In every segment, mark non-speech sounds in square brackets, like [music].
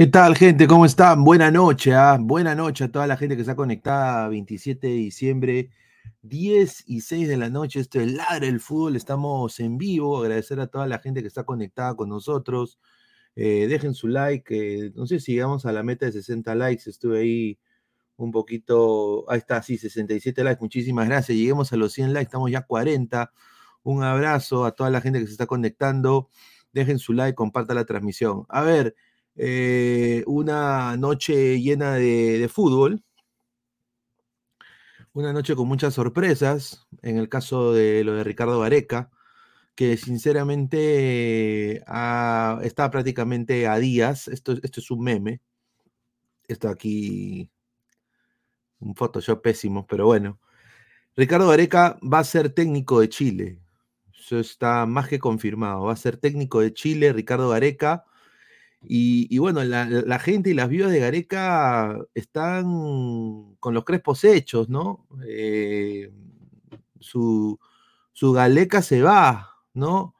¿Qué tal, gente? ¿Cómo están? Buena noche, ¿ah? Buena noche a toda la gente que está conectada. 27 de diciembre, 10 y 6 de la noche. Esto es Ladre el Fútbol. Estamos en vivo. Agradecer a toda la gente que está conectada con nosotros. Eh, dejen su like. no sé si llegamos a la meta de 60 likes. Estuve ahí un poquito. Ahí está, sí, 67 likes. Muchísimas gracias. Lleguemos a los 100 likes. Estamos ya 40. Un abrazo a toda la gente que se está conectando. Dejen su like, compartan la transmisión. A ver. Eh, una noche llena de, fútbol, una noche con muchas sorpresas, en el caso de lo de Ricardo Vareca, que sinceramente está prácticamente a días, esto, esto es un meme, esto aquí, un Photoshop pésimo, pero bueno. Ricardo Vareca va a ser técnico de Chile, eso está más que confirmado, va a ser técnico de Chile, Ricardo Vareca y, bueno, la, gente y las viudas de Gareca están con los crespos hechos, ¿no? Eh, su, su Galeca se va, ¿no?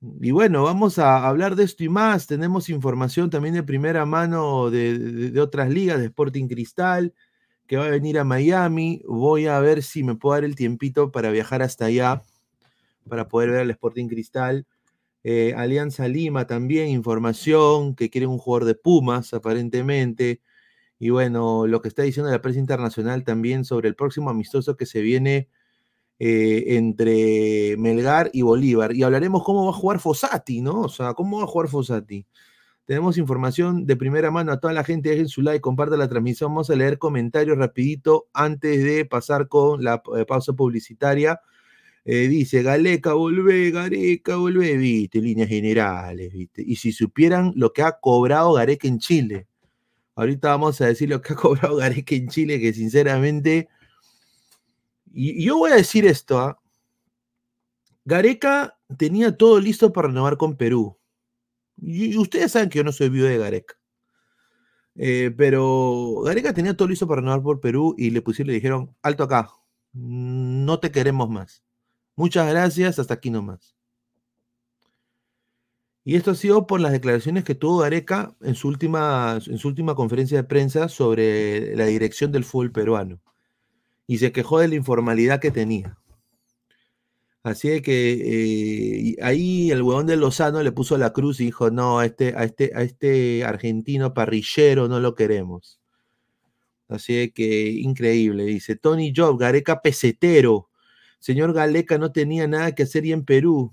Y bueno, vamos a hablar de esto y más. Tenemos información también de primera mano de, otras ligas, de Sporting Cristal, que va a venir a Miami. Voy a ver si me puedo dar el tiempito para viajar hasta allá, para poder ver al Sporting Cristal. Eh, Alianza Lima también, información, que quiere un jugador de Pumas, aparentemente. Y bueno, lo que está diciendo la prensa internacional también sobre el próximo amistoso que se viene eh, entre Melgar y Bolívar. Y hablaremos cómo va a jugar Fossati, ¿no? O sea, cómo va a jugar Fossati. Tenemos información de primera mano a toda la gente. Dejen su like, compartan la transmisión. Vamos a leer comentarios rapidito antes de pasar con la eh, pausa publicitaria. Eh, dice, Galeca, volvé, Gareca, volvé, viste, líneas generales, viste. Y si supieran lo que ha cobrado Gareca en Chile. Ahorita vamos a decir lo que ha [laughs] cobrado Gareca en Chile, que sinceramente. Y, yo voy a decir esto, ¿ah? Gareca tenía todo listo para renovar con Perú. Y, ustedes saben que yo no soy viudo de Gareca. Eh, pero Gareca tenía todo listo para renovar por Perú y le pusieron, le dijeron, alto acá, no te queremos más. Muchas gracias, hasta aquí nomás. Y esto ha sido por las declaraciones que tuvo Gareca en su última, en su última conferencia de prensa sobre la dirección del fútbol peruano. Y se quejó de la informalidad que tenía. Así que eh, ahí el huevón de Lozano le puso la cruz y dijo, no, a este, a este, a este argentino parrillero no lo queremos. Así que increíble, dice Tony Job, Gareca pesetero, Señor Galeca no tenía nada que hacer y en Perú.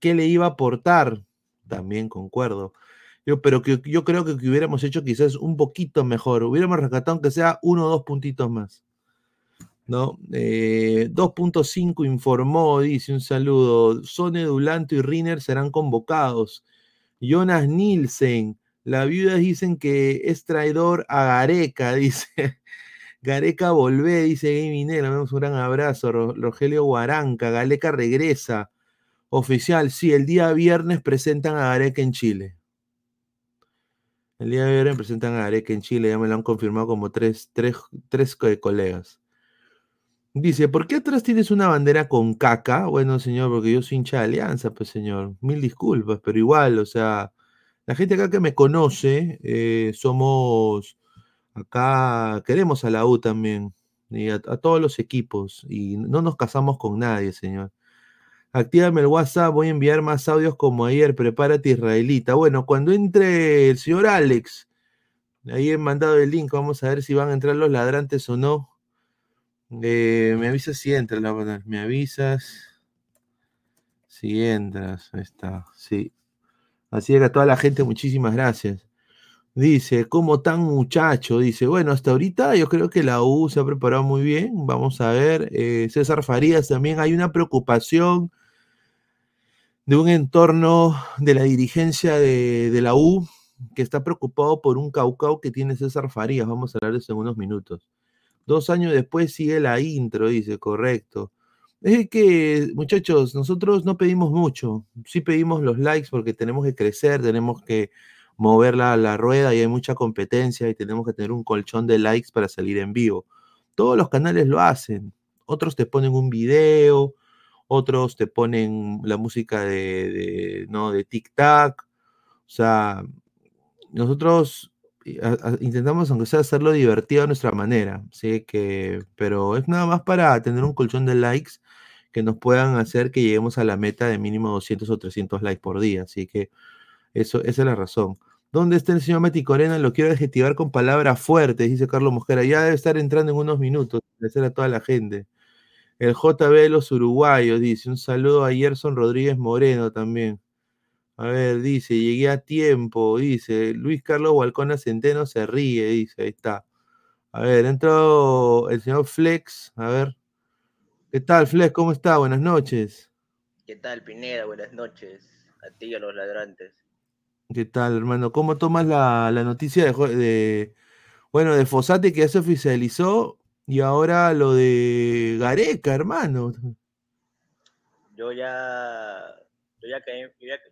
¿Qué le iba a aportar? También concuerdo. Yo, pero que, yo creo que, hubiéramos hecho quizás un poquito mejor. Hubiéramos rescatado aunque sea uno o dos puntitos más. ¿No? 2.5 eh, informó, dice un saludo. Sone Dulanto y Riner serán convocados. Jonas Nielsen, la viuda dicen que es traidor a Gareca, [laughs] dice. Gareca volvé, dice Gaming le damos un gran abrazo. Rogelio Guaranca, Galeca regresa. Oficial, sí, el día viernes presentan a Gareca en Chile. El día viernes presentan a Gareca en Chile, ya me lo han confirmado como tres, tres, tres colegas. Dice, ¿por qué atrás tienes una bandera con caca? Bueno, señor, porque yo soy hincha de alianza, pues señor. Mil disculpas, pero igual, o sea, la gente acá que me conoce, eh, somos Acá queremos a la U también, y a, todos los equipos, y no nos casamos con nadie, señor. Actívame el WhatsApp, voy a enviar más audios como ayer, prepárate israelita. Bueno, cuando entre el señor Alex, ahí he mandado el link, vamos a ver si van a entrar los ladrantes o no. Eh, me avisas si entras, la me avisas si entras, ahí está, sí. Así que a toda la gente, muchísimas gracias. Dice, como tan muchacho? Dice, bueno, hasta ahorita yo creo que la U se ha preparado muy bien. Vamos a ver. Eh, César Farías también hay una preocupación de un entorno de la dirigencia de, la U que está preocupado por un caucao que tiene César Farías. Vamos a hablar de eso en unos minutos. Dos años después sigue la intro, dice, correcto. Es que, muchachos, nosotros no pedimos mucho. Sí pedimos los likes porque tenemos que crecer, tenemos que mover la, rueda y hay mucha competencia y tenemos que tener un colchón de likes para salir en vivo. Todos los canales lo hacen. Otros te ponen un video, otros te ponen la música de, ¿no? de tic-tac. O sea, nosotros intentamos, aunque sea, hacerlo divertido a nuestra manera, ¿sí? Que, pero es nada más para tener un colchón de likes que nos puedan hacer que lleguemos a la meta de mínimo 200 o 300 likes por día. Así que eso, esa es la razón. ¿Dónde está el señor Mati Corena? Lo quiero adjetivar con palabras fuertes, dice Carlos Mosquera. Ya debe estar entrando en unos minutos. Agradecer a toda la gente. El JB de los uruguayos dice: Un saludo a Gerson Rodríguez Moreno también. A ver, dice, llegué a tiempo, dice. Luis Carlos Balcona Centeno se ríe, dice, ahí está. A ver, entró el señor Flex, a ver. ¿Qué tal, Flex? ¿Cómo está? Buenas noches. ¿Qué tal, Pineda? Buenas noches. A ti y a los ladrantes. ¿Qué tal, hermano? ¿Cómo tomas la, noticia de, bueno, de Fosate que ya se oficializó y ahora lo de Gareca, hermano? Yo ya yo ya,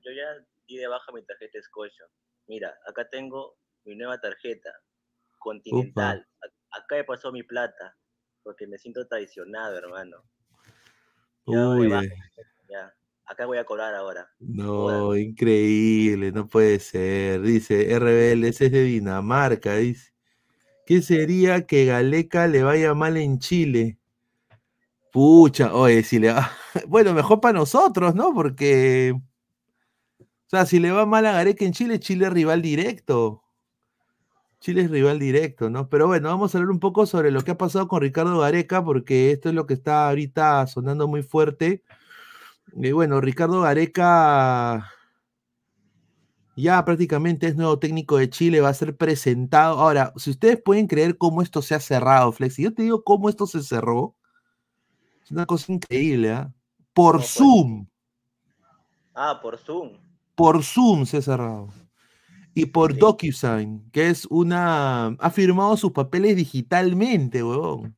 yo ya, di de baja mi tarjeta Scotia. Mira, acá tengo mi nueva tarjeta, Continental. Acá he pasado mi plata, porque me siento traicionado, hermano. Uy, ya, acá voy a cobrar ahora. No, increíble, no puede ser. Dice, RBL, es de Dinamarca, dice. ¿Qué sería que Galeca le vaya mal en Chile? Pucha, oye, si le va. [laughs] Bueno, mejor para nosotros, ¿no? Porque. O sea, si le va mal a Gareca en Chile, Chile es rival directo. Chile es rival directo, ¿no? Pero bueno, vamos a hablar un poco sobre lo que ha pasado con Ricardo Gareca, porque esto es lo que está ahorita sonando muy fuerte. Y bueno, Ricardo Gareca ya prácticamente es nuevo técnico de Chile, va a ser presentado. Ahora, si ustedes pueden creer cómo esto se ha cerrado, Flex, si yo te digo cómo esto se cerró, es una cosa increíble, ¿ah? Por pues. Zoom. Ah, por Zoom. Por Zoom se ha cerrado. Y por DocuSign, que es una. Ha firmado sus papeles digitalmente, huevón.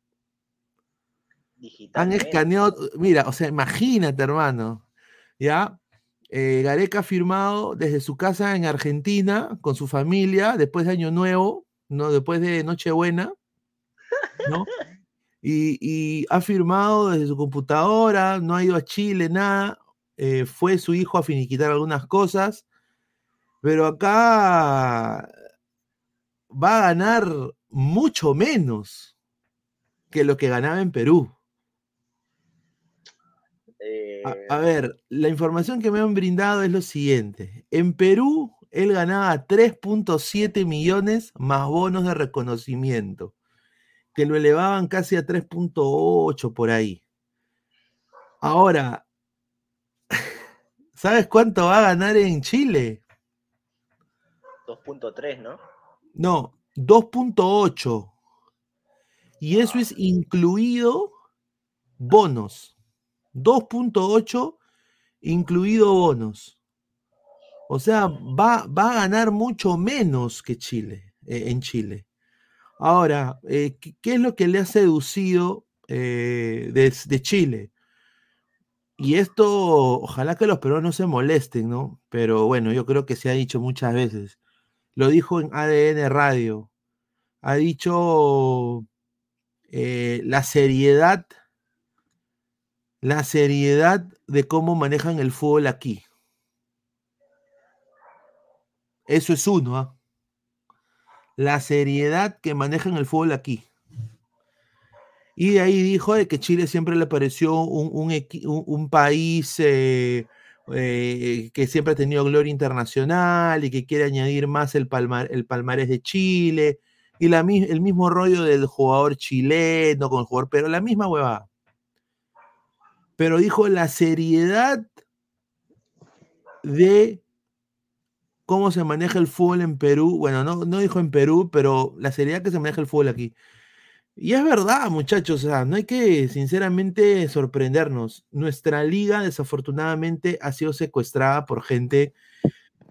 Han escaneado. Mira, o sea, imagínate, hermano. ¿Ya? Eh, Gareca ha firmado desde su casa en Argentina con su familia después de Año Nuevo, ¿no? Después de Nochebuena, ¿no? [laughs] y, ha firmado desde su computadora, no ha ido a Chile, nada. Eh, fue su hijo a finiquitar algunas cosas, pero acá va a ganar mucho menos que lo que ganaba en Perú. A, a, eh. ver, la información que me han brindado es lo siguiente. En Perú, él ganaba 3.7 millones más bonos de reconocimiento que lo elevaban casi a 3.8 por ahí. Ahora, [laughs] ¿sabes cuánto va a ganar en Chile? 2.3, ¿no? No, 2.8. Y eso es incluido bonos. 2.8 incluido bonos. O sea, va, va, a ganar mucho menos que Chile, eh, en Chile. Ahora, eh, ¿qué, es lo que le ha seducido eh, de, Chile? Y esto, ojalá que los peruanos no se molesten, ¿no? Pero bueno, yo creo que se ha dicho muchas veces. Lo dijo en ADN Radio. Ha dicho eh, la seriedad, la seriedad de cómo manejan el fútbol aquí. Eso es uno, ¿ah? la seriedad que manejan el fútbol aquí. Y de ahí dijo de que Chile siempre le pareció un, país eh, eh, que siempre ha tenido gloria internacional y que quiere añadir más el, el palmarés de Chile y la, el mismo rollo del jugador chileno con el jugador, pero la misma huevada. Pero dijo la seriedad de cómo se maneja el fútbol en Perú. Bueno, no, no dijo en Perú, pero la seriedad que se maneja el fútbol aquí. Y es verdad, muchachos, o sea, no hay que sinceramente sorprendernos. Nuestra liga, desafortunadamente, ha sido secuestrada por gente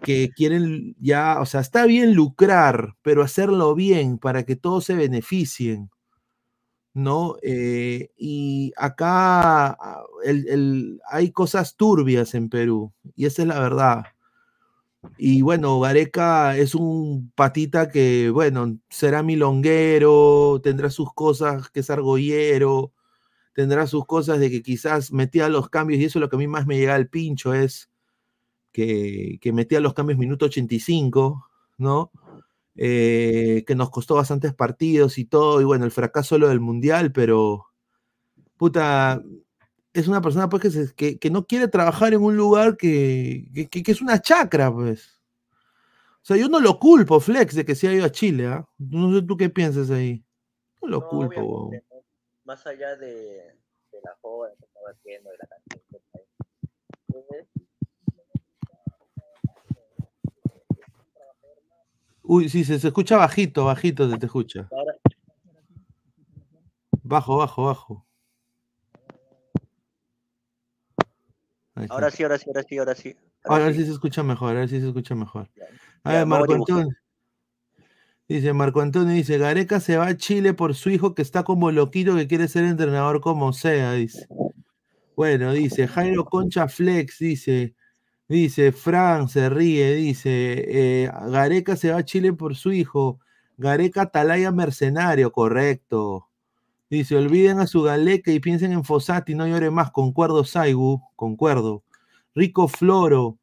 que quieren ya, o sea, está bien lucrar, pero hacerlo bien para que todos se beneficien, ¿no? Eh, y acá ah, hay cosas turbias en Perú, y esa es la verdad. Y bueno, Gareca es un patita que, bueno, será milonguero, tendrá sus cosas que es argollero, tendrá sus cosas de que quizás metía los cambios, y eso es lo que a mí más me llega al pincho, es que, que metía los cambios minuto 85, ¿no? Eh, que nos costó bastantes partidos y todo, y bueno, el fracaso lo del Mundial, pero puta, es una persona pues que, que, no quiere trabajar en un lugar que, que, es una chacra, pues. O sea, yo no lo culpo, Flex, de que se haya ido a Chile, ¿ah? No sé tú qué piensas ahí. No lo culpo, Más allá de, de la joda que estaba haciendo, de la Uy, sí, se, se, escucha bajito, bajito se te escucha. Bajo, bajo, bajo. Ahora sí, ahora sí, ahora sí, ahora sí. Ahora, sí. se escucha mejor, ahora sí se escucha mejor. A ver, Marco Antonio. Dice Marco Antonio, dice, Gareca se va a Chile por su hijo que está como loquito que quiere ser entrenador como sea, dice. Bueno, dice, Jairo Concha Flex, dice, dice, Fran se ríe, dice, eh, Gareca se va a Chile por su hijo, Gareca Talaya Mercenario, correcto. Dice, olviden a su Galeca y piensen en Fossati, no llore más, concuerdo Saigu, concuerdo. Rico Floro,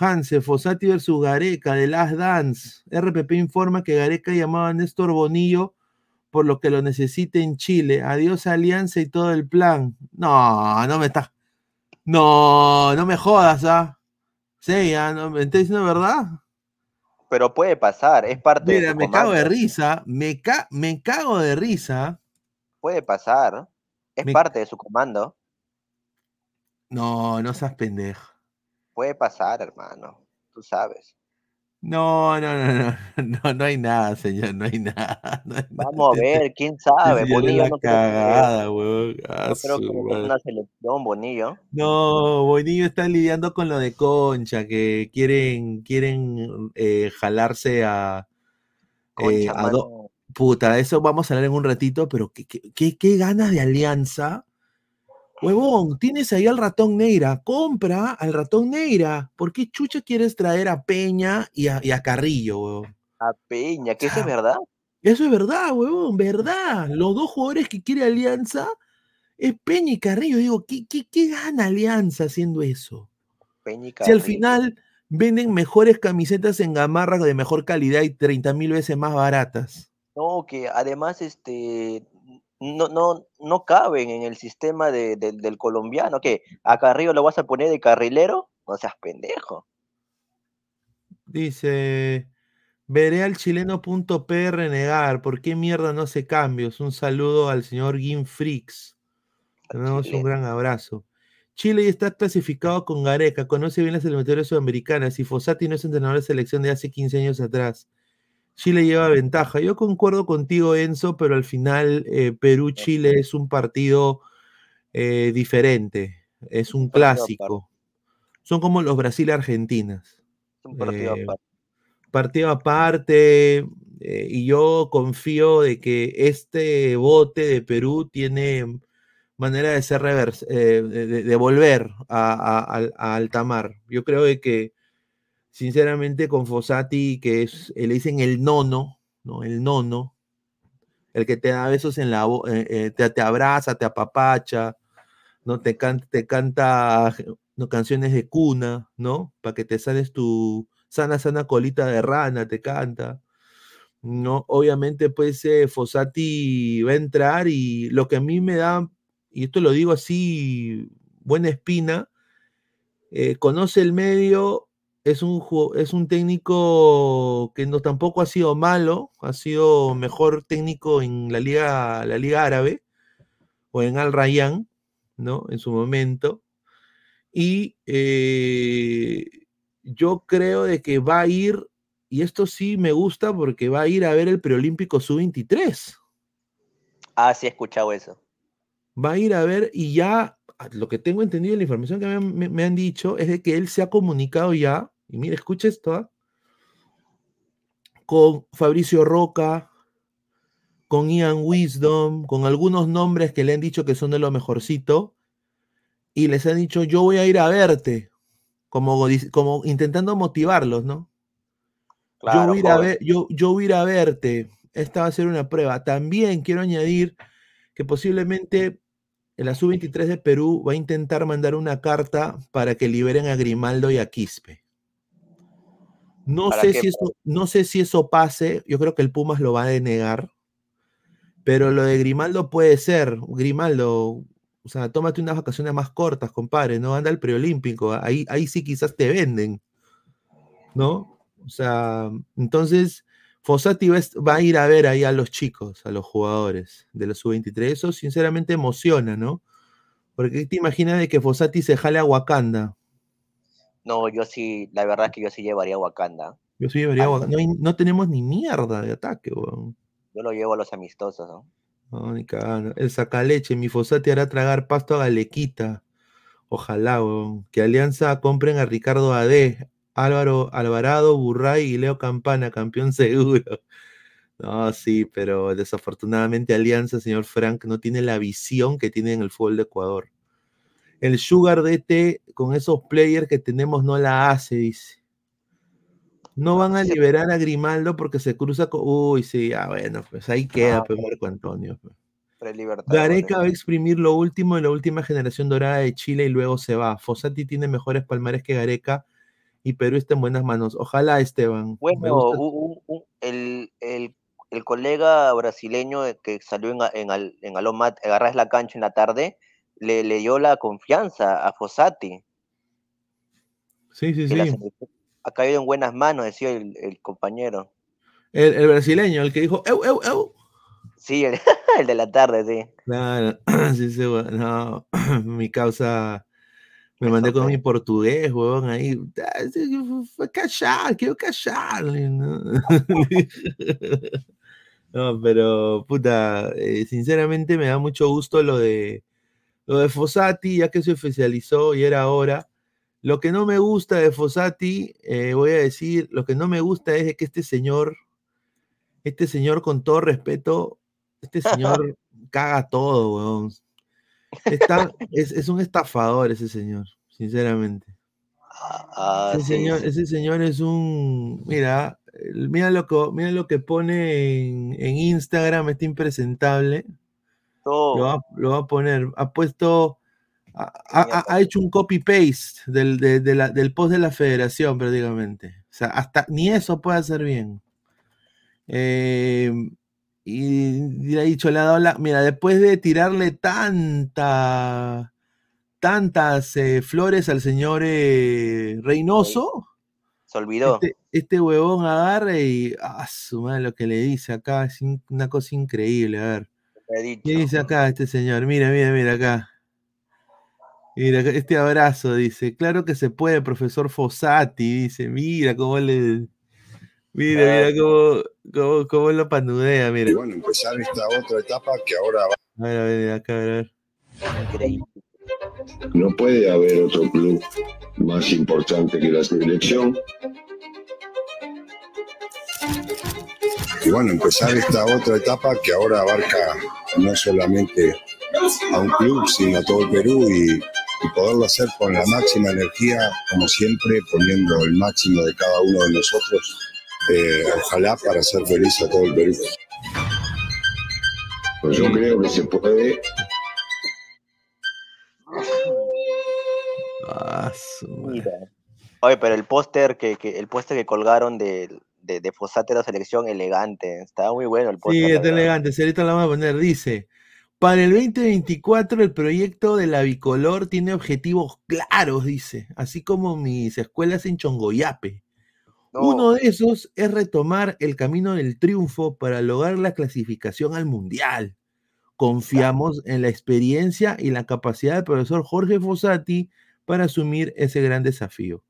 Hanse, Fossati versus Gareca, de Last Dance. RPP informa que Gareca llamaba a Néstor Bonillo por lo que lo necesite en Chile. Adiós Alianza y todo el plan. No, no me estás. No, no me jodas, ¿ah? Sí, ya, no, ¿me estás diciendo verdad? Pero puede pasar, es parte Mira, me cago de risa, me, me cago de risa. Puede pasar, es parte de su comando. No, no seas pendejo. Puede pasar, hermano. Tú sabes. No, no, no, no, [laughs] no, no hay nada, señor, no hay [laughs] nada. Vamos a ver, quién sabe. Bonillo no cagada, creo que una selección, Bonillo. No, Bonillo está lidiando con lo de Concha, que quieren, quieren eh, jalarse a. Eh, a Puta, eso vamos a hablar en un ratito, pero qué, qué, qué ganas de alianza Huevón, tienes ahí al ratón Neira, compra al ratón Neira. ¿Por qué chucha quieres traer a Peña y a, Carrillo, huevón? A Peña, que eso es verdad. Eso es verdad, huevón, verdad. Los dos jugadores que quiere Alianza es Peña y Carrillo. Digo, ¿qué, qué, gana Alianza haciendo eso? Peña y Carrillo. Si al final venden mejores camisetas en gamarra de mejor calidad y 30 mil veces más baratas. No, que además este no, no, no caben en el sistema del colombiano. que ¿A Carrillo lo vas a poner de carrilero? No seas pendejo. Dice, veré al chileno.p renegar. ¿Por qué mierda no hace cambios? Un saludo al señor Gim Frix. Tenemos un gran abrazo. Chile está clasificado con Gareca, conoce bien las eliminatorias sudamericanas y Fossati no es entrenador de selección de hace 15 años atrás. Chile lleva ventaja. Yo concuerdo contigo, Enzo, pero al final eh, Perú-Chile es un partido eh, diferente, es un clásico. Son como los Brasil-Argentinas. Un partido eh, aparte. Partido aparte, y yo confío de que este bote de Perú tiene manera de ser reverse, de, volver a, a, Altamar. Yo creo de que sinceramente, con Fossati, que es, le dicen el nono, ¿no? El nono, el que te da besos en la eh, eh, te, te, abraza, te apapacha, ¿no? Te, canta, te canta ¿no? canciones de cuna, ¿no? Para que te sales tu sana, sana colita de rana, te canta. ¿no? Obviamente, pues eh, Fossati va a entrar y lo que a mí me da, y esto lo digo así, buena espina, conoce el medio, es un, es un técnico que no tampoco ha sido malo, ha sido mejor técnico en la liga, la liga árabe o en Al Rayyan, ¿no? En su momento. Y eh, yo creo de que va a ir, y esto sí me gusta porque va a ir a ver el preolímpico sub-23. Ah, sí he escuchado eso. Va a ir a ver y ya, lo que tengo entendido, la información que me han dicho es de que él se ha comunicado ya y mira, escucha esto, ¿ah? con Fabricio Roca, con Ian Wisdom, con algunos nombres que le han dicho que son de lo mejorcito, y les han dicho, yo voy a ir a verte, como, como intentando motivarlos, ¿no? yo, voy a ver, yo, yo voy a ir a verte, esta va a ser una prueba. También quiero añadir que posiblemente el sub-23 de Perú va a intentar mandar una carta para que liberen a Grimaldo y a Quispe. No sé, si eso, no sé si eso pase, yo creo que el Pumas lo va a denegar, pero lo de Grimaldo puede ser, Grimaldo, o sea, tómate unas vacaciones más cortas, compadre, no anda al preolímpico, ahí, ahí sí quizás te venden, ¿no? O sea, entonces Fossati va, a ir a ver ahí a los chicos, a los jugadores de los sub-23, eso sinceramente emociona, ¿no? Porque te imaginas de que Fossati se jale a Wakanda, no, yo sí, la verdad es que yo sí llevaría a Wakanda. Yo sí llevaría a Wakanda. No, tenemos ni mierda de ataque, weón. Yo lo llevo a los amistosos, ¿no? No, ni cagando. El sacaleche, mi Fosati hará tragar pasto a Galequita. Ojalá, weón. Que Alianza compren a Ricardo Ade, Álvaro Alvarado, Burray y Leo Campana, campeón seguro. No, sí, pero desafortunadamente Alianza, señor Frank, no tiene la visión que tiene en el fútbol de Ecuador. El Sugar DT con esos players que tenemos no la hace, dice. No van a liberar a Grimaldo porque se cruza con. Uy, sí, ya bueno, pues ahí queda, pues Marco Antonio. Pues. Gareca va a exprimir lo último de la última generación dorada de Chile y luego se va. Fossati tiene mejores palmares que Gareca y Perú está en buenas manos. Ojalá, Esteban. Bueno, el, colega brasileño que salió en, en, en Alomat, agarras la cancha en la tarde, le, le dio la confianza a Fossati. Sí, sí, sí. Ha caído en buenas manos, decía el, compañero. El, brasileño, el que dijo, eu, eu, eu. Sí, el, [laughs] de la tarde, sí. Claro, [clears throat] sí, sí, no, [clears throat] mi causa, me mandé con mi portugués, weón, ahí, fue callar, quiero callar. ¿no? [laughs] no, pero, puta, eh, sinceramente me da mucho gusto lo de, lo de Fossati, ya que se oficializó y era hora. Lo que no me gusta de Fossati, eh, voy a decir, lo que no me gusta es que este señor, este señor con todo respeto, este señor [laughs] caga todo, weón. es, un estafador ese señor, sinceramente. Ah, ese, señor, ese señor es un, mira, mira lo que, mira lo que pone en, en Instagram, este impresentable. Lo va, a poner. Ha puesto. Ha, hecho un copy-paste del, del post de la federación, prácticamente. O sea, hasta ni eso puede hacer bien. Eh, y, le ha dicho, le ha dado la. Mira, después de tirarle tanta. Tantas eh, flores al señor eh, Reynoso. Se olvidó. Este, este, huevón agarra y. Ah, su madre, lo que le dice acá es una cosa increíble. A ver. ¿Qué dice acá este señor? Mira, mira, mira acá. Mira, este abrazo dice, claro que se puede, profesor Fossati, dice, mira cómo le... Mira, mira cómo, cómo, cómo lo panudea, mira. Y bueno, empezar esta otra etapa que ahora va... A ver, a ver, acá, a ver. No puede haber otro club más importante que la selección y bueno, empezar esta otra etapa que ahora abarca no solamente a un club, sino a todo el Perú y, poderlo hacer con la máxima energía, como siempre, poniendo el máximo de cada uno de nosotros, eh, ojalá para hacer feliz a todo el Perú. Pues yo creo que se puede. Ah, Oye, pero el póster que, que, el póster que colgaron del de, de Fosate la selección elegante. Estaba muy bueno el Sí, está elegante. Ahorita la vamos a poner, dice. Para el 2024 el proyecto de la bicolor tiene objetivos claros, dice, así como mis escuelas en Chongoyape. Uno de esos es retomar el camino del triunfo para lograr la clasificación al Mundial. Confiamos en la experiencia y la capacidad del profesor Jorge Fossati para asumir ese gran desafío.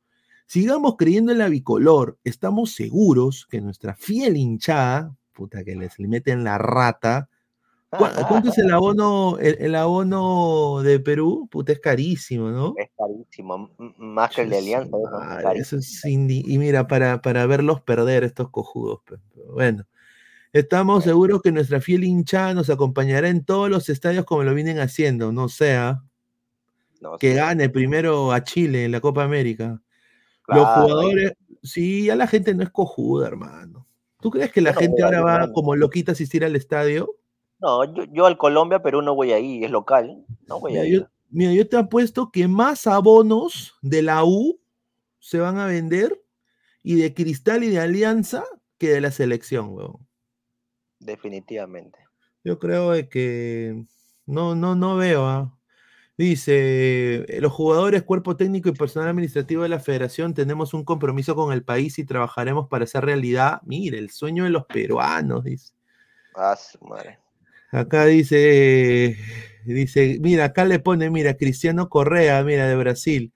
Sigamos creyendo en la bicolor. Estamos seguros que nuestra fiel hinchada, puta que les meten la rata. ¿Cuánto es el [laughs] abono, el, abono de Perú? Puta, es carísimo, ¿no? Es carísimo, más que el de Alianza. eso es y mira, para, para verlos perder estos cojudos. bueno, estamos seguros que nuestra fiel hinchada nos acompañará en todos los estadios como lo vienen haciendo, no sea que gane primero a Chile en la Copa América. Los jugadores, sí, ya la gente no es cojuda, hermano. ¿Tú crees que la gente ahora va como loquita a asistir al estadio? No, yo, al Colombia, Perú no voy ahí, es local. No voy mira, Yo, mira, yo te apuesto que más abonos de la U se van a vender y de Cristal y de Alianza que de la selección, weón. Definitivamente. Yo creo que no, no, no veo. ¿ah? Dice, los jugadores, cuerpo técnico y personal administrativo de la federación tenemos un compromiso con el país y trabajaremos para hacer realidad. Mire, el sueño de los peruanos, dice. Ah, madre. Acá dice, dice, mira, acá le pone, mira, Cristiano Correa, mira, de Brasil.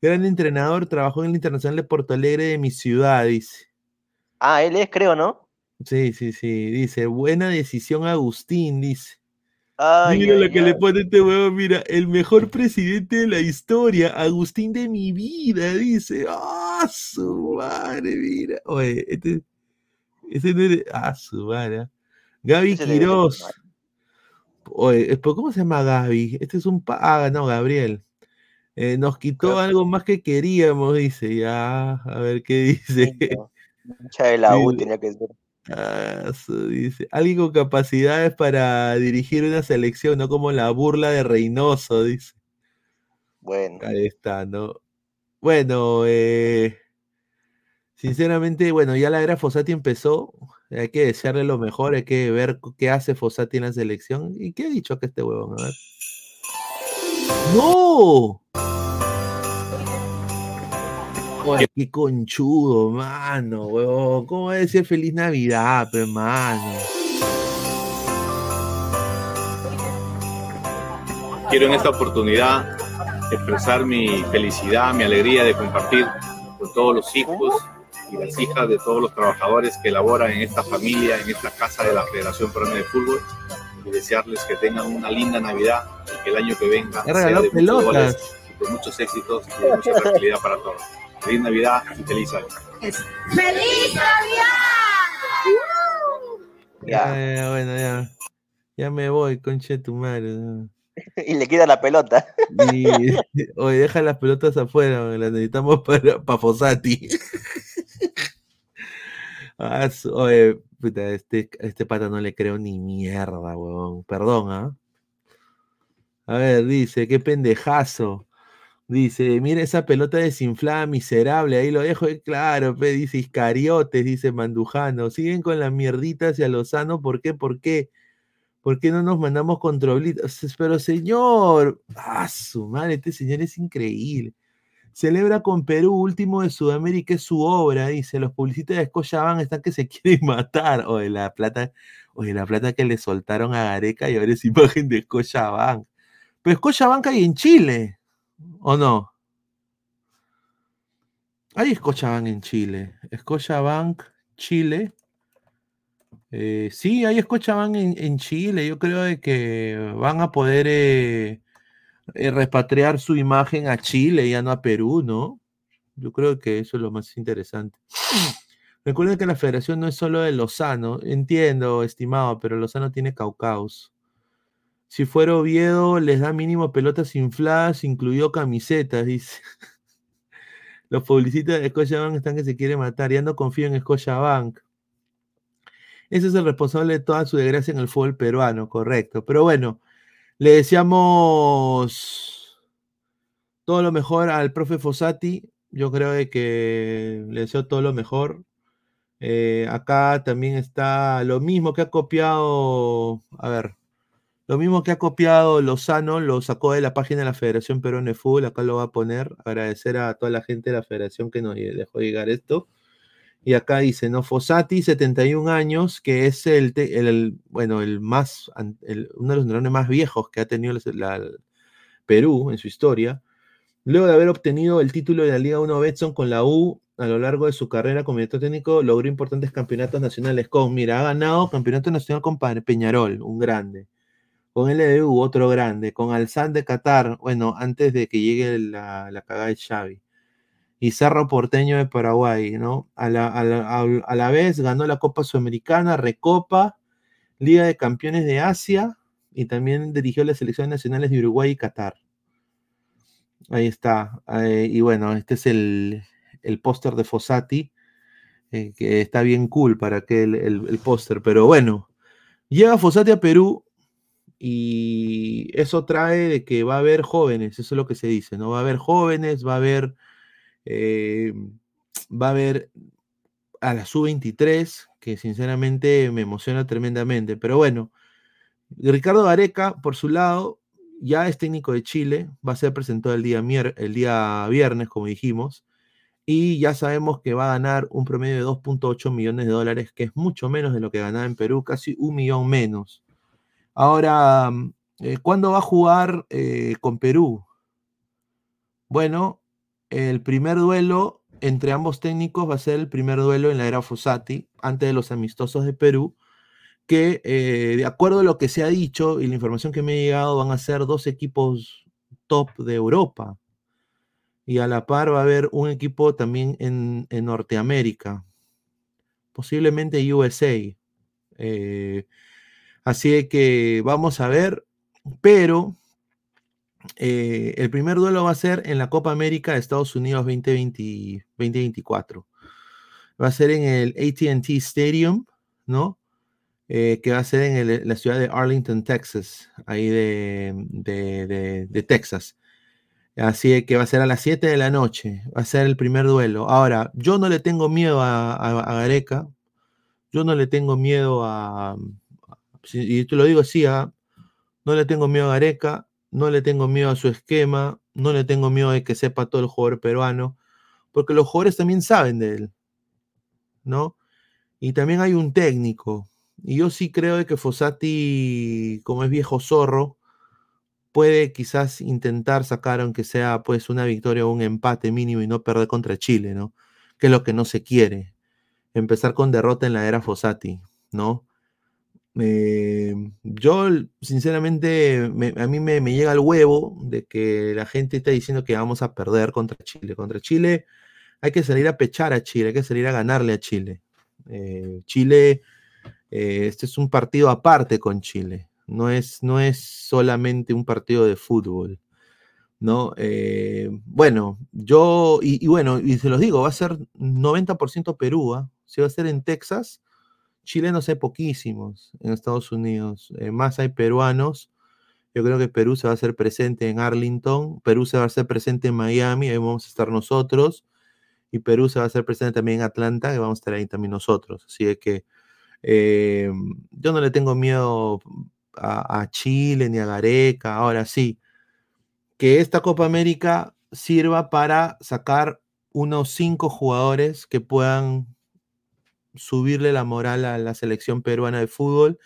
Gran entrenador, trabajó en el Internacional de Porto Alegre de mi ciudad, dice. Ah, él es, creo, ¿no? Sí, sí, sí. Dice, buena decisión, Agustín, dice. Mira lo que le pone este huevo, mira, el mejor presidente de la historia, Agustín de mi vida, dice. ¡Ah, su madre, mira! Oye, este, ese no es, ah, su madre. Gaby Quiroz. Oye, ¿cómo se llama Gaby? Este es un... Ah, no, Gabriel. Eh, nos quitó algo más que queríamos, dice. Ya, a ver qué dice. Mucha de la [laughs] U tenía que ser. Ah, dice. Alguien con capacidades para dirigir una selección, no como la burla de Reynoso, dice. Bueno. Ahí está, ¿no? Bueno, eh, sinceramente, bueno, ya la era Fossati empezó. Hay que desearle lo mejor, hay que ver qué hace Fossati en la selección. ¿Y qué ha dicho que este huevón? A ver. ¡No! Qué conchudo, mano, weón. ¿Cómo va a decir feliz Navidad, hermano? Quiero en esta oportunidad expresar mi felicidad, mi alegría de compartir con todos los hijos y las hijas de todos los trabajadores que laboran en esta familia, en esta casa de la Federación Peruana de Fútbol y desearles que tengan una linda Navidad y que el año que venga sea de muchos goles y con muchos éxitos y de mucha tranquilidad para todos. Feliz Navidad y feliz año. ¡Feliz Navidad! Ya, bueno, ya. Ya me voy, conche tu madre. [laughs] y le queda la pelota. Y, [laughs] oye, deja las pelotas afuera, las necesitamos para, para Fosati. [laughs] Ah, oye, puta, este, este pata no le creo ni mierda, huevón. Perdón, ¿ah? A ver, dice, qué pendejazo. Dice, mira esa pelota desinflada, miserable, ahí lo dejo, eh, claro, pe, dice Iscariotes, dice Mandujano, siguen con la mierdita hacia Lozano, ¿por qué? ¿Por qué? ¿Por qué no nos mandamos controlitos? Pero señor, ah, su madre, este señor es increíble. Celebra con Perú, último de Sudamérica, es su obra, dice, los publicistas de Scotiabank están que se [laughs] quieren matar, o de la plata, o de la plata que le soltaron a Gareca y ahora es imagen de Scotiabank. Pero Scotiabank hay en Chile. ¿O no? Hay Scotiabank en Chile. Scotiabank, Chile. Eh, sí, hay Scotiabank en, en, Chile. Yo creo de que van a poder eh, eh, repatriar su imagen a Chile, ya no a Perú, ¿no? Yo creo que eso es lo más interesante. Recuerden que la federación no es solo de Lozano. Entiendo, estimado, pero Lozano tiene Caucaus. Si fuera Oviedo, les da mínimo pelotas infladas, incluido camisetas, dice. [laughs] Los publicistas de Scotiabank están que se quiere matar. Ya no confío en Scotiabank. Ese es el responsable de toda su desgracia en el fútbol peruano, correcto. Pero bueno, le deseamos todo lo mejor al profe Fossati. Yo creo que le deseo todo lo mejor. Eh, acá también está lo mismo que ha copiado. A ver, lo mismo que ha copiado Lozano, lo sacó de la página de la Federación Peruana de Fútbol, acá lo va a poner. Agradecer a toda la gente de la Federación que nos dejó llegar esto. Y acá dice, ¿no? Fossati, 71 años, que es el, el bueno, el más, uno de los entrenadores más viejos que ha tenido la, Perú en su historia. Luego de haber obtenido el título de la Liga 1 Betson con la U a lo largo de su carrera como director técnico, logró importantes campeonatos nacionales con, mira, ha ganado campeonato nacional con Peñarol, un grande con LDU, otro grande, con Alzán de Qatar, bueno, antes de que llegue la, la cagada de Xavi, y Cerro Porteño de Paraguay, ¿no? A la, a, la, a la, vez ganó la Copa Sudamericana, Recopa, Liga de Campeones de Asia, y también dirigió las selecciones nacionales de Uruguay y Qatar. Ahí está. Eh, y bueno, este es el, el póster de Fossati, eh, que está bien cool para que el, el, el póster, pero bueno. Llega Fossati a Perú y eso trae de que va a haber jóvenes, eso es lo que se dice, ¿no? Va a haber jóvenes, va a haber, eh, va a haber a la sub-23, que sinceramente me emociona tremendamente. Pero bueno, Ricardo Gareca, por su lado, ya es técnico de Chile, va a ser presentado el día, el día viernes, como dijimos, y ya sabemos que va a ganar un promedio de 2.8 millones de dólares, que es mucho menos de lo que ganaba en Perú, casi un millón menos. Ahora, eh, ¿cuándo va a jugar eh, con Perú? Bueno, el primer duelo entre ambos técnicos va a ser el primer duelo en la era Fossati, antes de los amistosos de Perú, que eh, de acuerdo a lo que se ha dicho y la información que me ha llegado, van a ser dos equipos top de Europa. Y a la par va a haber un equipo también en, Norteamérica, posiblemente USA. Así que vamos a ver, pero eh, el primer duelo va a ser en la Copa América de Estados Unidos 2024. Va a ser en el ATT Stadium, ¿no? Eh, que va a ser en la ciudad de Arlington, Texas, ahí de, Texas. Así que va a ser a las 7 de la noche, va a ser el primer duelo. Ahora, yo no le tengo miedo a, a, Gareca, yo no le tengo miedo a, y te lo digo así, ¿ah? no le tengo miedo a Gareca, no le tengo miedo a su esquema, no le tengo miedo de que sepa todo el jugador peruano, porque los jugadores también saben de él, ¿no? Y también hay un técnico, y yo sí creo que Fossati, como es viejo zorro, puede quizás intentar sacar, aunque sea pues una victoria o un empate mínimo y no perder contra Chile, ¿no? Que es lo que no se quiere. Empezar con derrota en la era Fossati, ¿no? Eh, yo, sinceramente, a mí me, llega el huevo de que la gente está diciendo que vamos a perder contra Chile. Contra Chile hay que salir a pechar a Chile, hay que salir a ganarle a Chile. Eh, Chile, eh, este es un partido aparte con Chile, no es, no es solamente un partido de fútbol. ¿no? bueno, yo, y, bueno, y se los digo, va a ser 90% Perú, ¿ah? si va a ser en Texas, chilenos hay poquísimos en Estados Unidos, eh, más hay peruanos. Yo creo que Perú se va a hacer presente en Arlington, Perú se va a hacer presente en Miami, ahí vamos a estar nosotros, y Perú se va a hacer presente también en Atlanta, que vamos a estar ahí también nosotros. Así que eh, yo no le tengo miedo a, a, Chile ni a Gareca, ahora sí, que esta Copa América sirva para sacar unos cinco jugadores que puedan subirle la moral a la selección peruana de fútbol,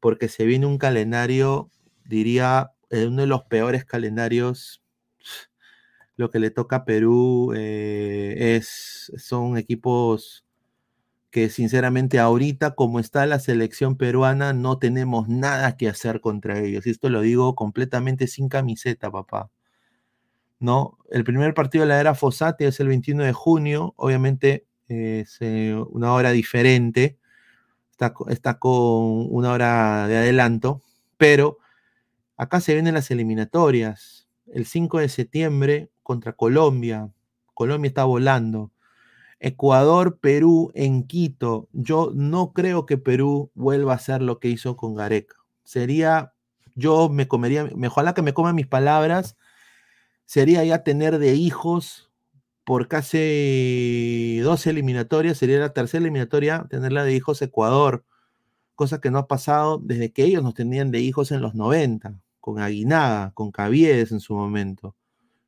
porque se viene un calendario, diría, eh, uno de los peores calendarios. Lo que le toca a Perú eh, es, son equipos que sinceramente ahorita como está la selección peruana no tenemos nada que hacer contra ellos. Y esto lo digo completamente sin camiseta, papá. ¿No? El primer partido de la era Fossati es el 21 de junio. Obviamente es eh, una hora diferente, está, está, con una hora de adelanto, pero acá se vienen las eliminatorias. El 5 de septiembre contra Colombia. Colombia está volando. Ecuador, Perú en Quito. Yo no creo que Perú vuelva a hacer lo que hizo con Gareca. Sería, yo me comería, ojalá que me coman mis palabras, sería ya tener de hijos por casi dos eliminatorias, sería la tercera eliminatoria tenerla de hijos Ecuador, cosa que no ha pasado desde que ellos nos tenían de hijos en los 90, con Aguinaga, con Caviedes en su momento,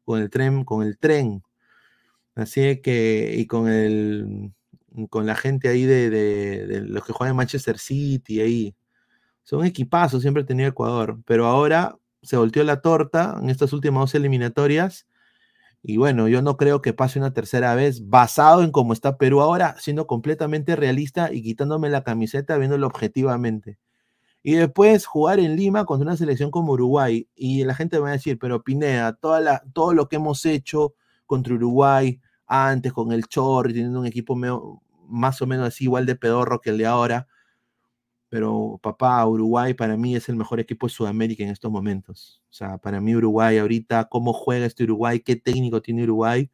con el tren, con el tren. Así que, y con el con la gente ahí de, de, los que juegan en Manchester City ahí. Son equipazos, siempre tenido Ecuador, pero ahora se volteó la torta en estas últimas dos eliminatorias y bueno, yo no creo que pase una tercera vez basado en cómo está Perú ahora, siendo completamente realista y quitándome la camiseta, viéndolo objetivamente. Y después jugar en Lima contra una selección como Uruguay. Y la gente va a decir, pero Pineda, toda la, todo lo que hemos hecho contra Uruguay antes con el Chorri, teniendo un equipo más o menos así igual de pedorro que el de ahora, pero papá, Uruguay para mí es el mejor equipo de Sudamérica en estos momentos. O sea, para mí Uruguay ahorita, cómo juega este Uruguay, qué técnico tiene Uruguay,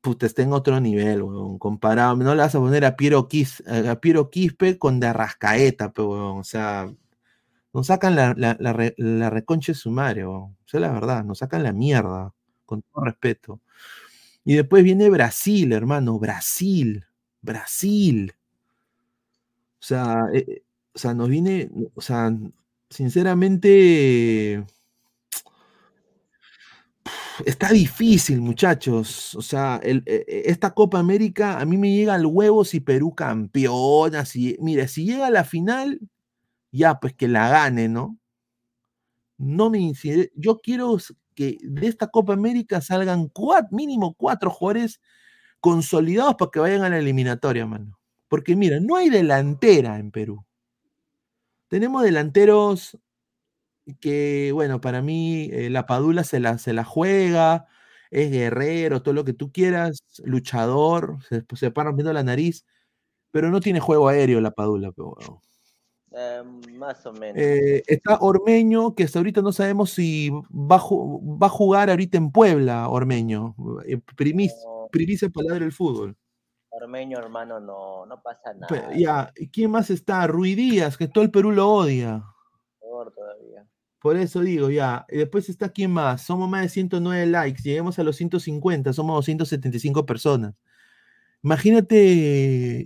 pues está en otro nivel, weón. Comparado, no le vas a poner a Piero, a Piero Quispe con de Arrascaeta, pero, o sea, nos sacan la, la, la, reconcha de su madre, weón. O sea, la verdad, nos sacan la mierda, con todo respeto. Y después viene Brasil, hermano, Brasil, Brasil. O sea, eh, eh, o sea, nos viene, o sea, sinceramente, está difícil, muchachos. O sea, e, e, esta Copa América a mí me llega al huevo si Perú campeona. Si, mira, si llega a la final, ya, pues que la gane, ¿no? No me. Yo quiero que de esta Copa América salgan cuatro, mínimo cuatro jugadores consolidados para que vayan a la eliminatoria, mano. Porque mira, no hay delantera en Perú. Tenemos delanteros que, bueno, para mí eh, la Padula se la, se la juega, es guerrero, todo lo que tú quieras, luchador, se, se va rompiendo la nariz, pero no tiene juego aéreo la Padula. Pero, em, más o menos. eh, está Ormeño, que hasta ahorita no sabemos si va a, va a jugar ahorita en Puebla, Ormeño. Eh, primis, No, primicia palabra del fútbol. Ormeño, hermano, no, no pasa nada. Pe- ya, ¿y ¿quién más está? Rui Díaz, que todo el Perú lo odia. Todavía. Por eso digo, ya. Y después está quién más. Somos más de 109 likes. Lleguemos a los 150. Somos 275 personas. Imagínate.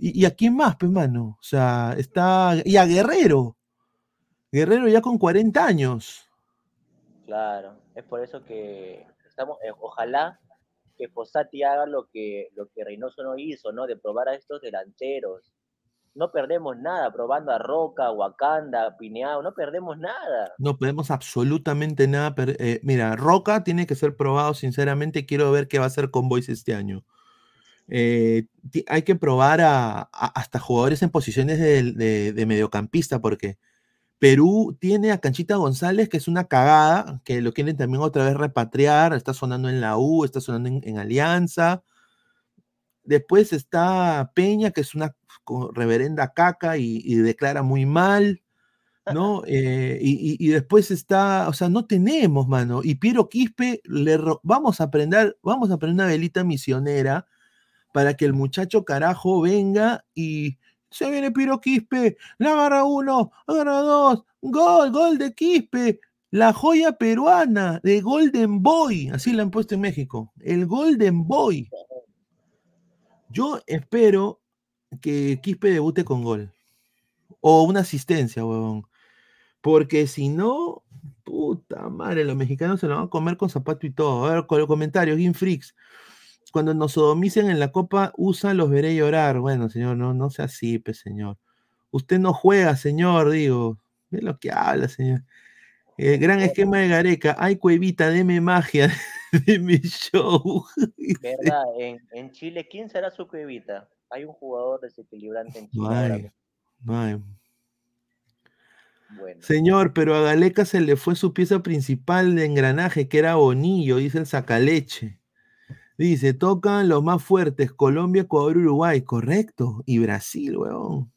¿Y, y a quién más, pues, mano? O sea, está. Y a Guerrero. Guerrero ya con 40 años. Claro, es por eso que estamos, eh, ojalá que Fossati haga lo que, lo que Reynoso no hizo, ¿no? De probar a estos delanteros. No perdemos nada probando a Roca, Wakanda, Pineao, no perdemos nada. No podemos absolutamente nada. eh, mira, Roca tiene que ser probado. Sinceramente, quiero ver qué va a hacer con Boys este año. Eh, hay que probar a, hasta jugadores en posiciones de, mediocampista, porque Perú tiene a Canchita González, que es una cagada, que lo quieren también otra vez repatriar. Está sonando en la U, está sonando en Alianza. Después está Peña, que es una co- reverenda caca y, y declara muy mal. ¿no? Eh, y, después está, o sea, no tenemos, mano. Y Piero Quispe, le ro- vamos a aprender, vamos a aprender una velita misionera para que el muchacho carajo venga y se viene Piero Quispe, la agarra uno, agarra dos, gol, gol de Quispe, la joya peruana de Golden Boy, así la han puesto en México, el Golden Boy. Yo espero que Quispe debute con gol o una asistencia, huevón. Porque si no, puta madre, los mexicanos se lo van a comer con zapato y todo. A ver, con los comentarios, Freaks. Cuando nos sodomicen en la copa, USA los veré llorar. Bueno, señor, no, no sea así, pues, señor. Usted no juega, señor, digo. Ve lo que habla, señor. El gran esquema de Gareca. Ay, cuevita, deme magia [laughs] de mi show. [laughs] ¿Verdad? En, en Chile, ¿quién será su cuevita? Hay un jugador desequilibrante en Chile. Bueno, Señor, pero a Galeca se le fue su pieza principal de engranaje, que era Bonillo, dice el Sacaleche. Dice, tocan los más fuertes, Colombia, Ecuador, Uruguay, correcto. Y Brasil, weón.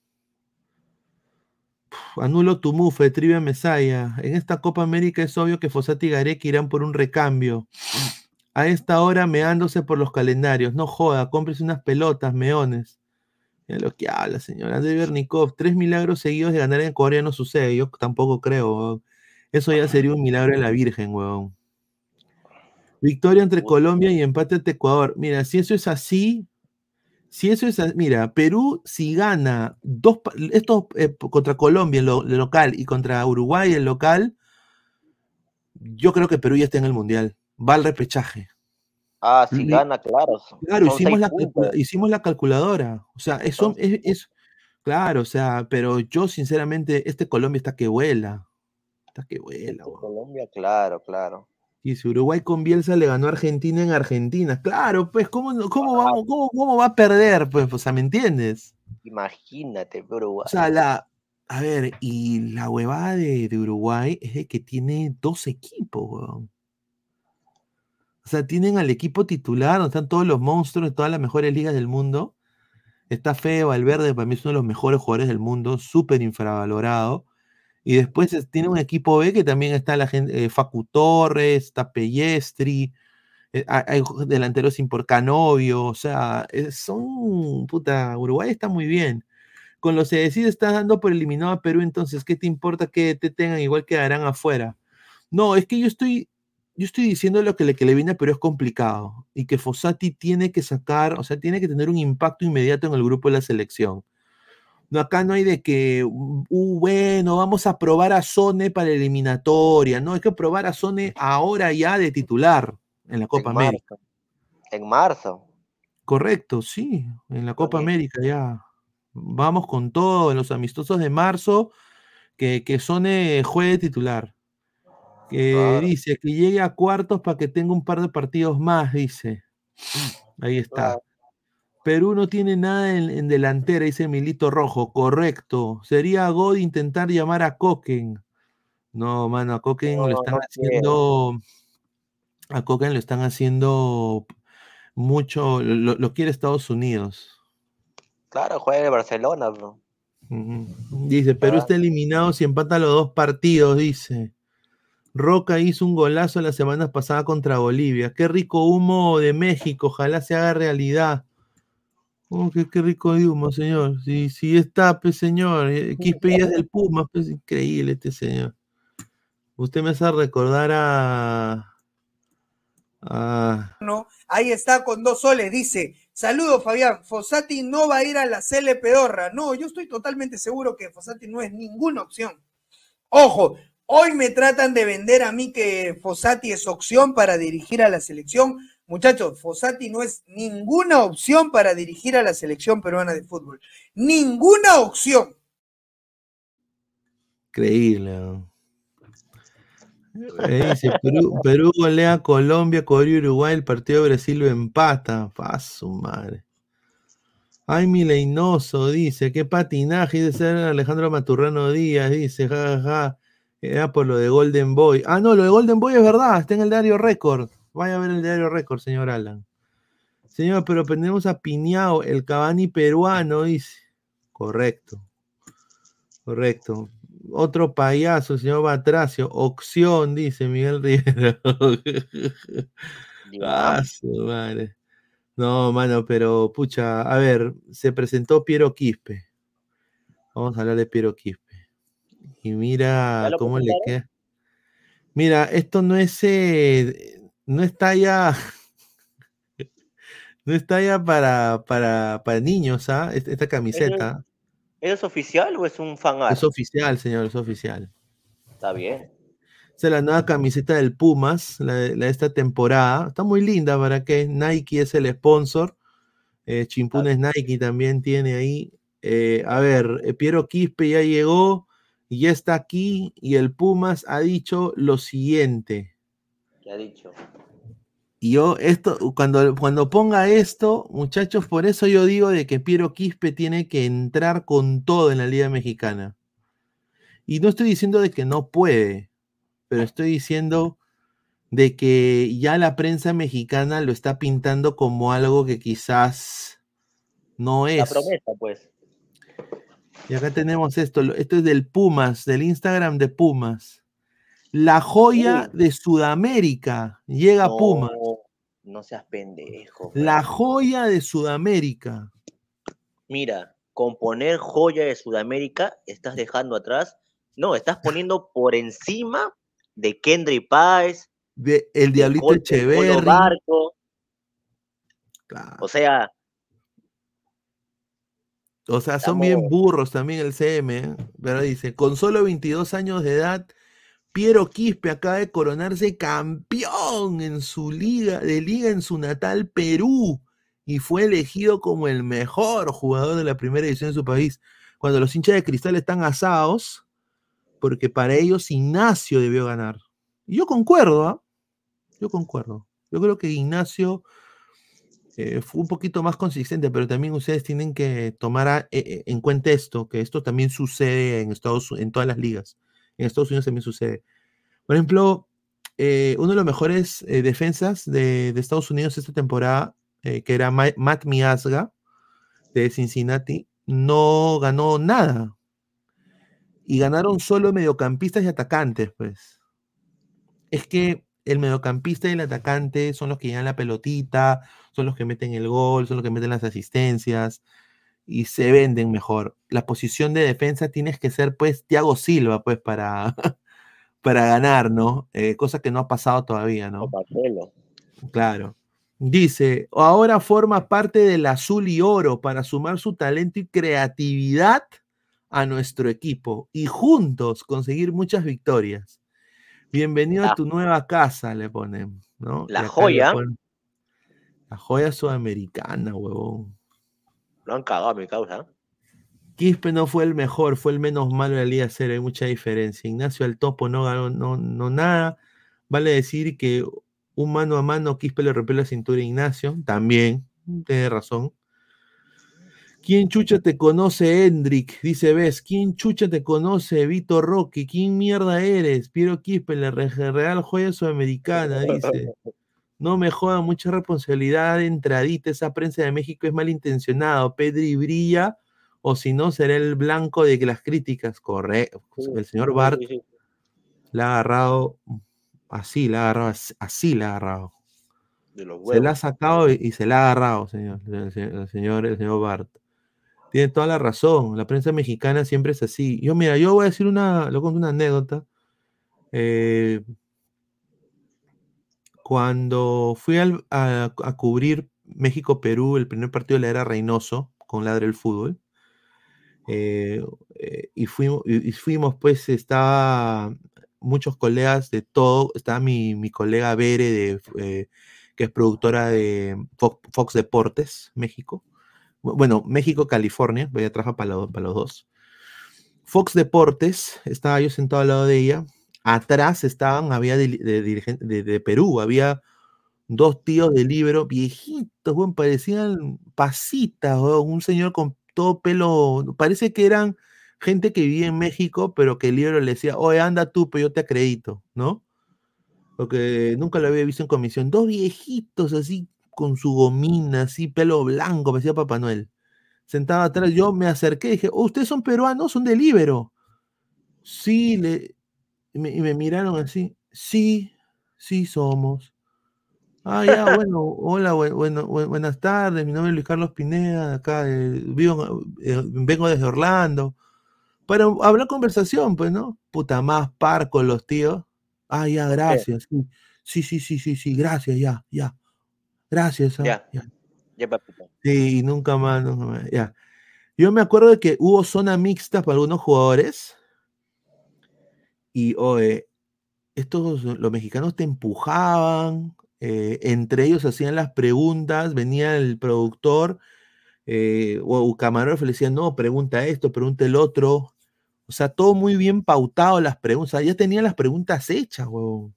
Puf, anulo tu mufe, Trivia Mesaya. En esta Copa América es obvio que Fossati y Gareca irán por un recambio. A esta hora meándose por los calendarios. No joda, cómprese unas pelotas, meones. Mira lo que habla, señor. André Bernikov, tres milagros seguidos de ganar en Corea no sucede. Yo tampoco creo, weón. Eso ya sería un milagro de la Virgen, weón. Victoria entre Colombia y empate ante Ecuador. Mira, si eso es así, si eso es así, mira, Perú si gana dos, esto eh, contra Colombia, el, lo- el local, y contra Uruguay, el local, yo creo que Perú ya está en el Mundial. Va al repechaje. ah, si Li- gana, claro. Claro, son hicimos la, puntos. calcula- hicimos la calculadora. O sea, eso es, es- claro, o sea, pero yo sinceramente, este Colombia está que vuela. Está que vuela, Este weón. Colombia, claro, claro. Y si Uruguay con Bielsa le ganó a Argentina en Argentina. Claro, pues, ¿cómo, cómo, vamos, cómo, cómo va a perder? Pues, o sea, ¿me entiendes? Imagínate, Uruguay. O sea, la. A ver, y la huevada de, de Uruguay es de que tiene dos equipos, weón. O sea, tienen al equipo titular, donde están todos los monstruos de todas las mejores ligas del mundo. Está Fede Valverde, para mí es uno de los mejores jugadores del mundo, súper infravalorado. Y después es- tiene un equipo B que también está la gente, eh, Facu Torres, está Pellestri, eh, hay, delanteros sin por Canovio, o sea, son, puta, Uruguay está muy bien. Con los decide estás dando por eliminado a Perú, entonces, ¿qué te importa que te tengan? Igual quedarán afuera. No, es que yo estoy yo estoy diciendo lo que le, que le viene, pero es complicado. Y que Fossati tiene que sacar, o sea, tiene que tener un impacto inmediato en el grupo de la selección. No, acá no hay de que, uh, uh, bueno, vamos a probar a Sone para eliminatoria. No, hay que probar a Sone ahora ya de titular en la Copa América. En marzo. Correcto, sí, en la Copa América ya. Vamos con todo, en los amistosos de marzo, que, que Sone juegue titular. Que dice que llegue a cuartos para que tenga un par de partidos más, dice. Ahí está. Perú no tiene nada en, delantera, dice Milito Rojo. Correcto. Sería God intentar llamar a Coquen. No, mano, a Coquen lo están haciendo. A Coquen lo están haciendo mucho. Lo, quiere Estados Unidos. Claro, juega en Barcelona, bro. Dice, Perú está eliminado si empata los dos partidos, dice. Roca hizo un golazo la semana pasada contra Bolivia. Qué rico humo de México, ojalá se haga realidad. Oh, qué, rico de humo, señor. Si, si está, pues, señor. Eh, Quispe es del Puma, pues increíble este señor. Usted me hace recordar a. No, ahí está con dos soles, dice. Saludos, Fabián. Fossati no va a ir a la CL Pedorra. No, yo estoy totalmente seguro que Fossati no es ninguna opción. Ojo, hoy me tratan de vender a mí que Fossati es opción para dirigir a la selección. Muchachos, Fossati no es ninguna opción para dirigir a la selección peruana de fútbol. Ninguna opción. Increíble. Dice, Perú, golea Colombia, Corea Uruguay, el partido de Brasil lo empata. Paso, madre. Ay, Mileinoso, dice, qué patinaje, dice Alejandro Maturrano Díaz, dice, jajaja, ja, ja. Era por lo de Golden Boy. Ah, no, lo de Golden Boy es verdad, está en el diario Récord. Vaya a ver el diario Récord, señor Alan. Señor, pero aprendemos a Piñao, el Cabani peruano, dice. Correcto. Correcto. Otro payaso, señor Batracio. Opción, dice Miguel [laughs] Rivera. ah, madre. No, mano, pero pucha, a ver, se presentó Piero Quispe. Vamos a hablar de Piero Quispe. Y mira cómo le queda. Mira, esto no es eh, no está ya. [laughs] no está ya para, para, para niños, ¿ah? Esta, camiseta. ¿Es, oficial o es un fan Es oficial, señor, es oficial. Está bien. Esta es la nueva camiseta del Pumas, la, de esta temporada. Está muy linda para que Nike es el sponsor. Eh, Chimpunes Nike también tiene ahí. Eh, a ver, eh, Piero Quispe ya llegó y ya está aquí. Y el Pumas ha dicho lo siguiente. ¿Qué ha dicho? Y yo, esto, cuando, cuando ponga esto, muchachos, por eso yo digo de que Piero Quispe tiene que entrar con todo en la Liga Mexicana. Y no estoy diciendo de que no puede, pero estoy diciendo de que ya la prensa mexicana lo está pintando como algo que quizás no es. La promesa, pues. Y acá tenemos esto, esto es del Pumas, del Instagram de Pumas. La joya de Sudamérica llega a Puma. No seas pendejo. La joya de Sudamérica. Mira, con poner joya de Sudamérica, estás dejando atrás. No, estás poniendo por encima de Kendry Páez. De el Diablito Echeverri. O sea. O sea, son bien burros también el CM, pero dice, con solo 22 años de edad, Piero Quispe acaba de coronarse campeón en su liga, de liga en su natal Perú y fue elegido como el mejor jugador de la primera edición de su país. Cuando los hinchas de cristal están asados, porque para ellos Ignacio debió ganar. Y yo concuerdo, ¿ah? Yo concuerdo. Yo creo que Ignacio eh, fue un poquito más consistente, pero también ustedes tienen que tomar eh, eh, en cuenta esto, que esto también sucede en Estados en todas las ligas. En Estados Unidos también sucede. Por ejemplo, eh, uno de los mejores eh, defensas de, Estados Unidos esta temporada, eh, que era Matt Miasga de Cincinnati, no ganó nada. Y ganaron solo mediocampistas y atacantes, pues. Es que el mediocampista y el atacante son los que llevan la pelotita, son los que meten el gol, son los que meten las asistencias y se venden mejor. La posición de defensa tienes que ser, pues, Thiago Silva, pues, para, [laughs] para ganar, ¿no? Eh, cosa que no ha pasado todavía, ¿no? Claro. Dice, ahora forma parte del azul y oro para sumar su talento y creatividad a nuestro equipo y juntos conseguir muchas victorias. Bienvenido a tu nueva casa, le ponen, ¿no? La joya. La joya sudamericana, huevón. Lo han cagado mi causa. Quispe no fue el mejor, fue el menos malo de la Liga Cero, hay mucha diferencia. Ignacio al topo no ganó no, no nada. Vale decir que un mano a mano, Quispe le rompió la cintura a Ignacio, también, tiene razón. ¿Quién chucha te conoce, Hendrik? Dice, ves, ¿quién chucha te conoce, Vito Roque? ¿Quién mierda eres? Piero Quispe, la Real Joya Sudamericana, dice. [laughs] No me joda, mucha responsabilidad de entradita, esa prensa de México es malintencionado. Pedri brilla, o si no, será el blanco de que las críticas, correcto. El señor Bart la ha agarrado Así la ha agarrado, así la ha agarrado. se la ha sacado y, se la ha agarrado, señor, el, señor, el señor Bart. Tiene toda la razón. La prensa mexicana siempre es así. Yo, mira, yo voy a decir una, lo una anécdota. Eh, cuando fui a, cubrir México-Perú, el primer partido de era Reynoso, con Ladre el Fútbol, eh, eh, y, fuimos, pues, estaba muchos colegas de todo. Estaba mi, mi colega Bere, de, eh, que es productora de Fox, Deportes, México. Bueno, México, California, voy a trabajar para, para los dos. Fox Deportes, estaba yo sentado al lado de ella. Atrás estaban, había de, de, Perú, había dos tíos de libro, viejitos, bueno, parecían pasitas, un señor con todo pelo, parece que eran gente que vivía en México, pero que el libro le decía, oye, anda tú, pero yo te acredito, ¿no? Porque nunca lo había visto en comisión. Dos viejitos así, con su gomina, así, pelo blanco, me decía Papá Noel. Sentado atrás, yo me acerqué y dije, oh, ¿ustedes son peruanos? ¿Son de Libero? Sí, le... y, me, miraron así, sí, sí somos. Ah, ya, bueno, hola, bueno, buenas tardes, mi nombre es Luis Carlos Pineda, acá vivo, eh, vengo desde Orlando para hablar conversación, pues, ¿no? Puta, más par con los tíos. Ah, ya, gracias. Sí, sí, sí, sí, sí, gracias, ya, ya. Gracias. Ah, ya, ya. ya Sí, nunca más, nunca más, ya. Yo me acuerdo de que hubo zona mixta para algunos jugadores. Y, oye, estos, los mexicanos te empujaban, eh, entre ellos hacían las preguntas, venía el productor eh, o camarógrafo le decía, no, pregunta esto, pregunta el otro. O sea, todo muy bien pautado las preguntas. Ya tenía las preguntas hechas, huevón.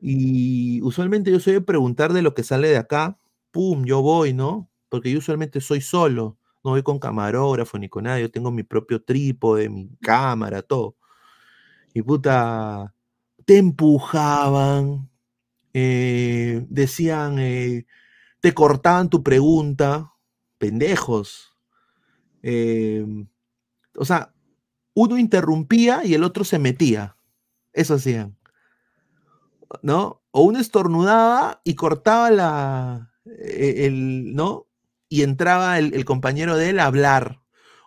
Y usualmente yo soy de preguntar de lo que sale de acá. Pum, yo voy, ¿no? Porque yo usualmente soy solo. No voy con camarógrafo ni con nada. Yo tengo mi propio trípode, mi cámara, todo. Y puta, te empujaban, eh, decían, eh, te cortaban tu pregunta, pendejos. Eh, o sea, uno interrumpía y el otro se metía. Eso hacían. ¿No? O uno estornudaba y cortaba la. E, el, ¿No? Y entraba el, compañero de él a hablar.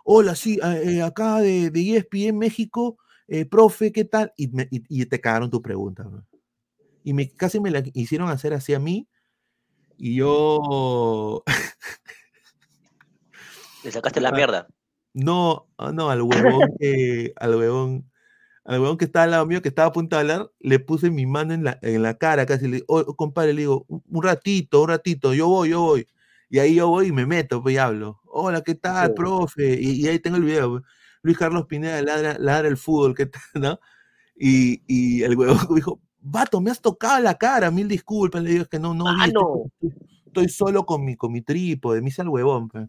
Hola, sí, acá de, de ESPN México, eh, profe, ¿qué tal? Y, y, te cagaron tu pregunta. Y me, casi me la hicieron hacer así a mí. Y yo. [laughs] Le sacaste la mierda. No, ah, no, al huevón que, al huevón, al huevón que estaba al lado mío, que estaba a punto de hablar, le puse mi mano en la, en la cara, casi le digo, oh, compadre, le digo, un ratito, un ratito, yo voy, yo voy. Y ahí yo voy y me meto, pues y hablo. Hola, ¿qué tal, profe? Y, ahí tengo el video. Pues. Luis Carlos Pineda ladra, ladra el fútbol, ¿qué tal? [laughs] ¿No? Y, y el huevón [laughs] dijo, vato, me has tocado la cara, mil disculpas. Le digo, es que no, no, ah, Estoy, solo con mi, con mi trípode, me hice el huevón. Pues.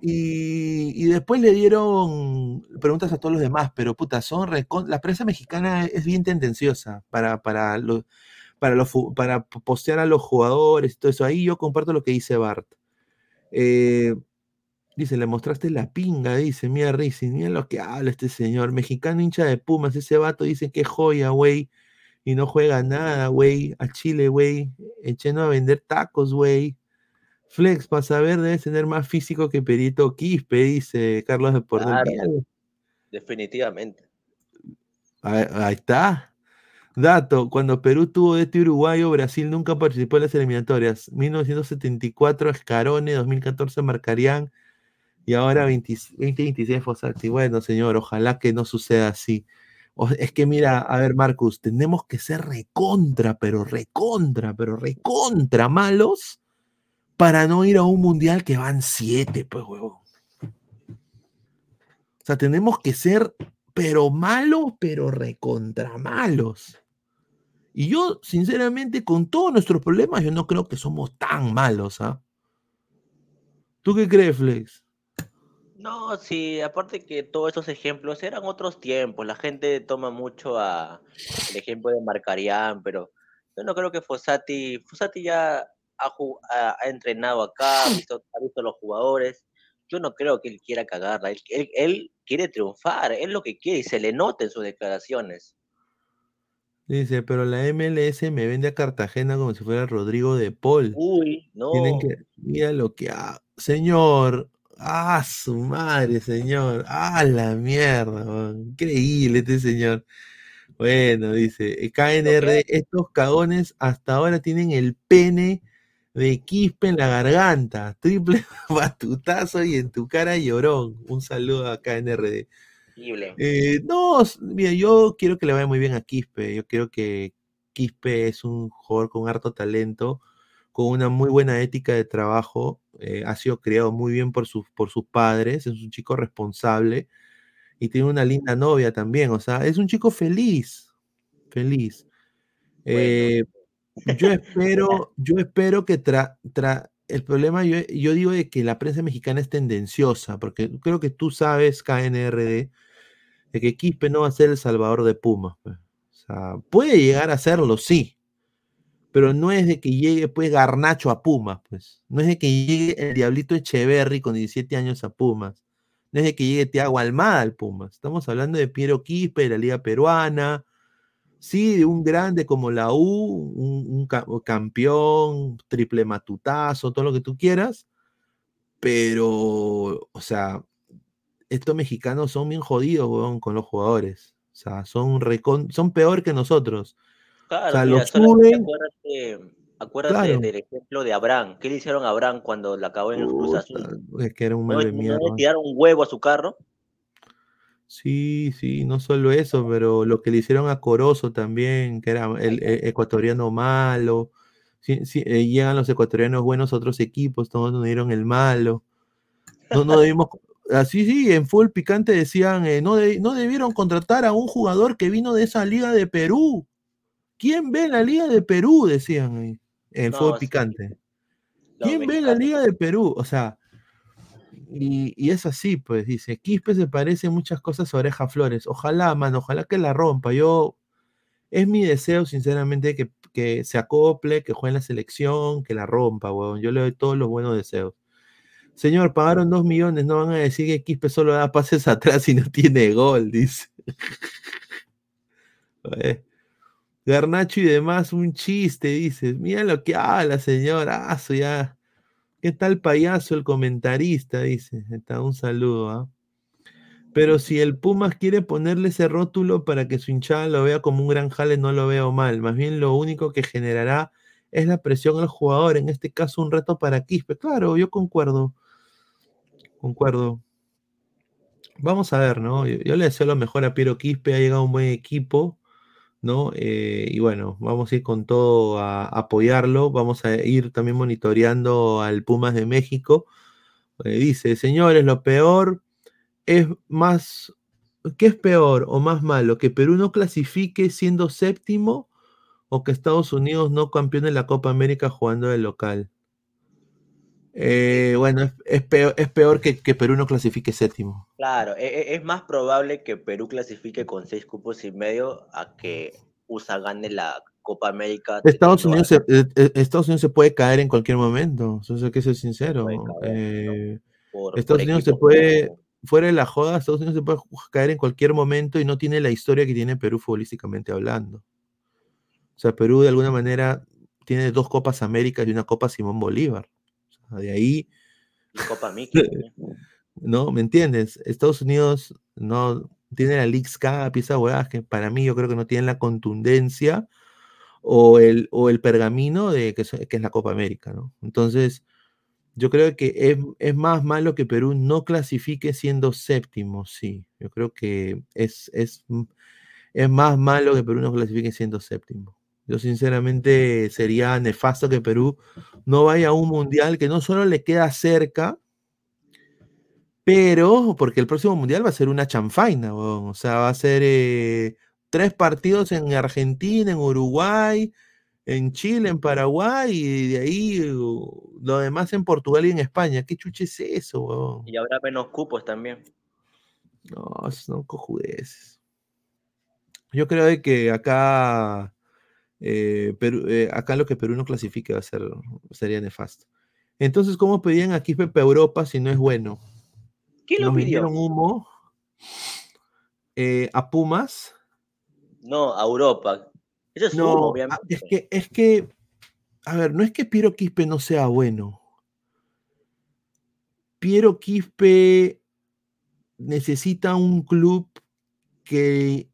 Y, después le dieron preguntas a todos los demás, pero puta, son la prensa mexicana es bien tendenciosa para, para, para, para postear a los jugadores y todo eso. Ahí yo comparto lo que dice Bart. Eh, dice, le mostraste la pinga, dice, mira Racing, mira lo que habla este señor, mexicano hincha de Pumas, ese vato dice que joya, güey, y no juega nada, güey, a Chile, güey, echando a vender tacos, güey. Flex, para saber, debes tener más físico que Perito Quispe, dice Carlos de Portal. definitivamente. Ahí, está. Dato, cuando Perú tuvo este uruguayo, Brasil nunca participó en las eliminatorias. 1974 Escarone, 2014 Marcarían y ahora 2026 Fossati. Bueno, señor, ojalá que no suceda así. es que mira, a ver, Marcus, tenemos que ser recontra, pero recontra, pero recontra malos para no ir a un mundial que van siete, pues, huevón. O sea, tenemos que ser, pero malos, pero recontra malos. Y yo, sinceramente, con todos nuestros problemas, yo no creo que somos tan malos, ¿ah? ¿Tú qué crees, Flex? No, sí, aparte que todos esos ejemplos eran otros tiempos. La gente toma mucho a el ejemplo de Marcarián, pero yo no creo que Fossati, Fossati ya ha, entrenado acá, ha visto, ha visto los jugadores. Yo no creo que él quiera cagarla. Él, quiere triunfar, es lo que quiere y se le nota en sus declaraciones. Dice, pero la MLS me vende a Cartagena como si fuera Rodrigo de Paul. Uy, no. mira lo que ha. Señor, ah, su madre, señor. Ah, la mierda, increíble este señor. Bueno, dice, KNR, estos cagones hasta ahora tienen el pene de Quispe en la garganta, triple [laughs] batutazo y en tu cara llorón. Un saludo acá en RD. Eh, no, mira, yo quiero que le vaya muy bien a Quispe. Yo creo que Quispe es un jugador con harto talento, con una muy buena ética de trabajo. Eh, ha sido criado muy bien por sus, por sus padres. Es un chico responsable y tiene una linda novia también. O sea, es un chico feliz. Feliz. Eh, yo espero, [laughs] yo espero que tra, el problema, yo, yo, digo de que la prensa mexicana es tendenciosa, porque creo que tú sabes, KNRD, de que Quispe no va a ser el salvador de Pumas. Pues. O sea, puede llegar a serlo, sí, pero no es de que llegue pues Garnacho a Pumas, pues. No es de que llegue el Diablito Echeverry con 17 años a Pumas. No es de que llegue Tiago Almada al Pumas. Estamos hablando de Piero Quispe, de la Liga Peruana, Sí, de un grande como la U, un, campeón, triple matutazo, todo lo que tú quieras, pero, o sea, estos mexicanos son bien jodidos, con los jugadores. O sea, son, son peor que nosotros. Claro, o sea, los suben. Acuérdate, del ejemplo de Abraham. ¿Qué le hicieron a Abraham cuando la acabó en el Cruz Azul? Es que era un mal de mierda. ¿No le tiraron un huevo a su carro? Sí, sí, no solo eso, pero lo que le hicieron a Corozo también, que era el, ecuatoriano malo. Sí, eh, llegan los ecuatorianos buenos a otros equipos, todos nos dieron el malo. No, no debimos. Así, sí, en full picante decían, eh, no, no debieron contratar a un jugador que vino de esa liga de Perú. ¿Quién ve la liga de Perú? Decían en full picante. ¿Quién ve la liga de Perú? O sea, y, es así, pues dice, Quispe se parece muchas cosas a Oreja Flores. Ojalá, mano, ojalá que la rompa. Yo, es mi deseo, sinceramente, que, que se acople, que juegue en la selección, que la rompa, weón. Yo le doy todos los buenos deseos. Señor, pagaron dos millones, no van a decir que Quispe solo da pases [laughs] atrás y no tiene gol, dice. [laughs] Garnacho y demás, un chiste, dice. Mira lo que habla, señor. Ah, ya ¿Qué tal payaso el comentarista? Dice. Está un saludo. ¿ah? Pero si el Pumas quiere ponerle ese rótulo para que su hinchada lo vea como un gran jale, no lo veo mal. Más bien lo único que generará es la presión al jugador. En este caso, un reto para Quispe. Claro, yo concuerdo. Concuerdo. Vamos a ver, ¿no? Yo, yo le deseo lo mejor a Piero Quispe. Ha llegado un buen equipo. ¿No? Eh, y bueno, vamos a ir con todo a, apoyarlo, vamos a ir también monitoreando al Pumas de México. Eh, dice, señores, lo peor es más, ¿qué es peor o más malo? ¿Que Perú no clasifique siendo séptimo o que Estados Unidos no campeone la Copa América jugando de local? Eh, bueno, es, peor, es peor que, que, Perú no clasifique séptimo. Claro, e, e, es, más probable que Perú clasifique con seis cupos y medio a que USA gane la Copa América. Estados Unidos, se, eh, eh, Estados Unidos se puede caer en cualquier momento, eso hay que ser sincero. Estados Unidos se puede, fuera de la joda, Estados Unidos se puede caer en cualquier momento y no tiene la historia que tiene Perú futbolísticamente hablando. O sea, Perú de alguna manera tiene dos Copas Américas y una Copa Simón Bolívar. De ahí. Copa Mickey. [laughs] ¿No? ¿Me entiendes? Estados Unidos no. tiene la Leagues Cup y esas huevadas que para mí yo creo que no tienen la contundencia o el, o el pergamino de que, que es la Copa América, ¿no? Entonces, yo creo que es, es, más malo que Perú no clasifique siendo séptimo, sí. Yo creo que es, es, es más malo que Perú no clasifique siendo séptimo. Yo sinceramente sería nefasto que Perú no vaya a un mundial que no solo le queda cerca, pero porque el próximo mundial va a ser una chanfaina, o sea, va a ser eh, tres partidos en Argentina, en Uruguay, en Chile, en Paraguay, y de ahí lo demás en Portugal y en España. ¿Qué chuche es eso, Y habrá menos cupos también. No, son cojudeces. Yo creo que acá, eh, eh, acá lo que Perú no clasifique va a ser, sería nefasto. Entonces, ¿cómo pedían aquí Pepe Europa si no es bueno? ¿Quién lo pidió? humo eh, a Pumas. No, a Europa. Eso es no, humo, obviamente. Es que, es que, a ver, no es que Piero Quispe no sea bueno. Piero Quispe necesita un club que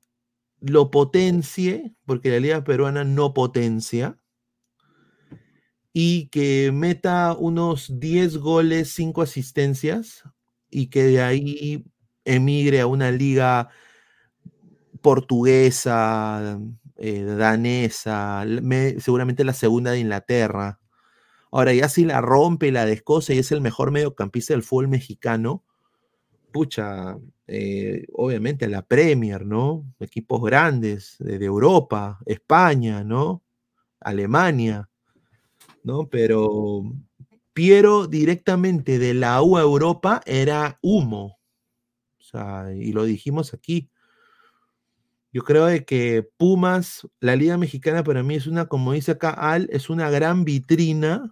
lo potencie, porque la Liga Peruana no potencia, y que meta unos 10 goles, 5 asistencias, y que de ahí emigre a una liga portuguesa, eh, danesa, seguramente la segunda de Inglaterra. Ahora, ya si la rompe, la descosa y es el mejor mediocampista del fútbol mexicano, pucha, eh, obviamente la Premier, ¿no? Equipos grandes de, de, Europa, España, ¿no? Alemania, ¿no? Pero Piero directamente de la U a Europa era humo. O sea, y lo dijimos aquí. Yo creo de que Pumas, la Liga Mexicana para mí es una, como dice acá Al, es una gran vitrina.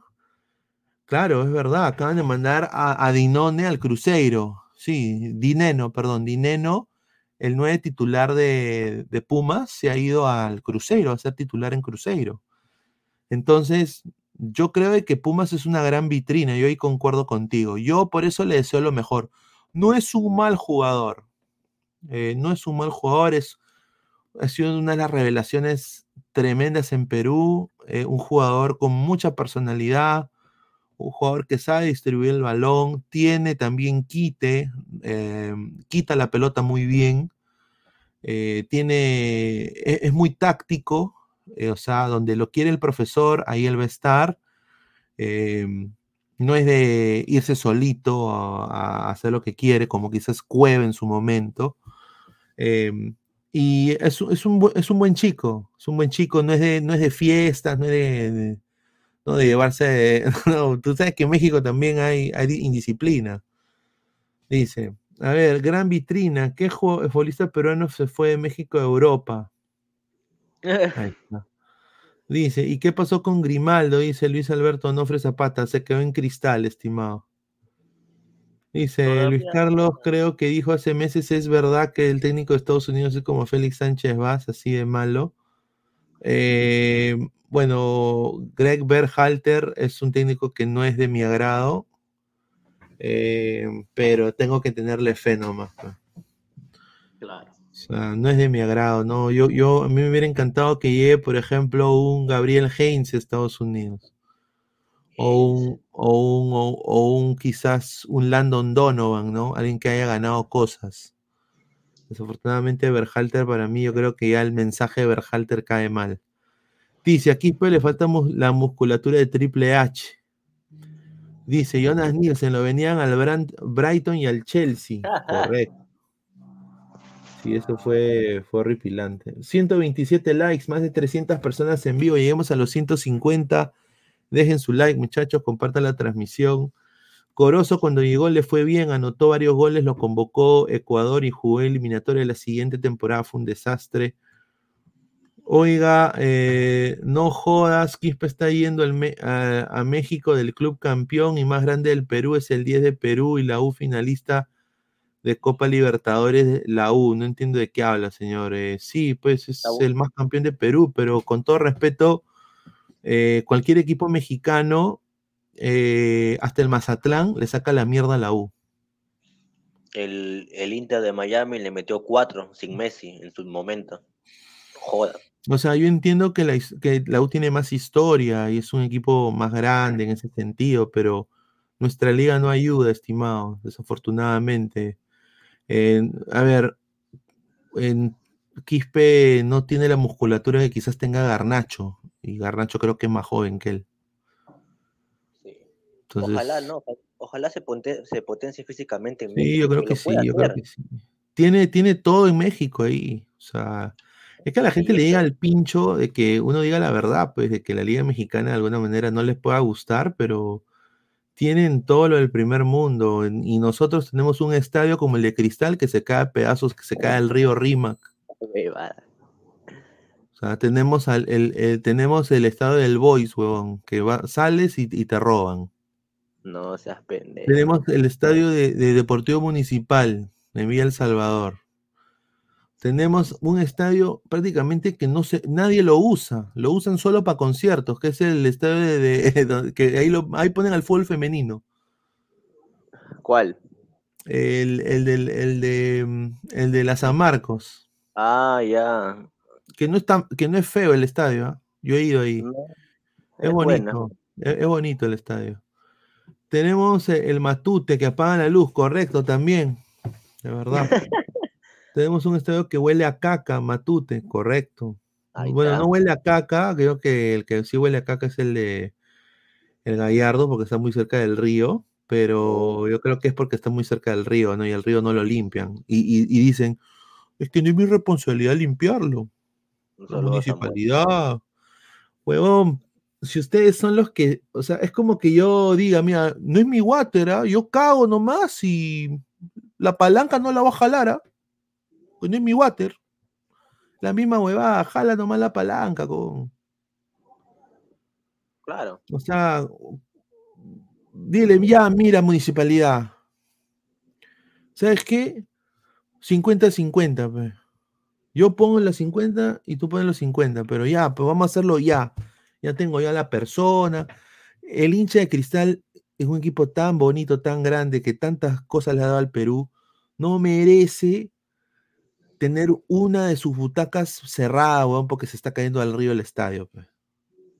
Claro, es verdad, acaban de mandar a, Dinone al Cruzeiro. Sí, Dineno, perdón, Dineno, el nuevo titular de, de Pumas, se ha ido al Cruzeiro, a ser titular en Cruzeiro. Entonces, yo creo que Pumas es una gran vitrina, yo ahí concuerdo contigo. Yo por eso le deseo lo mejor. No es un mal jugador, eh, no es un mal jugador, es, ha sido una de las revelaciones tremendas en Perú, eh, un jugador con mucha personalidad, un jugador que sabe distribuir el balón, tiene también quite, eh, quita la pelota muy bien, tiene, es, es muy táctico, eh, o sea, donde lo quiere el profesor, ahí él va a estar. No es de irse solito a, hacer lo que quiere, como quizás Cueve en su momento. Y es, es, un, es, un, buen chico, es un buen chico, no es de, no es de fiestas, no es de, no de llevarse, [laughs] no, tú sabes que en México también hay, hay indisciplina. Dice, a ver, gran vitrina, ¿qué futbolista peruano se fue de México a Europa? [laughs] Dice, ¿y qué pasó con Grimaldo? Dice Luis Alberto Onofre Zapata, se quedó en cristal, estimado. Dice Luis Carlos, creo que dijo hace meses, es verdad que el técnico de Estados Unidos es como Félix Sánchez Vaz, así de malo. Eh, bueno, Greg Berhalter es un técnico que no es de mi agrado, eh, pero tengo que tenerle fe nomás. Pues. Claro no es de mi agrado, no. Yo, yo, a mí me hubiera encantado que llegue, por ejemplo, un Gabriel Heinz a Estados Unidos. O un, o un, o, un quizás un Landon Donovan, ¿no? Alguien que haya ganado cosas. Desafortunadamente, Berhalter, para mí, yo creo que ya el mensaje de Berhalter cae mal. Dice, aquí pues le faltamos la musculatura de Triple H. Dice, Jonas Nielsen lo venían al Brighton y al Chelsea. [laughs] Correcto. Sí, eso fue, fue horripilante. 127 likes, más de 300 personas en vivo. Lleguemos a los 150. Dejen su like, muchachos, compartan la transmisión. Corozo cuando llegó le fue bien, anotó varios goles, lo convocó Ecuador y jugó eliminatoria la siguiente temporada, fue un desastre. Oiga, eh, no jodas, Quispe está yendo a, a, México del club campeón y más grande del Perú, es el 10 de Perú y la U finalista de Copa Libertadores, la U. No entiendo de qué habla, señor. Eh, sí, pues es el más campeón de Perú, pero con todo respeto, eh, cualquier equipo mexicano, eh, hasta el Mazatlán, le saca la mierda a la U. el, el Inter de Miami le metió cuatro sin Messi en su momento. Joda. O sea, yo entiendo que la, his- que la U tiene más historia y es un equipo más grande en ese sentido, pero nuestra liga no ayuda, estimado, desafortunadamente. En- a ver, en Quispe no tiene la musculatura que quizás tenga Garnacho, y Garnacho creo que es más joven que él. Sí. Entonces, Ojalá, ¿no? Ojalá se, ponte- se potencie físicamente en Sí, México, yo creo que sí, yo creo que sí. Tiene, tiene todo en México ahí. O sea, es que a la gente le llega al pincho de que uno diga la verdad, pues, de que la Liga Mexicana de alguna manera no les pueda gustar, pero tienen todo lo del primer mundo. en- Y nosotros tenemos un estadio como el de Cristal que se cae a pedazos, que se cae al río Rímac. O sea, tenemos, al, el, el- tenemos el estadio del Boys, huevón, que va, sales y, y te roban. No seas pendejo. Tenemos el estadio de, de Deportivo Municipal de Villa El Salvador. Tenemos un estadio prácticamente que no se, nadie lo usa, lo usan solo para conciertos, que es el estadio de, [laughs] que ahí, lo, ahí ponen al fútbol femenino. ¿Cuál? El, el del- el de, el de la San Marcos, Ah, ya. que no, es tan- que no es feo el estadio, ¿ah? yo he ido ahí. No, Es bonito, es, es bonito el estadio. Tenemos eh, el Matute que apaga la luz, correcto también, de verdad. [laughs] Tenemos un estadio que huele a caca, Matute, correcto. Ahí bueno, está. no huele a caca, creo que el que sí huele a caca es el de el Gallardo, porque está muy cerca del río, pero yo creo que es porque está muy cerca del río, ¿no? Y el río no lo limpian. Y, y- y dicen, es que no es mi responsabilidad limpiarlo. La municipalidad. Huevón, si ustedes son los que, o sea, es como que yo diga, mira, no es mi water, yo cago nomás y la palanca no la va a jalar, ¿ah? Pues no es mi water. La misma huevada, jala nomás la palanca, con. Claro. O sea, dile, ya, mira, municipalidad. ¿Sabes qué? 50-50, pe. Yo pongo las 50 y tú pones los 50, pero ya, pues vamos a hacerlo ya. Ya tengo ya la persona. El hincha de cristal es un equipo tan bonito, tan grande, que tantas cosas le ha dado al Perú. No merece tener una de sus butacas cerrada, weón, porque se está cayendo al río el estadio. pe. O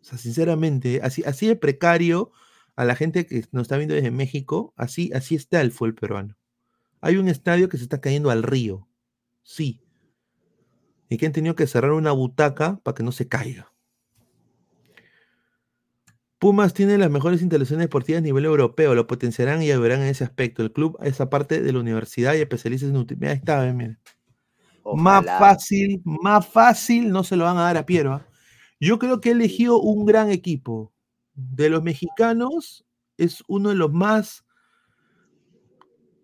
sea, sinceramente, así, así de precario a la gente que nos está viendo desde México, así, así está el fútbol peruano. Hay un estadio que se está cayendo al río. Sí. Y que han tenido que cerrar una butaca para que no se caiga. Pumas tiene las mejores instalaciones deportivas a nivel europeo, lo potenciarán y ayudarán en ese aspecto. El club es aparte de la universidad y especialistas en utilidad. Ahí está, ven, mira. Más fácil, más fácil no se lo van a dar a Piero. ¿ah? Yo creo que he elegido un gran equipo. De los mexicanos, es uno de los más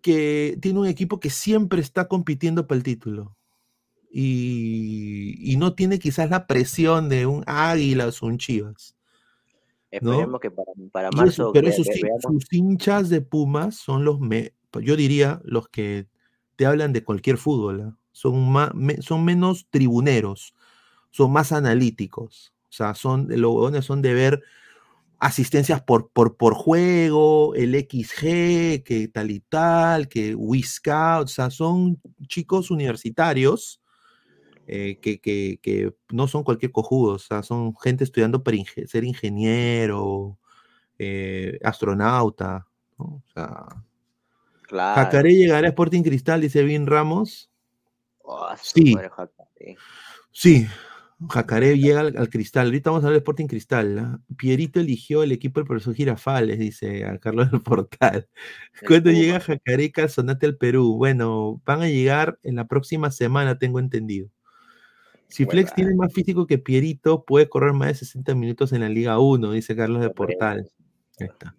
que tiene un equipo que siempre está compitiendo para el título. Y, y no tiene quizás la presión de un Águilas o un Chivas. ¿no? Esperemos que para, para Y eso- marzo pero esos veamos sus hinchas de Pumas son los, me- yo diría, los que te hablan de cualquier fútbol. ¿ah? Son, más, son menos tribuneros, son más analíticos. O sea, son, los huevones son de ver asistencias por, por, por juego, el XG, que tal y tal, que Scout, o sea, son chicos universitarios eh, que, que- que no son cualquier cojudo, o sea, son gente estudiando para inge- ser ingeniero, eh, astronauta, ¿no? O sea, claro. Jacaré llegará a Sporting Cristal, dice Vin Ramos. Oh, Sí. Jacaré. Sí, Jacaré llega al, al Cristal. Ahorita vamos a hablar de Sporting Cristal. ¿ah? Pierito eligió el equipo del profesor Girafales, dice a Carlos del Portal. [laughs] El ¿Cuándo Puma. llega Jacaré Calzonate al Perú? Bueno, van a llegar en la próxima semana, tengo entendido. Si Flex tiene más físico que Pierito, puede correr más de 60 minutos en la Liga 1, dice Carlos de. Portal. Ahí está.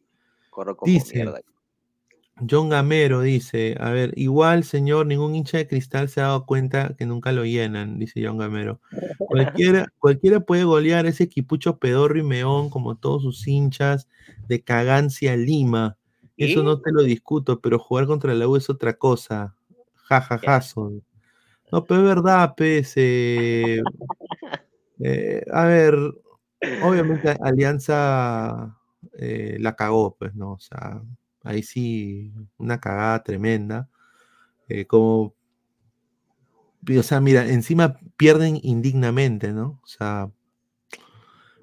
Corro como Dice, mierda. John Gamero dice, a ver, igual, señor, ningún hincha de cristal se ha dado cuenta que nunca lo llenan, dice John Gamero. Cualquiera, cualquiera puede golear ese equipucho pedorro y meón, como todos sus hinchas de Cagancia Lima. Eso no te lo discuto, pero jugar contra la U es otra cosa. Ja, ja, ja, son. No, pero es verdad, pues. eh, eh, a ver, obviamente Alianza eh, la cagó, pues, ¿no? O sea, ahí sí, una cagada tremenda. Eh, como, o sea, mira, encima pierden indignamente, ¿no? O sea,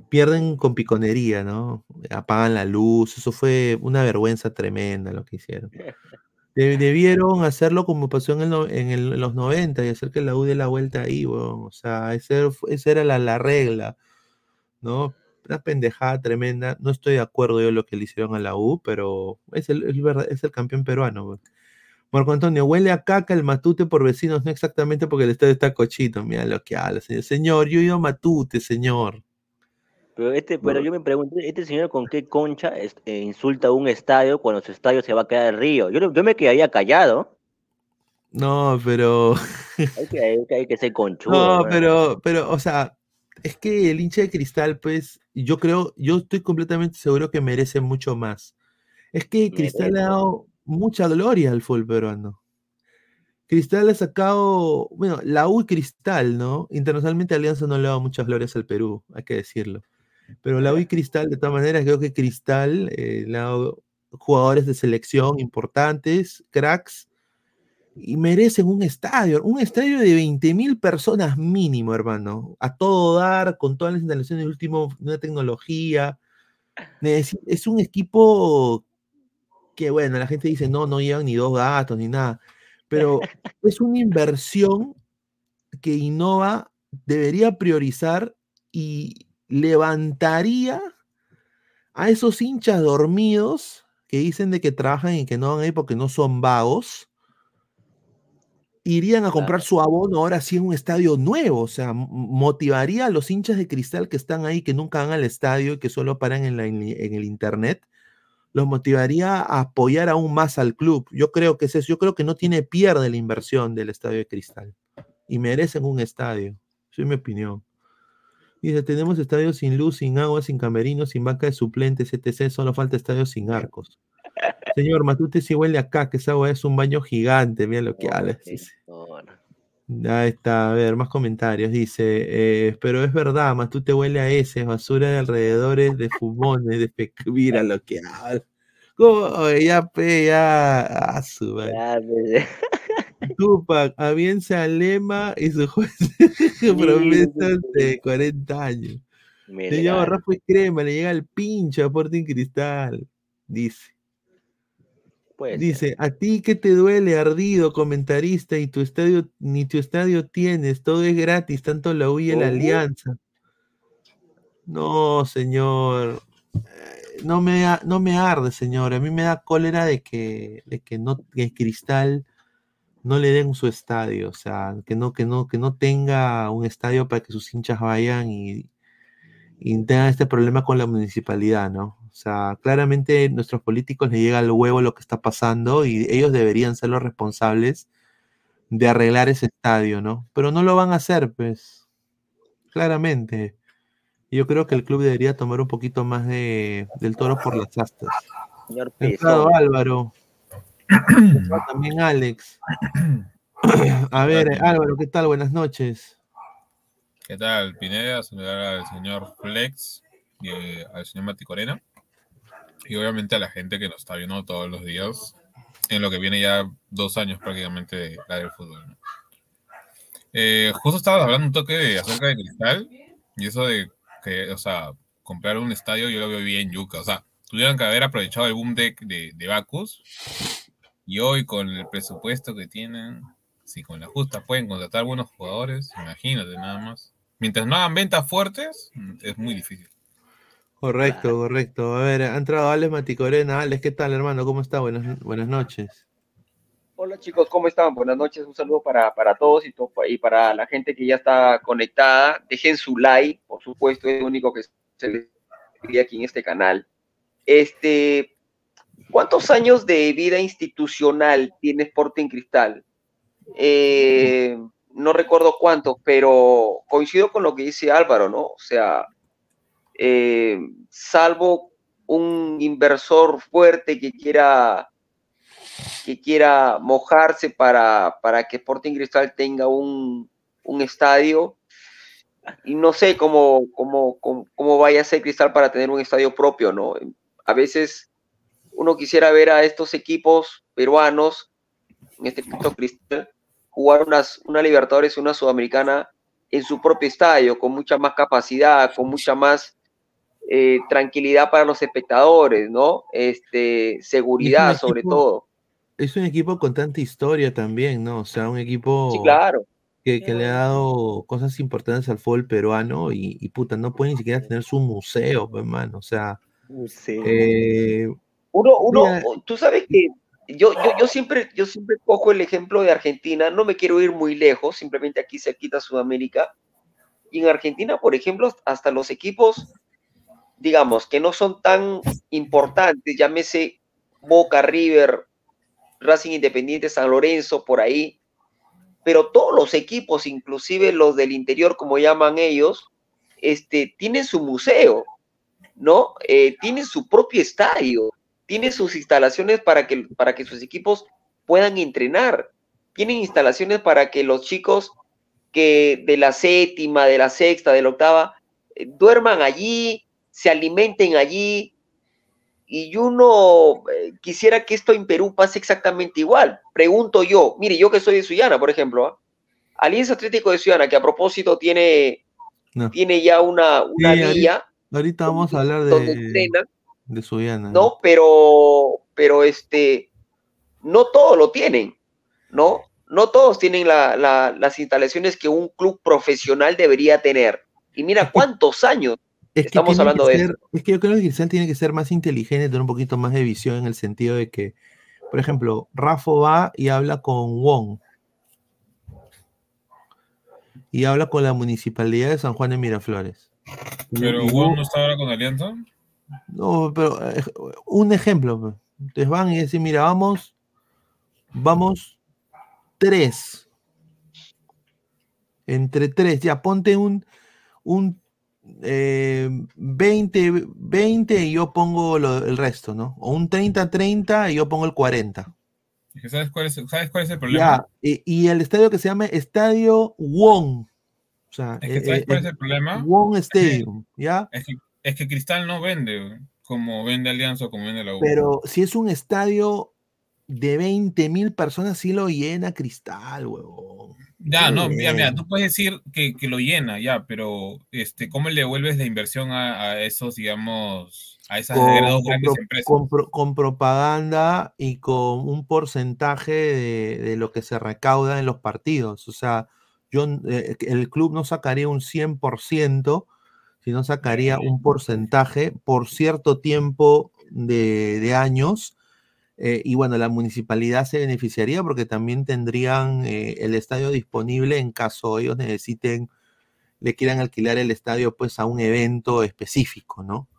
pierden con piconería, ¿no? Apagan la luz, eso fue una vergüenza tremenda lo que hicieron. [laughs] Debieron hacerlo como pasó en, en, los 90 y hacer que la U dé la vuelta ahí, O sea, esa era la, la, regla, ¿no? Una pendejada tremenda. No estoy de acuerdo yo lo que le hicieron a la U, pero es el, es el campeón peruano, Marco Antonio, huele a caca el matute por vecinos, no exactamente porque el estadio está cochito. Mira lo que habla, señor. Señor, yo he ido a matute, señor. Pero, este, pero yo me pregunto, ¿este señor con qué concha eh, insulta a un estadio cuando su estadio se va a quedar el río? Yo, yo me quedaría callado. No, pero. hay, que, hay, que, ser [laughs] conchudo. No, pero, pero, o sea, es que el hincha de cristal, pues, yo creo, yo estoy completamente seguro que merece mucho más. Es que Cristal ha dado mucha gloria al fútbol peruano. Cristal ha sacado, bueno, la U y Cristal, ¿no? Internacionalmente Alianza no le ha dado muchas glorias al Perú, hay que decirlo. Pero la U y Cristal, de todas maneras, creo que Cristal eh, le ha dado jugadores de selección importantes, cracks, y merecen un estadio, un estadio de 20 mil personas mínimo, hermano, a todo dar, con todas las instalaciones de último, una tecnología. Es un equipo que, bueno, la gente dice, no, no llevan ni dos gatos ni nada, pero [laughs] es una inversión que Innova debería priorizar y levantaría a esos hinchas dormidos que dicen de que trabajan y que no van ahí porque no son vagos, irían a comprar su abono ahora sí en un estadio nuevo, o sea, motivaría a los hinchas de cristal que están ahí, que nunca van al estadio y que solo paran en, la, en el internet, los motivaría a apoyar aún más al club. Yo creo que es eso, yo creo que no tiene pierde la inversión del estadio de cristal y merecen un estadio, esa es mi opinión. Dice, tenemos estadios sin luz, sin agua, sin camerinos, sin banca de suplentes, etc. Solo falta estadios sin arcos. Señor, Matute si huele acá, que esa agua es un baño gigante, mira lo que habla. Ahí está, a ver, más comentarios. Dice, eh, pero es verdad, Matute huele a ese, basura de alrededores de fumones, de [laughs] mira lo que habla. ¿Cómo? Ya, pe, ya, a su [laughs] Tupac, avienza Lema y su juez [laughs] promesas de 40 años. Le llama Rafa y Crema, le llega el pincho a Sporting Cristal. Dice. Dice, a ti que te duele, ardido, comentarista, y tu estadio, ni tu estadio tienes, todo es gratis, tanto la U y la Alianza. No, señor. Eh, no me, no me arde, señor. A mí me da cólera de que, de que no, que Cristal no le den su estadio, o sea, que no, que no, que no tenga un estadio para que sus hinchas vayan y, tengan este problema con la municipalidad, ¿no? O sea, claramente nuestros políticos les llega al huevo lo que está pasando y ellos deberían ser los responsables de arreglar ese estadio, ¿no? Pero no lo van a hacer, pues, claramente. Yo creo que el club debería tomar un poquito más de, del toro por las astas. Señor Álvaro. [clears throat] también Alex. [clears throat] A ver, Álvaro, ¿qué tal? Buenas noches. ¿Qué tal, Pineda? Saludar al señor Flex y al señor Mati Corena. Y obviamente a la gente que nos está viendo todos los días, en lo que viene ya dos años prácticamente de la del fútbol. Eh, justo estabas hablando un toque acerca de cristal y eso de que, o sea, comprar un estadio yo lo veo bien yuca. O sea, tuvieron que haber aprovechado el boom de, de, de Bacus y hoy con el presupuesto que tienen, si con la justa pueden contratar buenos jugadores, imagínate nada más. Mientras no hagan ventas fuertes, es muy difícil. Correcto, correcto. A ver, ha entrado Alex Maticorena. Alex, ¿qué tal, hermano? ¿Cómo está? Buenas, buenas noches. Hola chicos, ¿cómo están? Buenas noches, un saludo para, todos y, y para la gente que ya está conectada. Dejen su like, por supuesto, es lo único que se les pide aquí en este canal. Este, ¿Cuántos años de vida institucional tiene Sporting Cristal? Eh, no recuerdo cuántos, pero coincido con lo que dice Álvaro, ¿no? O sea, eh, salvo un inversor fuerte que quiera que quiera mojarse para, para que Sporting Cristal tenga un, estadio. Y no sé cómo, cómo, cómo, cómo, vaya a ser Cristal para tener un estadio propio, ¿no? A veces uno quisiera ver a estos equipos peruanos en este caso Cristal, jugar unas, una Libertadores y una Sudamericana en su propio estadio, con mucha más capacidad, con mucha más eh, tranquilidad para los espectadores, ¿no? Este, seguridad sobre todo. Es un equipo con tanta historia también, ¿no? O sea, un equipo sí, claro. que, que, le ha dado cosas importantes al fútbol peruano y, y puta, no puede ni siquiera tener su museo, hermano. O sea, sí. eh, uno, uno, mira, tú sabes que yo, yo, siempre, yo siempre cojo el ejemplo de Argentina, no me quiero ir muy lejos, simplemente aquí se quita Sudamérica. Y en Argentina, por ejemplo, hasta los equipos, digamos, que no son tan importantes, llámese Boca, River, Racing Independiente, San Lorenzo, por ahí, pero todos los equipos, inclusive los del interior, como llaman ellos, este, tienen su museo, ¿no? Eh, tienen su propio estadio tiene sus instalaciones para que, para que sus equipos puedan entrenar. Tienen instalaciones para que los chicos que de la séptima, de la sexta, de la octava, eh, duerman allí, se alimenten allí. Y uno eh, quisiera que esto en Perú pase exactamente igual. Pregunto yo, mire, yo que soy de Suyana, por ejemplo, ¿ah? Alianza Atlético de Suyana, que a propósito tiene, no. tiene ya una, una sí, vía. Ahorita, ahorita vamos a hablar de, de Suyana. ¿no? Pero, pero este, no todos lo tienen, ¿no? No todos tienen la, la, las instalaciones que un club profesional debería tener. Y mira cuántos años es estamos hablando de ser, eso. Es que yo creo que Cristal tiene que ser más inteligente, tener un poquito más de visión en el sentido de que, por ejemplo, Rafa va y habla con Wong. Y habla con la municipalidad de San Juan de Miraflores. Pero Wong no está ahora con Alianza. No, pero eh, un ejemplo. Entonces van y dicen, mira, vamos, vamos tres. Entre tres, ya ponte un, un eh, 20, 20 y yo pongo lo, el resto, ¿no? O un 30, 30 y yo pongo el 40. ¿Sabes cuál es, ¿sabes cuál es el problema? Ya, y, y, el estadio que se llama Estadio Wong. O sea, es que, ¿sabes eh, cuál es el problema? Wong Stadium, es que, ¿ya? Es que, es que Cristal no vende como vende Alianza o como vende la U. Pero si es un estadio de 20 mil personas, sí lo llena Cristal, huevón. Ya, no, mira, mira, tú puedes decir que, que, lo llena, ya, pero este, ¿cómo le devuelves la inversión a, a esos, digamos, a esas con, dos grandes pro, empresas? Con, propaganda y con un porcentaje de, de, lo que se recauda en los partidos. O sea, yo, eh, el club no sacaría un 100%, sino sacaría un porcentaje por cierto tiempo de, de años. Eh, y bueno, la municipalidad se beneficiaría porque también tendrían eh, el estadio disponible en caso ellos necesiten, le quieran alquilar el estadio pues a un evento específico, ¿no?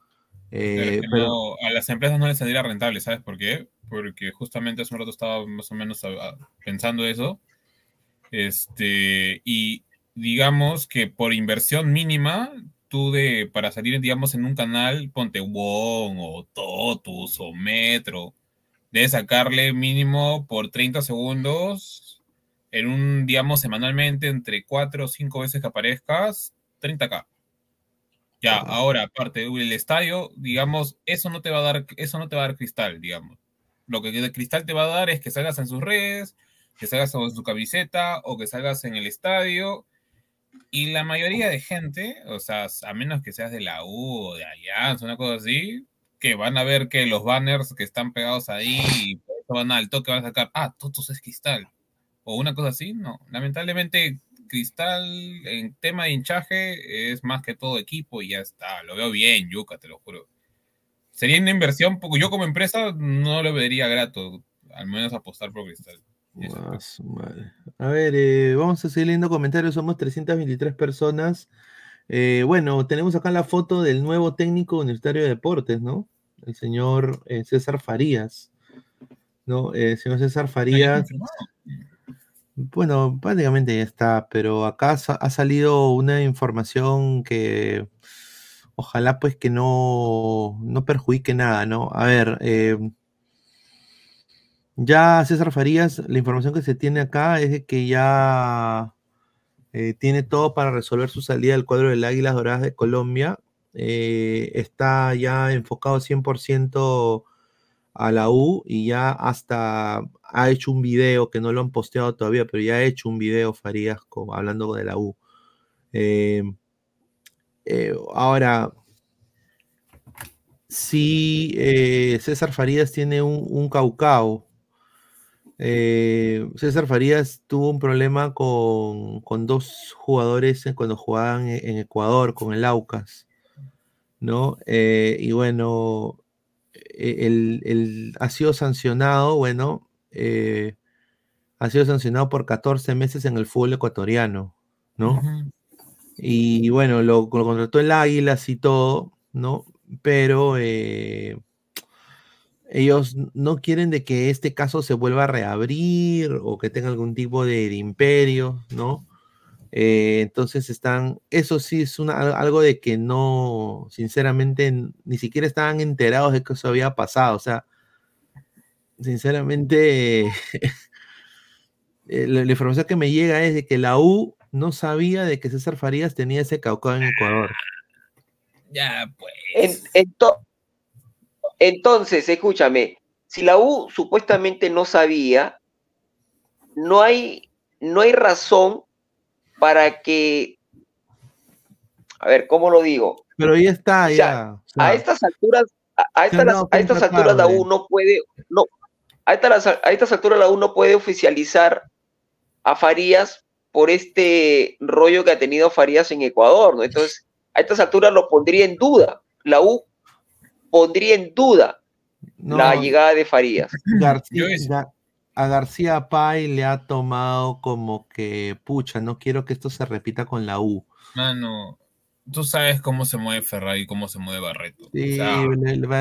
Eh, pero, a las empresas no les saldría rentable, ¿sabes por qué? Porque justamente hace un rato estaba más o menos pensando eso. Este, y digamos que por inversión mínima tú de, para salir, digamos, en un canal, ponte Wong o Totus o Metro, debes sacarle mínimo por 30 segundos en un, digamos, semanalmente, entre 4 o 5 veces que aparezcas, 30k. Ya, ahora, aparte del estadio, digamos, eso no te va a dar, eso no te va a dar cristal, digamos. Lo que el cristal te va a dar es que salgas en sus redes, que salgas en su camiseta o que salgas en el estadio y la mayoría de gente, o sea, a menos que seas de la U o de Alianza, una cosa así, que van a ver que los banners que están pegados ahí y van al toque van a sacar, ah, Totos es cristal. O una cosa así, no. Lamentablemente, cristal en tema de hinchaje es más que todo equipo y ya está. Lo veo bien, Yuca, te lo juro. Sería una inversión, porque yo como empresa no lo vería grato, al menos apostar por cristal. Más, madre. A ver, eh, vamos a seguir leyendo comentarios. Somos 323 personas. Eh, bueno, tenemos acá la foto del nuevo técnico universitario de deportes, ¿no? El señor eh, César Farías. ¿No? El señor César Farías. Bueno, prácticamente ya está, pero acá ha salido una información que ojalá pues que no, no perjudique nada, ¿no? A ver, eh, ya César Farías, la información que se tiene acá es que ya eh, tiene todo para resolver su salida del cuadro del Águilas Doradas de Colombia. Eh, está ya enfocado 100% a la U y ya hasta ha hecho un video que no lo han posteado todavía, pero ya ha hecho un video Farías hablando de la U. Eh, ahora, si César Farías tiene un, caucao, César Farías tuvo un problema con, dos jugadores cuando jugaban en, Ecuador, con el Aucas, ¿no? y bueno, el, ha sido sancionado, bueno, eh, ha sido sancionado por 14 meses en el fútbol ecuatoriano, ¿no? Y bueno, lo, contrató el Águilas y todo, ¿no? Pero eh, ellos no quieren de que este caso se vuelva a reabrir o que tenga algún tipo de imperio, ¿no? Eh, entonces están, eso sí es una, algo de que no, sinceramente, ni siquiera estaban enterados de que eso había pasado. O sea, sinceramente, [laughs] eh, la, información que me llega es de que la U no sabía de que César Farías tenía ese caucado en Ecuador. Ya, pues. Entonces, escúchame, si la U supuestamente no sabía, no hay, no hay razón para que, a ver, ¿cómo lo digo? Pero ya está, ya. a estas alturas, a, estas, alturas la U no puede, no, a estas, a estas alturas la U no puede oficializar a Farías por este rollo que ha tenido Farías en Ecuador, ¿no? Entonces, a estas alturas lo pondría en duda. La U pondría en duda la llegada de Farías. [laughs] García, a García Pay le ha tomado como que, pucha, no quiero que esto se repita con la U. Mano, tú sabes cómo se mueve Ferrari y cómo se mueve Barreto. Sí,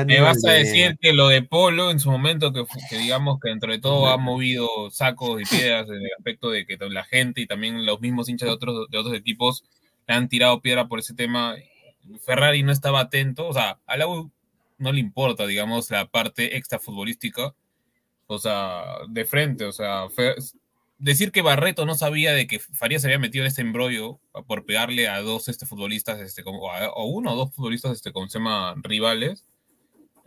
me vas a decir que lo de Polo en su momento, que, digamos que dentro de todo ha movido sacos y piedras en el aspecto de que la gente y también los mismos hinchas de otros, de otros equipos le han tirado piedra por ese tema. Ferrari no estaba atento, o sea, a la U no le importa, digamos, la parte extra futbolística o sea, de frente, o sea, decir que Barreto no sabía de que Farías se había metido en este embrollo por pegarle a dos este, futbolistas, este, como, o uno o dos futbolistas este, con sema rivales.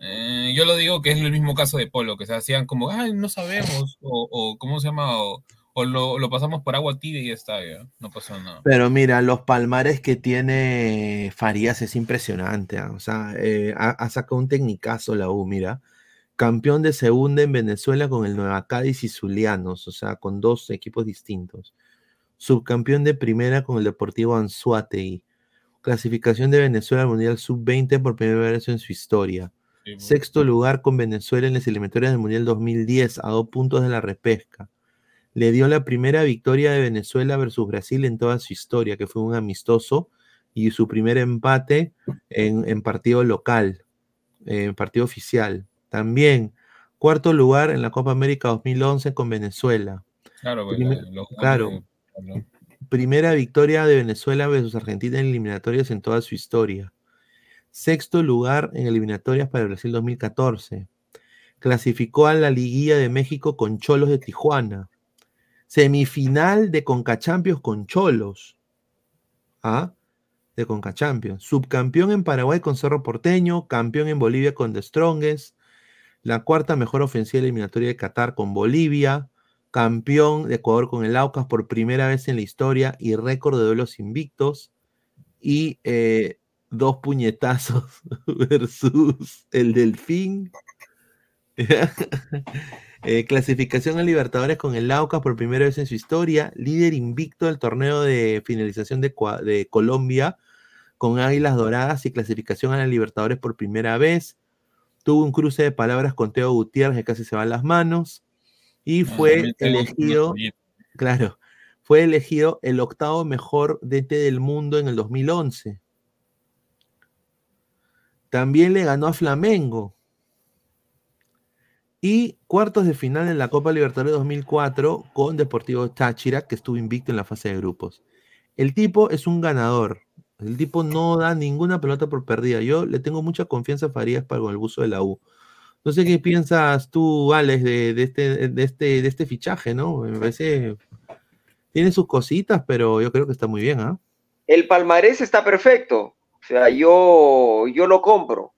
Eh, yo lo digo que es el mismo caso de Polo, que se hacían como, ay, no sabemos, o, ¿cómo se llama? O, lo, pasamos por agua tibia y ya está, ya. no pasó nada. Pero mira, los palmares que tiene Farías es impresionante, ¿ah? o sea, eh, ha, ha, sacado un tecnicazo la U, mira campeón de segunda en Venezuela con el Nueva Cádiz y Zulianos, o sea, con dos equipos distintos. Subcampeón de primera con el Deportivo Anzuategui. Clasificación de Venezuela al Mundial Sub-20 por primera vez en su historia. Sexto lugar con Venezuela en las eliminatorias del Mundial 2010 a dos puntos de la repesca. Le dio la primera victoria de Venezuela versus Brasil en toda su historia, que fue un amistoso, y su primer empate en, partido local, en partido oficial. También, cuarto lugar en la Copa América 2011 con Venezuela. Claro, pues, claro. Primera victoria de Venezuela versus Argentina en eliminatorias en toda su historia. Sexto lugar en eliminatorias para Brasil 2014. Clasificó a la liguilla de México con Cholos de Tijuana. Semifinal de Concachampions con Cholos. ¿Ah? De Concachampions. Subcampeón en Paraguay con Cerro Porteño. Campeón en Bolivia con The Strongest la cuarta mejor ofensiva eliminatoria de Qatar con Bolivia, campeón de Ecuador con el Aucas por primera vez en la historia y récord de duelos invictos, y eh, dos puñetazos [laughs] versus el Delfín. [laughs] Eh, clasificación a Libertadores con el Aucas por primera vez en su historia, líder invicto del torneo de finalización de, de Colombia con Águilas Doradas y clasificación a la Libertadores por primera vez tuvo un cruce de palabras con Teo Gutiérrez que casi se van las manos y ah, fue elegido, claro, fue elegido el octavo mejor DT del mundo en el 2011. También le ganó a Flamengo. Y cuartos de final en la Copa Libertadores 2004 con Deportivo Táchira, que estuvo invicto en la fase de grupos. El tipo es un ganador. El tipo no da ninguna pelota por perdida. Yo le tengo mucha confianza a Farías para con el buzo de la U. No sé qué piensas tú, Alex, de, este, de, este, de este fichaje, ¿no? Me parece. Tiene sus cositas, pero yo creo que está muy bien, ¿ah? El palmarés está perfecto. O sea, yo, yo lo compro.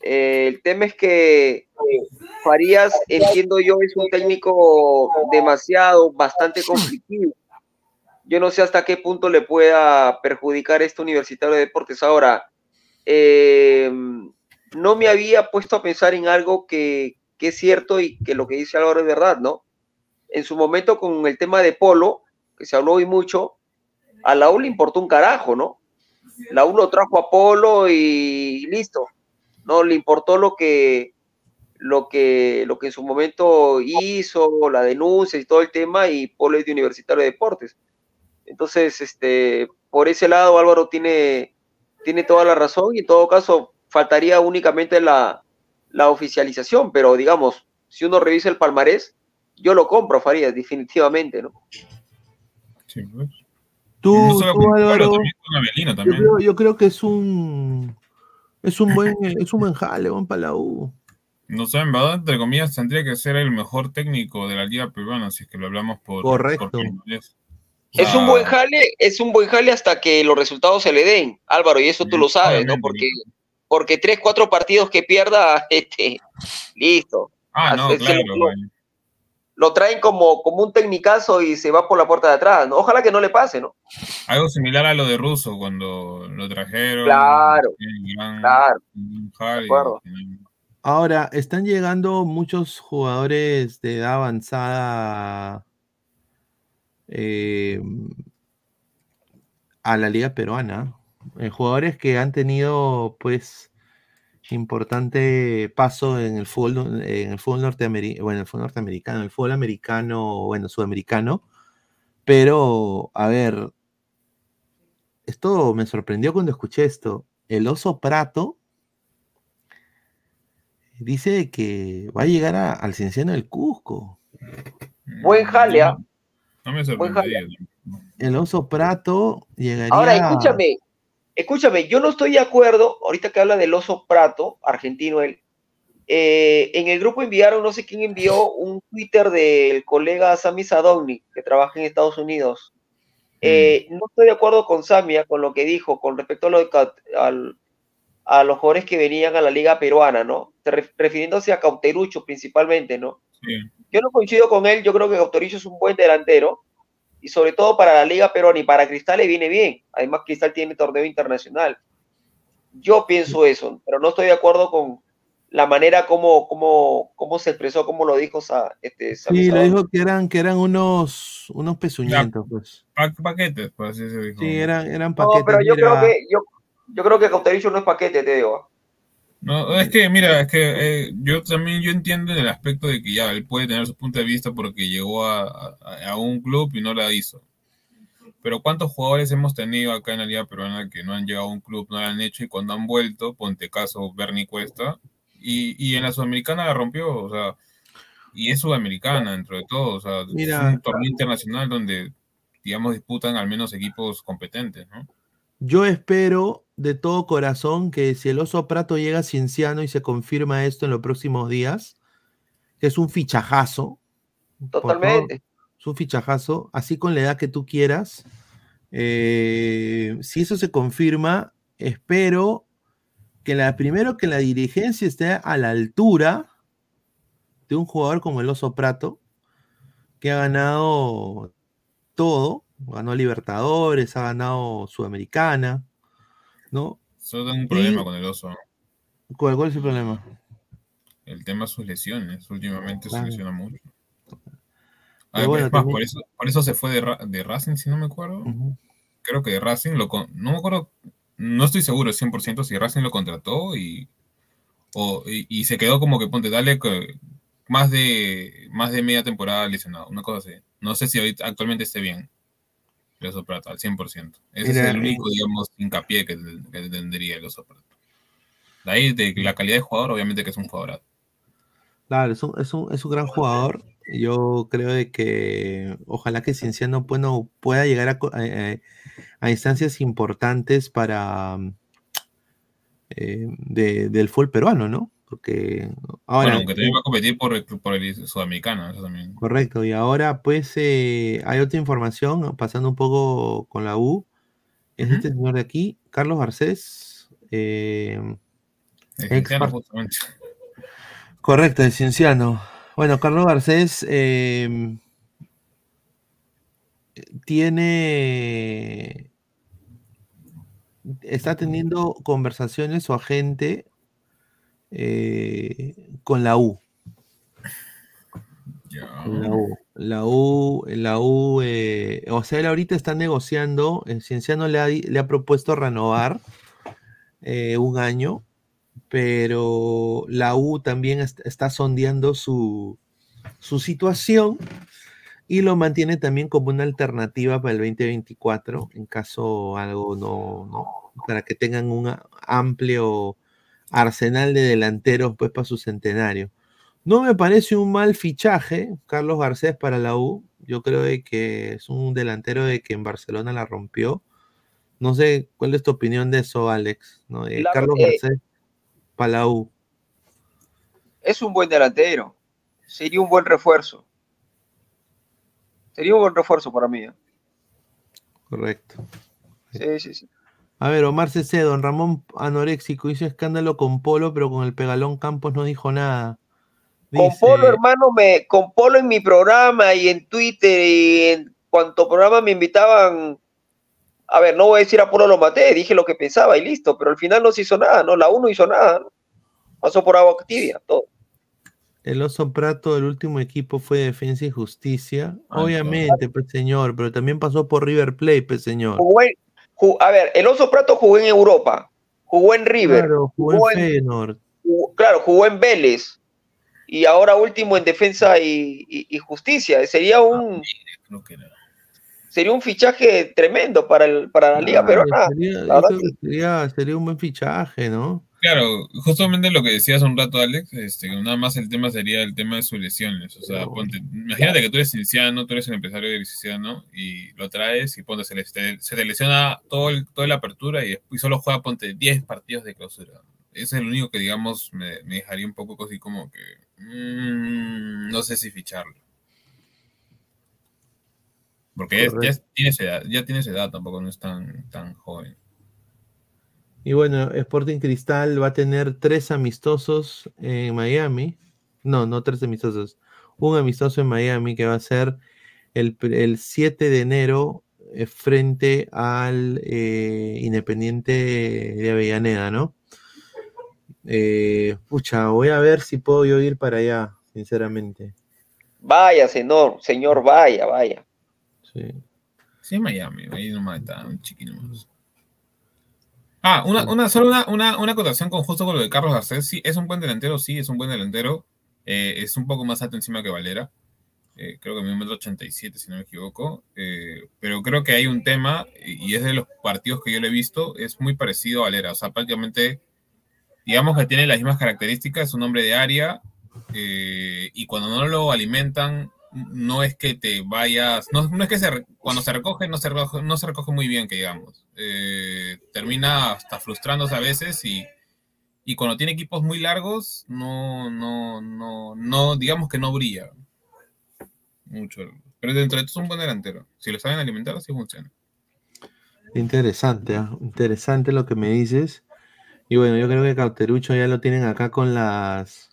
El tema es que Farías, entiendo yo, es un técnico demasiado, bastante conflictivo. Yo no sé hasta qué punto le pueda perjudicar este Universitario de Deportes. Ahora, eh, no me había puesto a pensar en algo que, que es cierto y que lo que dice Álvaro es verdad, ¿no? En su momento con el tema de Polo, que se habló hoy mucho, a la U le importó un carajo, ¿no? La U lo trajo a Polo y listo. No le importó lo que lo que lo que en su momento hizo, la denuncia y todo el tema y Polo es de Universitario de Deportes. Entonces, este, por ese lado Álvaro tiene tiene toda la razón y en todo caso faltaría únicamente la, la oficialización, pero digamos, si uno revisa el palmarés, yo lo compro, Farías, definitivamente, ¿no? Sí, pues. Tú, tú Álvaro, yo creo, yo creo, que es un es un buen [laughs] es un buen jale, buen para la U. No sé, en verdad, entre comillas, tendría que ser el mejor técnico de la liga peruana, si es que lo hablamos por. Correcto. es un buen jale, es un buen jale hasta que los resultados se le den, Álvaro, y eso tú lo sabes, ¿no? Porque, porque tres, cuatro partidos que pierda, [laughs] este, listo. Ah, no, claro, lo traen como, como un tecnicazo y se va por la puerta de atrás, ¿no? Ojalá que no le pase, ¿no? Algo similar a lo de Russo cuando lo trajeron. Claro, claro. Ahora, están llegando muchos jugadores de edad avanzada eh, a la liga peruana. Eh, jugadores que han tenido, pues, importante paso en el fútbol, en el fútbol norteamericano, bueno, el fútbol norteamericano, el fútbol americano, bueno, sudamericano, pero, a ver, esto me sorprendió cuando escuché esto. El oso Prato dice que va a llegar al Cienciano del Cusco. Buen jalea. No me sorprendió. El oso Prato llegaría. Ahora, escúchame, Escúchame, yo no estoy de acuerdo, ahorita que habla del oso Prato, argentino él, eh, en el grupo enviaron, no sé quién envió, un Twitter del colega Sami Sadovnik, que trabaja en Estados Unidos. Eh, mm. no estoy de acuerdo con Samia, con lo que dijo con respecto a, lo a los jóvenes que venían a la liga peruana, ¿no? Refiriéndose a Cauterucho principalmente, ¿no? Yo no coincido con él, yo creo que Cauterucho es un buen delantero, y sobre todo para la Liga Perón y para Cristal le viene bien. Además, Cristal tiene torneo internacional. Yo pienso eso, pero no estoy de acuerdo con la manera como, como, como se expresó, como lo dijo este, Sí, le dijo que eran, que eran unos, unos pezuñitos, pues. paquetes, pues así se dijo. Sí, eran, eran paquetes. No, pero yo creo que, yo, yo creo que no es paquete, te digo. No, es que, mira, es que eh, yo también yo entiendo en el aspecto de que ya él puede tener su punto de vista porque llegó a, un club y no la hizo. Pero ¿cuántos jugadores hemos tenido acá en la Liga Peruana que no han llegado a un club, no lo han hecho y cuando han vuelto, ponte caso Bernie Cuesta, y, y en la Sudamericana la rompió, o sea, y es Sudamericana dentro de todo, o sea, es un torneo internacional donde, digamos, disputan al menos equipos competentes, ¿no? Yo espero de todo corazón que si el oso Prato llega a Cienciano y se confirma esto en los próximos días, que es un fichajazo. Totalmente. es un fichajazo, así con la edad que tú quieras. Eh, si eso se confirma, espero que la, primero que la dirigencia esté a la altura de un jugador como el Oso Prato, que ha ganado todo, ganó Libertadores, ha ganado Sudamericana, ¿no? Solo tengo un problema con el oso. ¿Cuál, es el problema? El tema de sus lesiones. Últimamente se lesiona mucho. por, eso, se fue de, Racing, si no me acuerdo. Creo que de Racing lo no me acuerdo, no estoy seguro 100% si Racing lo contrató y, y, se quedó como que ponte, dale más de más de media temporada lesionado, una cosa así. No sé si actualmente esté bien. El oso Prato, al 100%. Ese es el único, digamos, hincapié que, tendría el oso Prato. De ahí, de la calidad de jugador, obviamente que es un jugador. Claro, es un, es un, es un gran jugador. Yo creo de que ojalá que Cienciano bueno, pueda llegar a, a, instancias importantes para eh, del fútbol peruano, ¿no? Porque ahora. Bueno, aunque también va a competir por, por el sudamericano, eso también. Correcto, y ahora pues eh, hay otra información, pasando un poco con la U. Es este señor de aquí, Carlos Garcés. Eh, Correcto, el cienciano. Bueno, Carlos Garcés eh, tiene. Está teniendo conversaciones su agente eh, con la U. La U, la U, la U eh, o sea, él ahorita está negociando, el Cienciano le ha, le ha propuesto renovar eh, un año, pero la U también est- está sondeando su, su situación y lo mantiene también como una alternativa para el 2024, en caso algo no, no, para que tengan un amplio arsenal de delanteros pues para su centenario. No me parece un mal fichaje Carlos Garcés para la U. Yo creo de que es un delantero de que en Barcelona la rompió. No sé cuál es tu opinión de eso, Alex. ¿no? La- Carlos eh, Garcés para la U. Es un buen delantero. Sería un buen refuerzo. Sería un buen refuerzo para mí. ¿eh? Correcto. Sí, sí, sí. A ver, Omar Cece, don Ramón Anoréxico hizo escándalo con Polo, pero con el Pegalón Campos no dijo nada. Con Polo, hermano, me, con Polo en mi programa y en Twitter y en cuanto programa me invitaban. A ver, no voy a decir a Polo lo maté, dije lo que pensaba y listo, pero al final no se hizo nada, ¿no? La U no hizo nada, ¿no? Pasó por agua tibia, todo. El Oso Prato, el último equipo fue Defensa y Justicia. Obviamente, pues señor, pero también pasó por River Plate, pues señor. A ver, el Oso Prato jugó en Europa, jugó en River, Claro, jugó jugó en en- Feyenoord. jugó- claro, jugó en Vélez y ahora último en Defensa y, y- y Justicia. Sería un, Creo que era. sería un fichaje tremendo para, el, para la Liga Claro, sería, creo que sería, sería un buen fichaje, ¿no? Claro, justamente lo que decías un rato, Alex, este, que nada más el tema sería el tema de sus lesiones. O sea, ponte, imagínate que tú eres cienciano, tú eres el empresario de cienciano y lo traes y ponte, se, le, se te lesiona todo el, toda la apertura y, y solo juega, ponte, 10 partidos de clausura. Ese es el único que, digamos, me, me dejaría un poco así como que, mm, no sé si ficharlo. Porque ya, ya tienes edad, ya tienes edad, tampoco no es tan, tan joven. Y bueno, Sporting Cristal va a tener tres amistosos en Miami. No, no tres amistosos. Un amistoso en Miami que va a ser el, el 7 de enero eh, frente al eh, Independiente de Avellaneda, ¿no? Eh, pucha, voy a ver si puedo yo ir para allá, sinceramente. Vaya, señor, señor, vaya, vaya. Sí. Sí, Miami, ahí nomás está, un más. Ah, una, una, solo una, una, una acotación con justo con lo de Carlos Garcés. Sí, es un buen delantero, sí, es un buen delantero. Eh, es un poco más alto encima que Valera. Eh, creo que mide un metro ochenta y siete, si no me equivoco. Eh, pero creo que hay un tema, y y es de los partidos que yo le he visto, es muy parecido a Valera. O sea, prácticamente, digamos que tiene las mismas características, es un hombre de área, eh, y cuando no lo alimentan, no es que te vayas, no, no es que se, cuando se recoge no se recoge, no se recoge muy bien, que digamos. Eh, termina hasta frustrándose a veces y, y cuando tiene equipos muy largos, no, no, no, no, digamos que no brilla mucho. Pero dentro de todo es un buen delantero. Si lo saben alimentar, así funciona. Interesante, ¿ah? interesante lo que me dices. Y bueno, yo creo que Cauterucho ya lo tienen acá con las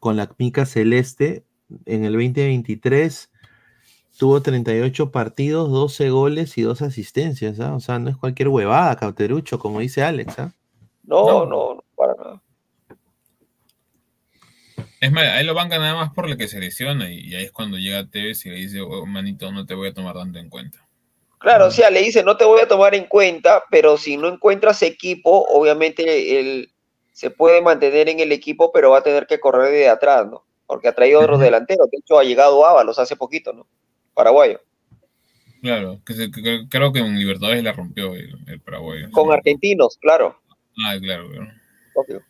con la mica celeste. En el 2023 tuvo 38 partidos, 12 goles y 2 asistencias. ¿ah? O sea, no es cualquier huevada, Cauterucho, como dice Alex. ¿ah? No, No. no, no, para nada. Es más, ahí lo banca nada más por lo que se lesiona y, y ahí es cuando llega Tevez y le dice, "Oh, manito, no te voy a tomar tanto en cuenta. Claro, o sea, le dice, no te voy a tomar en cuenta, pero si no encuentras equipo, obviamente él se puede mantener en el equipo, pero va a tener que correr de atrás, ¿no? Porque ha traído otros delanteros. De hecho, ha llegado Ábalos hace poquito, ¿no? Paraguayo. Claro, que, se- que- creo que en Libertadores la rompió el, el paraguayo. Con argentinos, claro. Ah, claro, claro. obvio.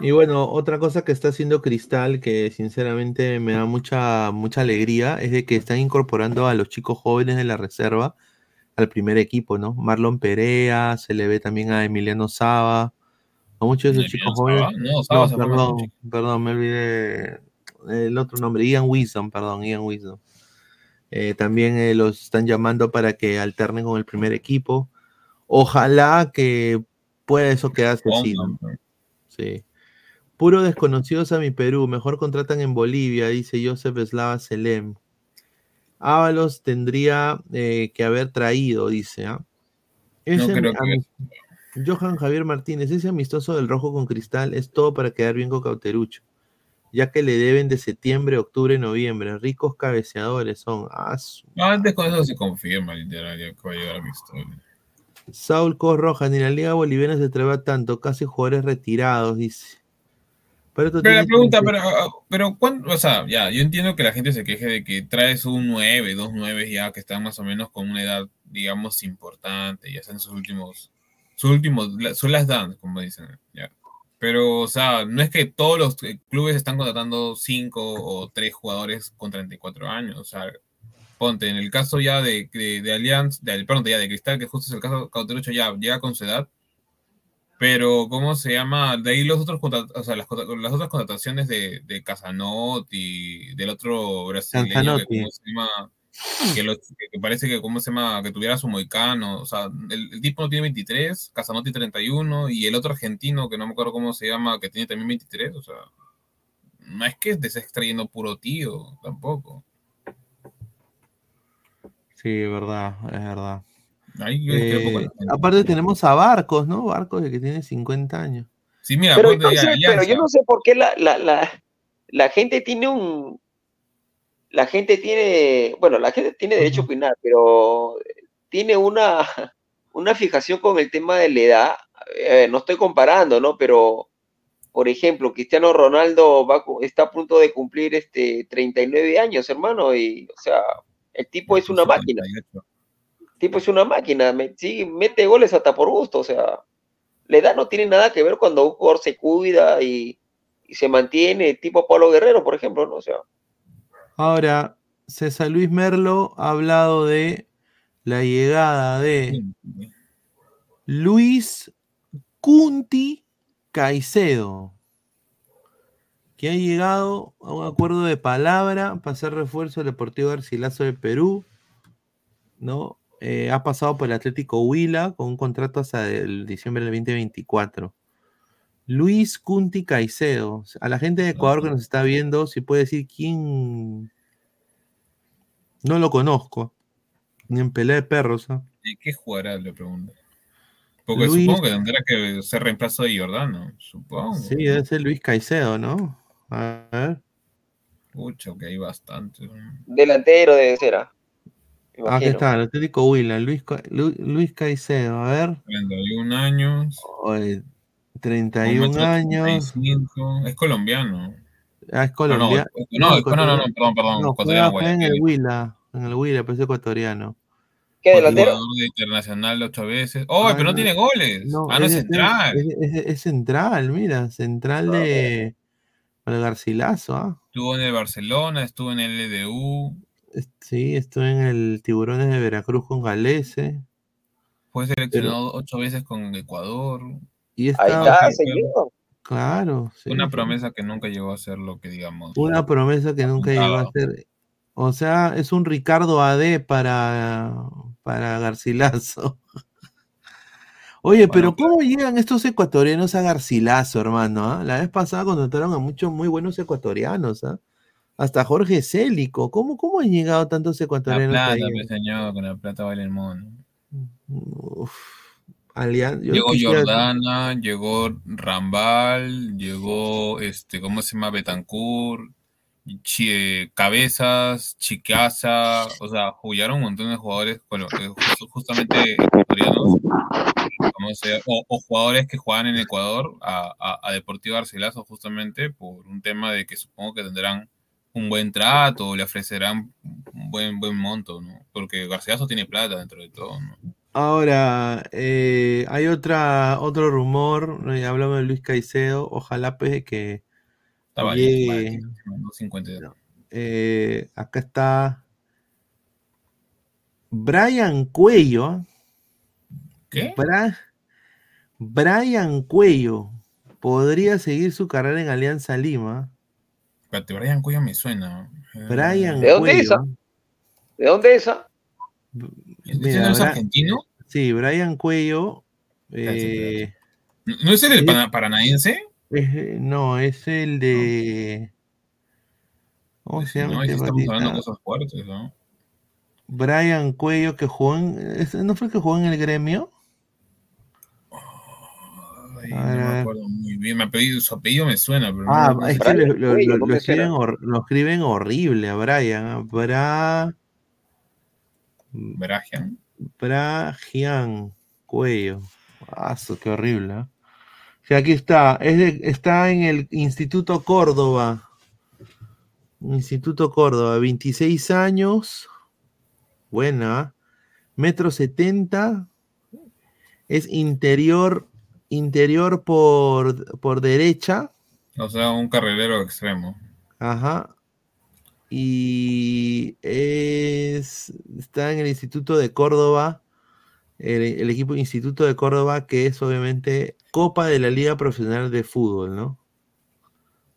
Y bueno, otra cosa que está haciendo Cristal, que sinceramente me da mucha, mucha alegría, es de que están incorporando a los chicos jóvenes de la reserva al primer equipo, ¿no? Marlon Perea, se le ve también a Emiliano Saba, a muchos de esos chicos jóvenes. No, Saba No, perdón, perdón, me olvidé el otro nombre, Ian Wisdom, perdón, Ian Wisdom. Eh, también eh, los están llamando para que alternen con el primer equipo. Ojalá que pueda eso quedarse así, ¿no? Sí. Puro desconocidos a mi Perú, mejor contratan en Bolivia, dice Joseph Slava Selem. Ábalos tendría eh, que haber traído, dice. ¿ah? Ese creo ami- Johan Javier Martínez, ese amistoso del rojo con cristal es todo para quedar bien con Cauterucho, ya que le deben de septiembre, octubre, noviembre. Ricos cabeceadores son. Ah, su- Antes con eso se confirma, literal, ya que va a llegar a mi historia. Saúl Cos Rojas, ni la Liga Boliviana se traba tanto, casi jugadores retirados, dice. Pero, la pregunta, 30 pero, ah, pero ¿cuándo? O sea, ya, yo entiendo que la gente se queje de que traes un 9, dos 9 ya que están más o menos con una edad, digamos, importante, ya están en sus últimos, sus últimos, la- son las dan, como dicen, ya. Pero, o sea, no es que todos los clubes están contratando 5 o 3 jugadores con 34 años, o sea, ponte, en el caso ya de, de, de Allianz, de, perdón, ya de Cristal, que justo es el caso de Cauterucho, ya llega con su edad, pero, ¿cómo se llama? De ahí los otros o sea, las, otras contrataciones de, de Casanotti, del otro brasileño que. ¿cómo se llama? Que, lo- que- parece que, ¿cómo se llama? Que tuviera su moicano. O sea, el, el tipo no tiene 23, Casanotti 31, y el otro argentino, que no me acuerdo cómo se llama, que tiene también 23. O sea, no es que estés extrayendo puro tío, tampoco. Sí, verdad, es verdad. Ahí yo discrepo con Eh, la aparte tenemos a Barcos, ¿no? Barcos de que tiene 50 años. Sí, mira, Pero, entonces, pero yo no sé por qué la, la, la, la gente tiene un. La gente tiene. Bueno, la gente tiene derecho a opinar, pero tiene una, [laughs] una fijación con el tema de la edad. Eh, no estoy comparando, ¿no? Pero, por ejemplo, Cristiano Ronaldo va, está a punto de cumplir este 39 años, hermano, y, o sea, el tipo es una máquina. 78. El tipo es una máquina, me- sí, mete goles hasta por gusto, o sea, la edad no tiene nada que ver cuando un jugador se cuida y, y se mantiene, tipo Pablo Guerrero, por ejemplo, ¿no? O sea, Ahora, César Luis Merlo ha hablado de la llegada de Luis Cunti Caicedo, que ha llegado a un acuerdo de palabra para hacer refuerzo del Deportivo Garcilaso de Perú, ¿no? Eh, ha pasado por el Atlético Huila con un contrato hasta el diciembre del 2024. Luis Cunti Caicedo. A la gente de Ecuador que nos está viendo, si puede decir quién. No lo conozco. Ni en pelea de perros. ¿ah? ¿Y qué jugará? Le pregunto. Porque Luis- supongo que tendrá que ser reemplazo de Giordano, supongo. Sí, debe ser Luis Caicedo, ¿no? A ver. Pucha, que hay bastante. delantero debe ser, ¿ah? Ah, Aquí imagino. está, el Atlético Huila. Luis, Luis Caicedo, a ver. 31 años. Oye, 31 metro años. 85. Es colombiano. Ah, es No, no, colombiano. no, no, no, no, no, perdón, perdón. No, ecuatoriano, en el. Huila. En el Huila, pues es ecuatoriano. ¿Qué delantero? Jugador de internacional ocho veces. ¡Oh, Ah, pero no, no. tiene goles! No, ah, no es central. Es, es- es central, mira, central de para el Garcilaso, ¿ah? Estuvo en el Barcelona, estuvo en el LDU. Sí, estuve en el Tiburones de Veracruz con Galese. Fue seleccionado ocho veces con Ecuador. Y Ahí estaba, está, señor. claro. sí, Una promesa que nunca llegó a ser lo que digamos. Una promesa que nunca llegó a ser. O sea, es un Ricardo AD para, para Garcilaso. [laughs] Oye, pero Bueno, ¿cómo llegan estos ecuatorianos a Garcilaso, hermano? ah? La vez pasada contrataron a muchos muy buenos ecuatorianos, ¿ah? Hasta Jorge Célico. ¿Cómo, ¿Cómo han llegado tantos La ecuatorianos plata, ahí? pues, señor, con la plata vale el mono. Uf, Llegó Jordana, llegó Rambal, llegó este, ¿cómo se llama? Betancourt, eh, Cabezas, Chiquiaza, o sea, jugaron un montón de jugadores lo- eh, justamente ecuatorianos, ¿cómo se- o, o jugadores que juegan en Ecuador a, a, a Deportivo Garcilaso justamente por un tema de que supongo que tendrán un buen trato, le ofrecerán un buen, buen monto, ¿no? Porque Garcilaso tiene plata dentro de todo, ¿no? Ahora, eh, hay otra, otro rumor, eh, hablamos de Luis Caicedo, ojalá pues que Estaba llegue, baratito, 250. eh, acá está Brian Cuello, ¿Qué? Bra- Brian Cuello, podría seguir su carrera en Alianza Lima, Espérate, Brian Cuello me suena. Brian ¿De dónde es Cuello, esa? ¿De dónde es esa? ¿Ese mira, no es Bra- argentino? sí, Brian Cuello, Espérate, eh, ¿No no es el del pana- paranaense? Es- no, es el de. ¿Cómo se llama no, este estamos hablando patita? cosas fuertes, ¿no? Brian Cuello que jugó en. ¿ese ¿No fue el que jugó en el gremio? Ay, no me acuerdo muy bien. Apellido, su apellido me suena, pero Ah, no, es que lo, lo- lo- escriben, lo escriben horrible a Brian. ¿ah? Bra, Bragian. Bragian Cuello. Su, qué horrible. sea, aquí está. Es de- está en el Instituto Córdoba. Instituto Córdoba, 26 años. Buena. ¿ah? Metro 70. Es interior, interior por, por derecha. O sea, un carrilero extremo. Ajá. Y es, está en el Instituto de Córdoba, el, el equipo Instituto de Córdoba, que es obviamente Copa de la Liga Profesional de Fútbol, ¿no?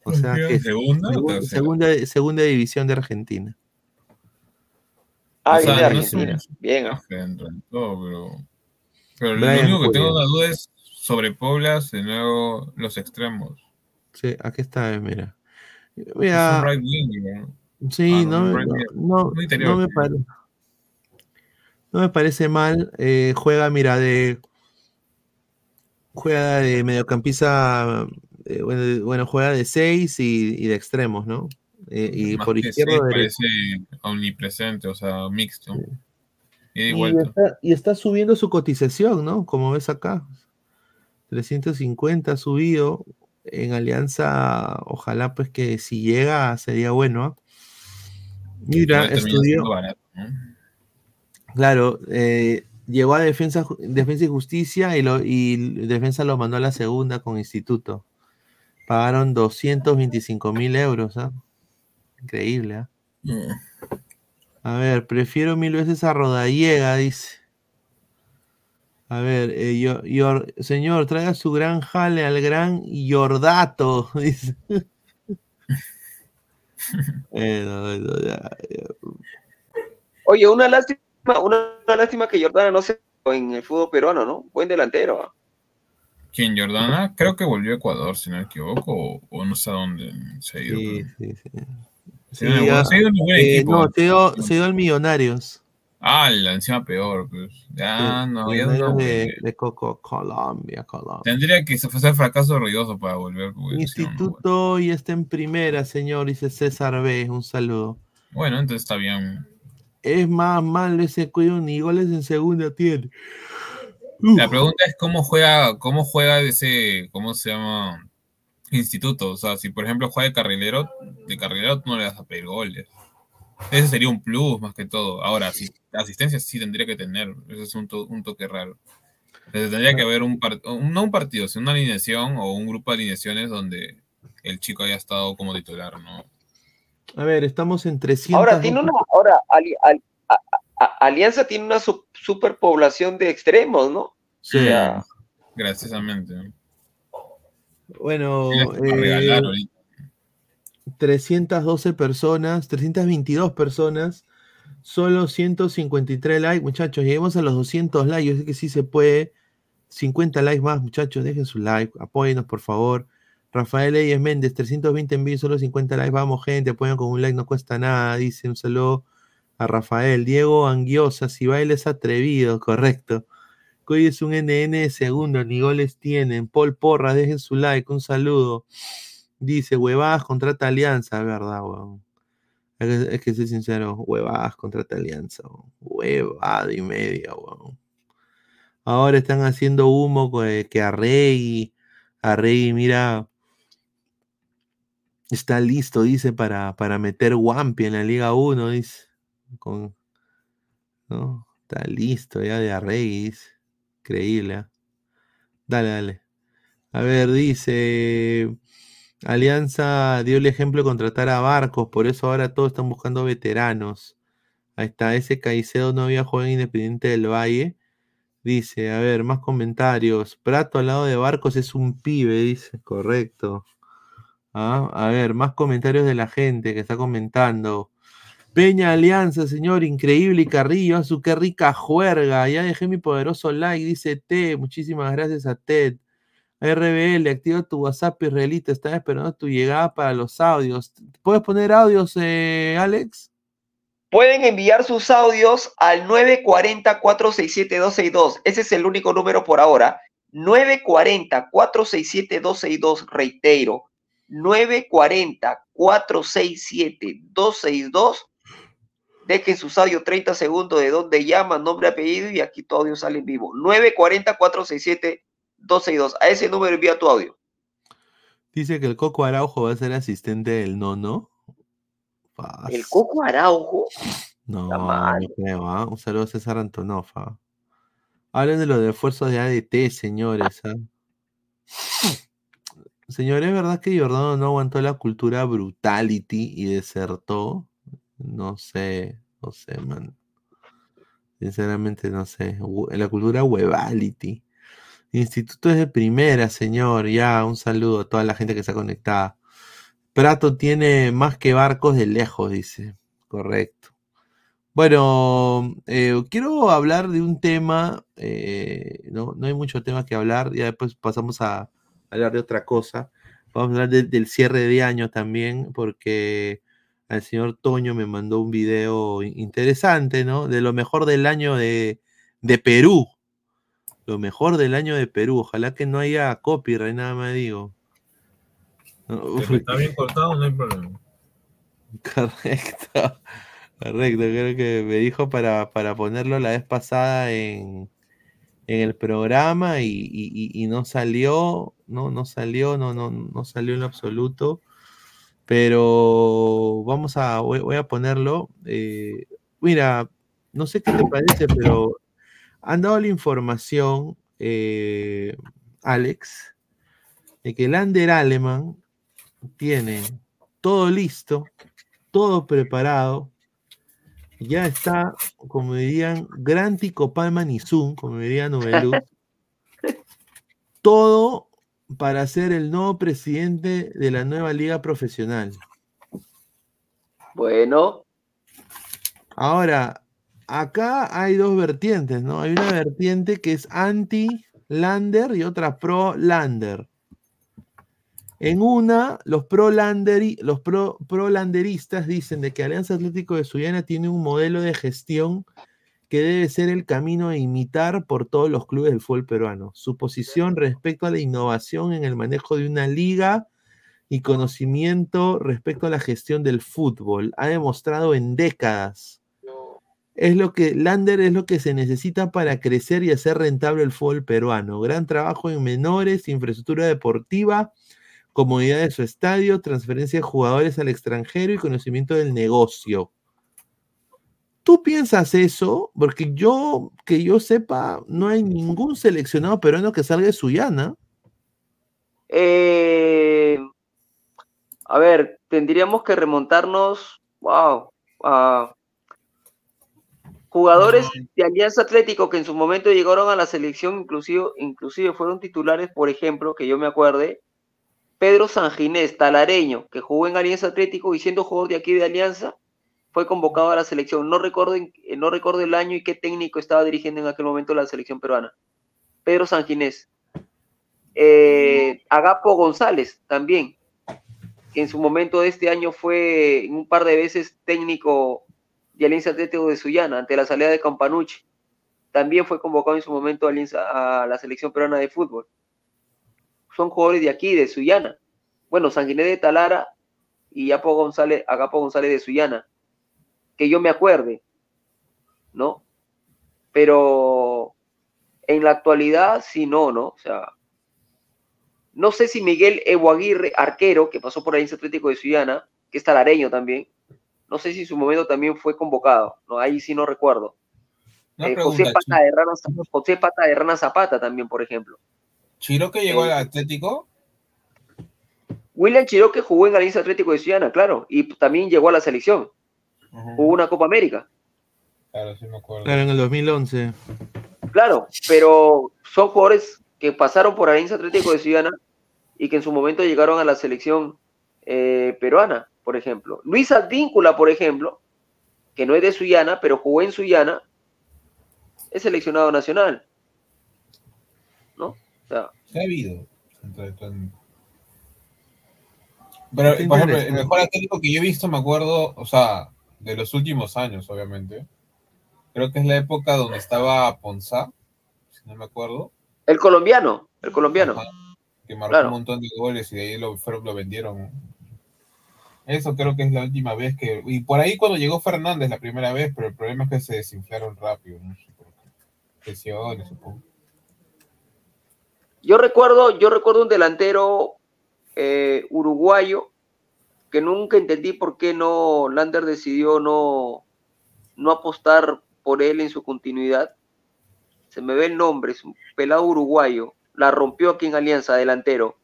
O sea, que es ¿Segunda segunda, segunda división de Argentina. Ah, O sea, de no Argentina. Bien, pero. Pero lo Brian único que tengo una duda es sobre Poblas, de nuevo, los extremos. Sí, aquí está, eh, mira. Es Mira, un right winger, ¿no? Sí, Ah, no, no, no, me pare- no me parece mal. eh, juega, mira, de. Juega de mediocampista. eh, bueno, bueno, juega de 6 y, y de extremos, ¿no? Eh, y Más por izquierda parece omnipresente, o sea, mixto. Y está, y está subiendo su cotización, ¿no? Como ves acá. 350 ha subido. En Alianza, ojalá pues que si llega sería bueno. ¿ah? Mira, estudió. Claro, eh, llegó a Defensa, Defensa y Justicia y, lo, y Defensa lo mandó a la segunda con Instituto. Pagaron 225 mil euros, ¿ah? Increíble, ¿ah? Mm. A ver, prefiero mil veces a Rodallega, dice. A ver, eh, yo, yo- señor, traiga su gran jale al gran Yordato, [laughs] dice. Eh, no, no, ya, ya. Oye, una lástima, una, una lástima que Jordana no se en el fútbol peruano, ¿no? Buen delantero. ¿ah? ¿Quién, Jordana? Creo que volvió a Ecuador, si no me equivoco, o, o no sé a dónde se ha ido. Sí, pero- sí, sí. Sí, Sí, bueno, ya- se ha ido Eh, no, se dio, se dio al Millonarios. Ah, la encima peor, pues. Ya, Sí, no, ya no. de, Coco, Colombia, Colombia. Tendría que ser fracaso ruidoso para volver. Instituto y está en primera, señor, dice César B. Un saludo. Bueno, entonces está bien. Es más malo ese cuello, ni goles en segunda tiene. Uf. La pregunta es cómo juega, cómo juega ese, ¿cómo se llama? Instituto. O sea, si por ejemplo juega de carrilero, de carrilero tú no le vas a pedir goles. Ese sería un plus más que todo. Ahora, si asistencia sí tendría que tener. Ese es un, to- un toque raro. Entonces, tendría que haber un, par- un- no un partido, sino una alineación o un grupo de alineaciones donde el chico haya estado como titular, ¿no? A ver, estamos en 300. Ahora tiene una, ahora Ali- Ali- a- a- Alianza tiene una su- superpoblación de extremos, ¿no? Sí. O sea, Graciosamente. ¿no? Bueno, eh, ahorita. 312 personas, 322 personas, solo 153 likes, muchachos, lleguemos a los 200 likes, yo sé que sí se puede, 50 likes más, muchachos, dejen su like, apóyennos por favor. Rafael Eyes Méndez, 320 envíos, solo 50 likes, vamos gente, apoyan con un like, no cuesta nada, dice un saludo a Rafael. Diego Anguiosa, si bailes atrevido, correcto. Hoy es un NN de segundo, ni goles tienen. Paul Porras, dejen su like, un saludo. Dice, huevadas contrata Alianza, verdad, weón. Es que, es que soy sincero, huevadas contrata Alianza, weón. Huevada y media, weón. Ahora están haciendo humo que, que Arregui, Arregui, mira, está listo, dice, para, para meter Wampi en la Liga 1, dice. Con, ¿no? Está listo ya de Arregui, dice. Increíble, ¿ah? Dale, dale. A ver, dice. Alianza dio el ejemplo de contratar a Barcos, por eso ahora todos están buscando veteranos. Ahí está, ese Caicedo no había jugado en Independiente del Valle. Dice, a ver, más comentarios. Prato al lado de Barcos es un pibe, dice, correcto. Ah, a ver, más comentarios de la gente que está comentando. Peña Alianza, señor, increíble y Carrillo, a su qué rica juerga. Ya dejé mi poderoso like, dice Ted. Muchísimas gracias a Ted. RBL, activa tu WhatsApp israelita, estaba esperando tu llegada para los audios. ¿Puedes poner audios, eh, Alex? Pueden enviar sus audios al 940-467-262. Ese es el único número por ahora. 940-467-262, reitero. 940-467-262. Dejen sus audios 30 segundos de dónde llaman, nombre, apellido y aquí tu audio sale en vivo. 940-467-262. A ese número envía tu audio. Dice que el Coco Araujo va a ser asistente del Nono. ¿El Coco Araujo? No, no creo, ¿ah? Un saludo a César Antonofa. Hablen de los esfuerzos de ADT, señores. ¿ah? Señores, ¿es verdad que Jordano no aguantó la cultura brutality y desertó? No sé, no sé, man. Sinceramente no sé. La cultura webality. Instituto es de primera, señor. Ya, un saludo a toda la gente que está conectada. Prato tiene más que barcos de lejos, dice. Correcto. Bueno, eh, quiero hablar de un tema. Eh, no, no hay mucho tema que hablar. Ya después pasamos a hablar de otra cosa. Vamos a hablar del cierre de año también, porque al señor Toño me mandó un video interesante, ¿no? De lo mejor del año de, Perú. Lo mejor del año de Perú. Ojalá que no haya copyright, nada más digo. está bien cortado, no hay problema. [laughs] Correcto. Correcto, creo que me dijo para, para ponerlo la vez pasada en, en el programa y, no salió, no, no salió, no, no, no salió en lo absoluto. Pero vamos a, voy, a ponerlo. Eh, mira, no sé qué te parece, pero han dado la información, eh, Alex, de que Lander Aleman tiene todo listo, todo preparado, ya está, como dirían, Granti Copalman y Zoom, como diría Noveluz, [laughs] todo para ser el nuevo presidente de la nueva liga profesional. Bueno. Ahora, acá hay dos vertientes, ¿no? Hay una vertiente que es anti-Lander y otra pro-Lander. En una, los pro-Lander, los pro, dicen de que Alianza Atlético de Sullana tiene un modelo de gestión que debe ser el camino a imitar por todos los clubes del fútbol peruano. Su posición respecto a la innovación en el manejo de una liga y conocimiento respecto a la gestión del fútbol ha demostrado en décadas. Es lo que Lander es lo que se necesita para crecer y hacer rentable el fútbol peruano. Gran trabajo en menores, infraestructura deportiva, comodidad de su estadio, transferencia de jugadores al extranjero y conocimiento del negocio. ¿Tú piensas eso? Porque yo, que yo sepa, no hay ningún seleccionado peruano que salga de Suyana. Eh, a ver, tendríamos que remontarnos, wow, jugadores de Alianza Atlético que en su momento llegaron a la selección, inclusive, inclusive fueron titulares, por ejemplo, que yo me acuerde, Pedro Sanginés, talareño, que jugó en Alianza Atlético y siendo jugador de aquí de Alianza, fue convocado a la selección. No recuerdo, eh, no recuerdo el año y qué técnico estaba dirigiendo en aquel momento la selección peruana. Pedro Sanginés. Eh, Agapo González también, que en su momento de este año fue un par de veces técnico de Alianza Atlético de Sullana ante la salida de Campanucci. También fue convocado en su momento a, la selección peruana de fútbol. Son jugadores de aquí, de Sullana. Bueno, Sanguinés de Talara y Agapo González, Agapo González de Sullana que yo me acuerde, ¿no? Pero en la actualidad, sí, no, ¿no? O sea, no sé si Miguel Evo Aguirre, arquero, que pasó por en Atlético de Suyana, que es talareño también, no sé si en su momento también fue convocado, ¿no? Ahí sí no recuerdo. Eh, José, Pata de Rana, José Pata de Rana Zapata también, por ejemplo. ¿Chiroque llegó al eh, Atlético? William Chiroque jugó en Alianza Atlético de Suyana, claro, y también llegó a la selección. Hubo una Copa América. Claro, sí me acuerdo. Claro, en el 2011. Claro, pero son jugadores que pasaron por Alianza Atlético de Ciudadana y que en su momento llegaron a la selección eh, peruana, por ejemplo. Luis Advíncula, por ejemplo, que no es de Suyana, pero jugó en Suyana, es seleccionado nacional. ¿No? O sea, ha habido. Pero, por ejemplo, el mejor atlético que yo he visto, me acuerdo, o sea, de los últimos años, obviamente. Creo que es la época donde estaba Ponzá, si no me acuerdo. El colombiano, el colombiano. que marcó un montón de goles y de ahí lo, lo vendieron. Eso creo que es la última vez que. Y por ahí cuando llegó Fernández la primera vez, pero el problema es que se desinflaron rápido. No sé por qué. supongo. Yo recuerdo, yo recuerdo un delantero eh, uruguayo que nunca entendí por qué no Lander decidió no, no apostar por él en su continuidad. Se me ve el nombre, es un pelado uruguayo. La rompió aquí en Alianza, delantero.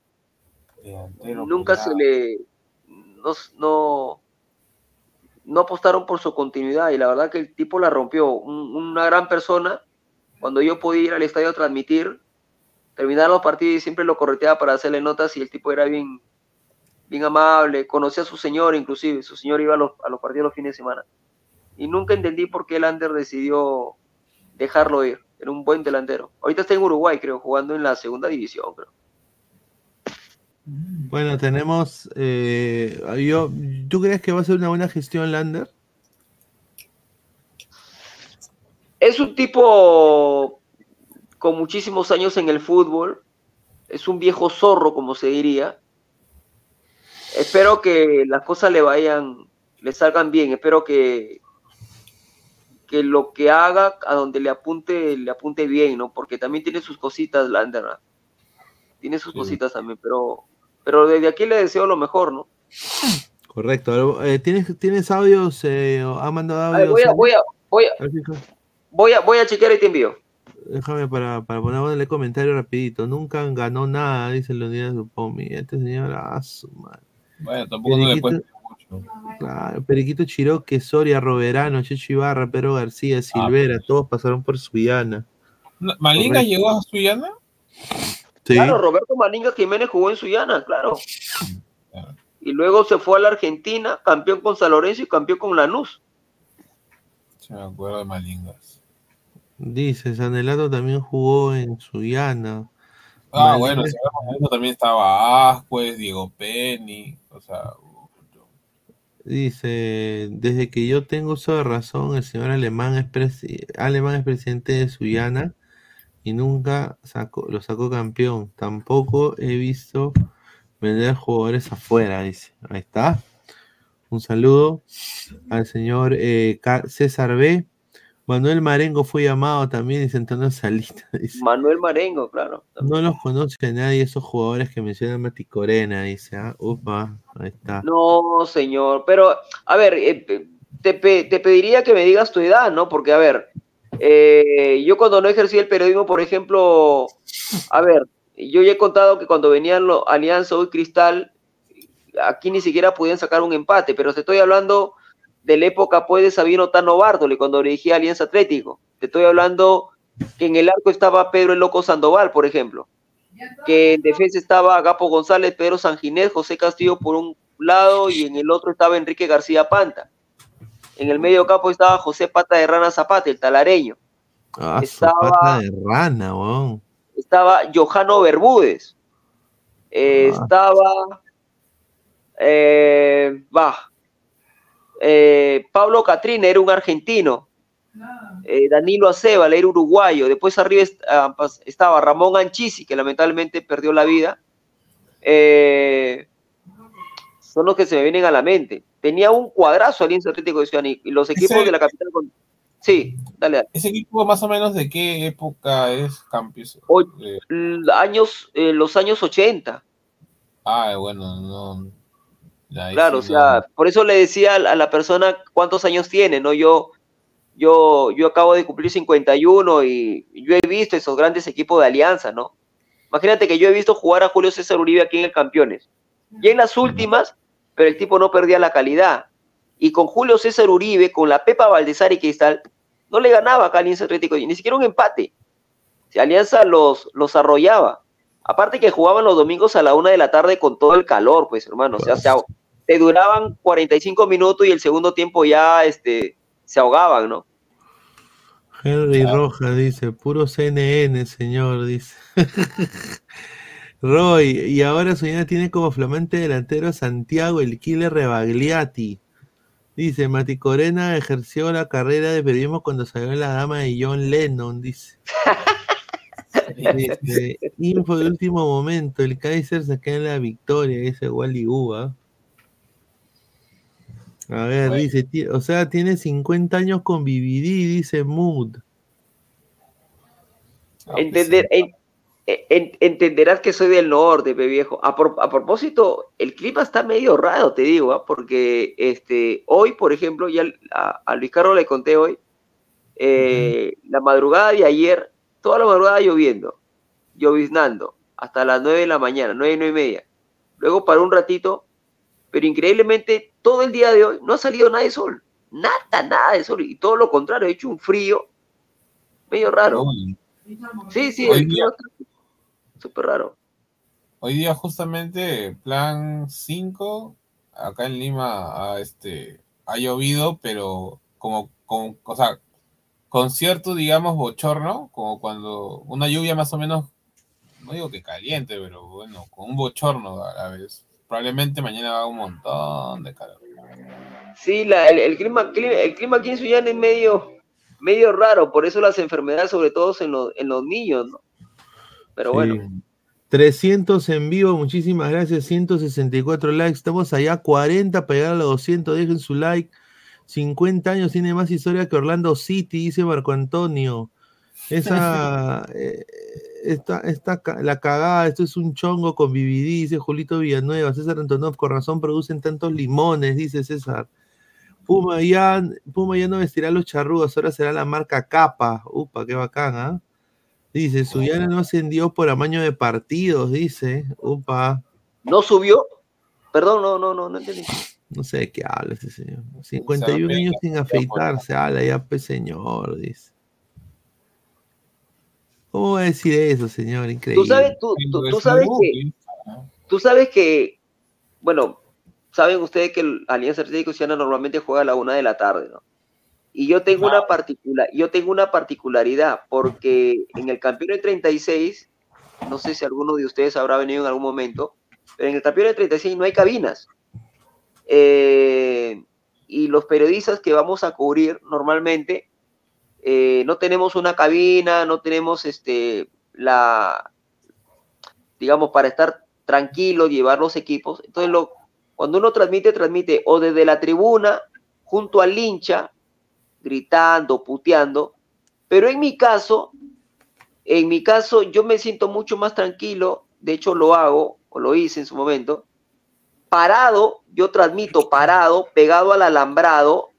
nunca se le. No, no, apostaron por su continuidad y la verdad que el tipo la rompió. una gran persona. Cuando yo podía ir al estadio a transmitir, terminar los partidos y siempre lo correteaba para hacerle notas y el tipo era bien, bien amable, conocía a su señor inclusive, su señor iba a los, a los partidos los fines de semana. Y nunca entendí por qué Lander decidió dejarlo ir. Era un buen delantero. Ahorita está en Uruguay, creo, jugando en la segunda división, creo. Bueno, tenemos. Eh, yo, ¿Tú crees que va a ser una buena gestión Lander? Es un tipo con muchísimos años en el fútbol, es un viejo zorro, como se diría. Espero que las cosas le vayan, le salgan bien, espero que, que lo que haga, a donde le apunte, le apunte bien, ¿no? Porque también tiene sus cositas, Lander, tiene sus cositas también, pero, pero desde aquí le deseo lo mejor, ¿no? Correcto. Eh, ¿Tienes, ¿Tienes audios? Eh, ¿Ha mandado audios? voy, a, voy, a, voy, a, voy, a, voy a chequear y te envío. Déjame para, para ponerle comentario rapidito. Nunca ganó nada, dice Leonidas Pomi. Este señor, ah, su madre. Bueno, tampoco no le cuesta mucho. Claro, Periquito Chiroque, Soria, Roberano, Checho Ibarra, Pedro García, ah, Silvera, pues. todos pasaron por Suyana. ¿Malinga llegó a Suyana? Sí. Claro, Roberto Malinga Jiménez jugó en Suyana, claro. Y luego se fue a la Argentina, campeón con San Lorenzo y campeón con Lanús. Se me acuerdo de Malingas. Dice, Sanelato también jugó en Suyana. Ah, bueno, también estaba Ascuez, Diego Penny, o sea... Dice, desde que yo tengo uso de razón, el señor alemán es, alemán es presidente de Suyana y nunca sacó, lo sacó campeón. Tampoco he visto vender jugadores afuera, dice. Ahí está. Un saludo al señor eh, César B. Manuel Marengo fue llamado también y Antonio Salita. [laughs] Dice. Manuel Marengo, claro. No los conoce nadie esos jugadores que mencionan Mati Corena, dice. ¿ah? Upa, ahí está. No, señor. Pero, a ver, eh, te, pediría que me digas tu edad, ¿no? Porque, a ver, eh, yo cuando no ejercí el periodismo, por ejemplo, a ver, yo ya he contado que cuando venían los Alianza y Cristal, aquí ni siquiera podían sacar un empate, pero te estoy hablando de la época pues de Sabino Tano Bártoli, cuando dirigía Alianza Atlético. Te estoy hablando que en el arco estaba Pedro el Loco Sandoval, por ejemplo. Que en defensa estaba Agapo González, Pedro Sanginés, José Castillo por un lado y en el otro estaba Enrique García Panta. En el medio campo estaba José Pata de Rana Zapata, el talareño. Ah, estaba, Pata de Rana, Estaba Johano Bermúdez. Eh, ah. Estaba. Eh, va, eh, Pablo Catrina era un argentino. Eh, Danilo Aceba era uruguayo. Después arriba ah, estaba Ramón Anchisi, que lamentablemente perdió la vida. Eh, son los que se me vienen a la mente. Tenía un cuadrazo Alianza Atlético de Ciudad y los equipos de la capital. Sí, dale, ¿Ese equipo más o menos de qué época es Campos? años, los años 80. Ah, bueno, no, claro, o sea, por eso le decía a la persona cuántos años tiene, ¿no? Yo, yo, yo acabo de cumplir 51 y yo he visto esos grandes equipos de alianza, ¿no? Imagínate que yo he visto jugar a Julio César Uribe aquí en el Campeones. Y en las últimas, pero el tipo no perdía la calidad. Y con Julio César Uribe, con la Pepa Valdezar y Cristal, no le ganaba acá a Alianza Atlético, ni siquiera un empate. Si Alianza los, los arrollaba. Aparte que jugaban los domingos a la una de la tarde con todo el calor, pues hermano, o sea, se, te duraban 45 minutos y el segundo tiempo ya este, se ahogaban, ¿no? Henry Rojas dice, puro CNN, señor, dice. [laughs] Roy, y ahora Soñana tiene como flamante delantero a Santiago, el killer Rebagliati. Dice, Mati Corena ejerció la carrera de periodismo cuando salió la dama de John Lennon, dice. Dice, [laughs] info de último momento, el Kaiser se queda en la victoria, dice Wally Uba. A ver, Bueno. dice, o sea, tiene 50 años con BBD, dice Mood. Entender, en- en- entenderás que soy del norte, pe viejo. A, por- a propósito, el clima está medio raro, te digo, ¿ah? porque este, hoy, por ejemplo, ya a, a Luis Carlos le conté hoy, eh, la madrugada de ayer, toda la madrugada lloviendo, lloviznando, hasta las 9 de la mañana, 9, 9 y media. Luego paró un ratito, pero increíblemente todo el día de hoy no ha salido nada de sol. Nada, nada de sol. Y todo lo contrario, ha hecho un frío medio raro. Sí, sí, el clima está súper raro. Hoy día justamente plan 5, acá en Lima ha, este, ha llovido, pero como con, o sea, con cierto, digamos, bochorno, como cuando una lluvia más o menos, no digo que caliente, pero bueno, con un bochorno a la vez. Probablemente mañana va un montón de calor. Sí, la- el, el clima, cli- el clima aquí en Sullana es medio, medio raro, por eso las enfermedades, sobre todo en los, en los niños, ¿no? Pero Sí. bueno, 300 en vivo, muchísimas gracias. 164 likes. Estamos allá 40 para llegar a los 200. Dejen su like. 50 años tiene más historia que Orlando City, dice Marco Antonio. Esa, [laughs] eh, esta, esta, la cagada, esto es un chongo con BBD, dice Julito Villanueva. César Antonov, con razón producen tantos limones, dice César. Puma ya, Puma ya no vestirá los charrúas, ahora será la marca Capa. Upa, qué bacán, ¿ah? Dice, Suyana no ascendió por amaño de partidos, dice. Upa, ¿no subió? Perdón, no, no, no, no entendí. no sé de qué habla ese señor. 51 ver, años sin afeitarse, habla ya, pues señor, dice. ¿Cómo va a decir eso, señor? Increíble. Tú sabes, tú, tú- sabes que, tú sabes que, bueno, saben ustedes que el Alianza Atlético Ciudadana normalmente juega a la una de la tarde, ¿no? Y yo tengo una particular, yo tengo una particularidad, porque en el campeón de 36, no sé si alguno de ustedes habrá venido en algún momento, pero en el campeón de 36 no hay cabinas. Eh, y los periodistas que vamos a cubrir normalmente eh, no tenemos una cabina, no tenemos este la digamos para estar tranquilo, llevar los equipos. Entonces lo, cuando uno transmite, transmite o desde la tribuna junto al hincha gritando, puteando, pero en mi caso, en mi caso yo me siento mucho más tranquilo, de hecho lo hago o lo hice en su momento, parado, yo transmito parado, pegado al alambrado,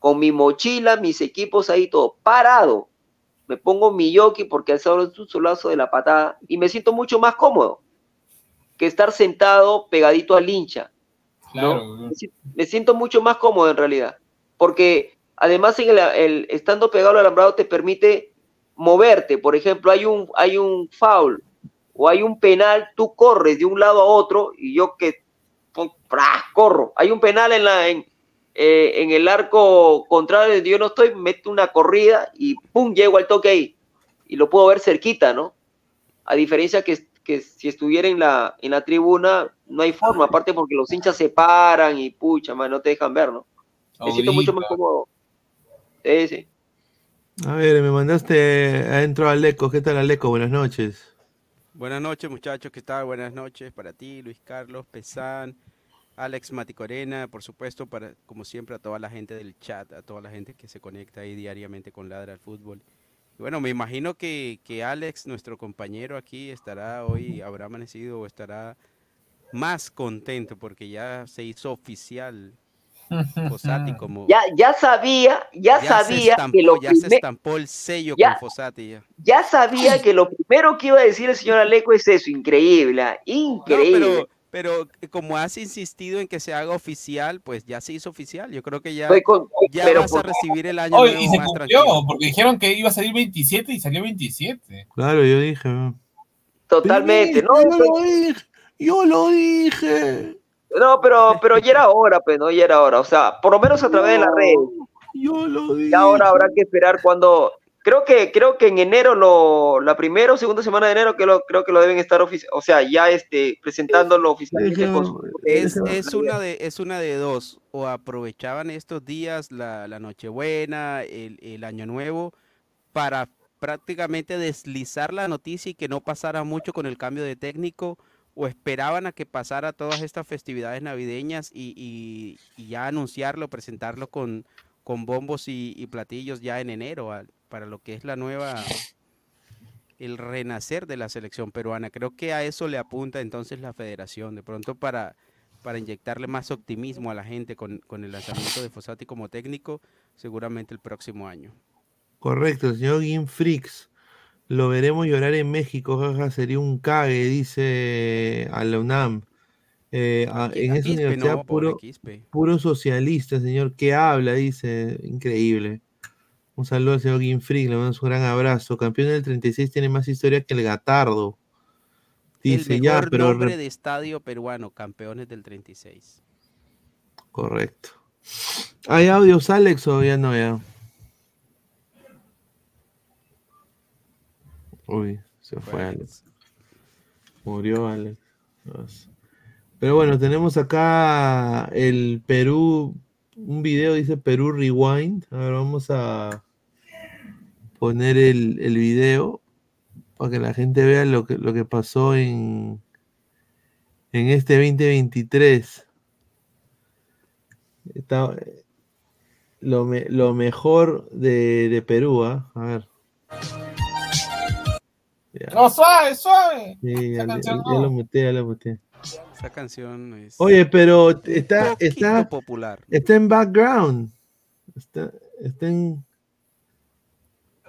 con mi mochila, mis equipos ahí, todo. Parado. Me pongo mi yoki porque al solo un solazo de la patada y me siento mucho más cómodo que estar sentado pegadito al hincha. Claro, Me siento mucho más cómodo en realidad, porque además en el, el- estando pegado al alambrado te permite moverte. Por ejemplo, hay un, hay un foul o hay un penal, tú corres de un lado a otro y yo que corro. Hay un penal en, la, en, eh, en el arco contrario donde yo no estoy, meto una corrida y pum, llego al toque ahí. Y lo puedo ver cerquita, ¿no? A diferencia que, que si estuviera en la, en la tribuna, no hay forma, aparte porque los hinchas se paran y pucha, man, no te dejan ver, ¿no? Me siento mucho más cómodo. Sí, sí. A ver, me mandaste adentro a Aleco. ¿Qué tal, Aleco? Buenas noches. Buenas noches, muchachos. ¿Qué tal? Buenas noches para ti, Luis Carlos Pesán, Alex Maticorena, por supuesto, para, como siempre, a toda la gente del chat, a toda la gente que se conecta ahí diariamente con Ladra al Fútbol. Y bueno, me imagino que, que Alex, nuestro compañero aquí, estará hoy, habrá amanecido o estará más contento porque ya se hizo oficial Fossati como... Ya, ya sabía, ya, se sabía estampó, que lo ya se estampó el sello ya- con Fossati. ya. ya sabía que lo primero que iba a decir el señor Aleco es eso, increíble, ah, No, increíble. pero, pero eh, como has insistido en que se haga oficial, pues ya se hizo oficial. Yo creo que ya, Fue con- ya pero vas por- a recibir el año nuevo y se más cumplió, tranquilo. porque dijeron que iba a salir 27 y salió 27. Claro, yo dije. totalmente, no, yo lo dije. Yo lo dije. No, pero, pero ya era [laughs] hora, pues, no, ya era hora, o sea, por lo menos a través de la red. Yo lo dije. Ya ahora habrá que esperar cuando creo que, creo que en enero, lo, la primera o segunda semana de enero, que lo, creo que lo deben estar, o sea, ya este, presentándolo oficialmente. con Es, es una de, es una de dos. O aprovechaban estos días, la, la Nochebuena, el, el Año Nuevo, para prácticamente deslizar la noticia y que no pasara mucho con el cambio de técnico, o esperaban a que pasara todas estas festividades navideñas y, ya anunciarlo, presentarlo con, bombos y, platillos ya en enero, para lo que es la nueva, el renacer de la selección peruana. Creo que a eso le apunta entonces la federación, de pronto para, para inyectarle más optimismo a la gente con, el lanzamiento de Fossati como técnico, seguramente el próximo año. Correcto, señor Gim Frix. Lo veremos llorar en México, jaja, sería un cague, dice a la UNAM. Eh, a- en esa Quispe, universidad no, puro, puro socialista, señor, que habla, dice, increíble. Un saludo al señor Gim Frix, le mando un gran abrazo. Campeón del 36 tiene más historia que el Gatardo. Dice, el ya, mejor pero... nombre re- de estadio peruano, campeones del 36. Correcto. ¿Hay audios, Alex, o ya no, ya? Uy, se fue Alex. Murió Alex. Pero bueno, tenemos acá el Perú, un video dice Perú Rewind. A ver, vamos a poner el, el video para que la gente vea lo que, lo que pasó en, en este 2023. Está, eh, lo, me- lo mejor de, de Perú, ¿ah? A ver. Ya. No, suave, suave. Sí, ya, Esa ya- canción ya lo no. muteé, ya lo muteé. Esa canción es Oye, pero está, está, popular. está en background. Está, está en.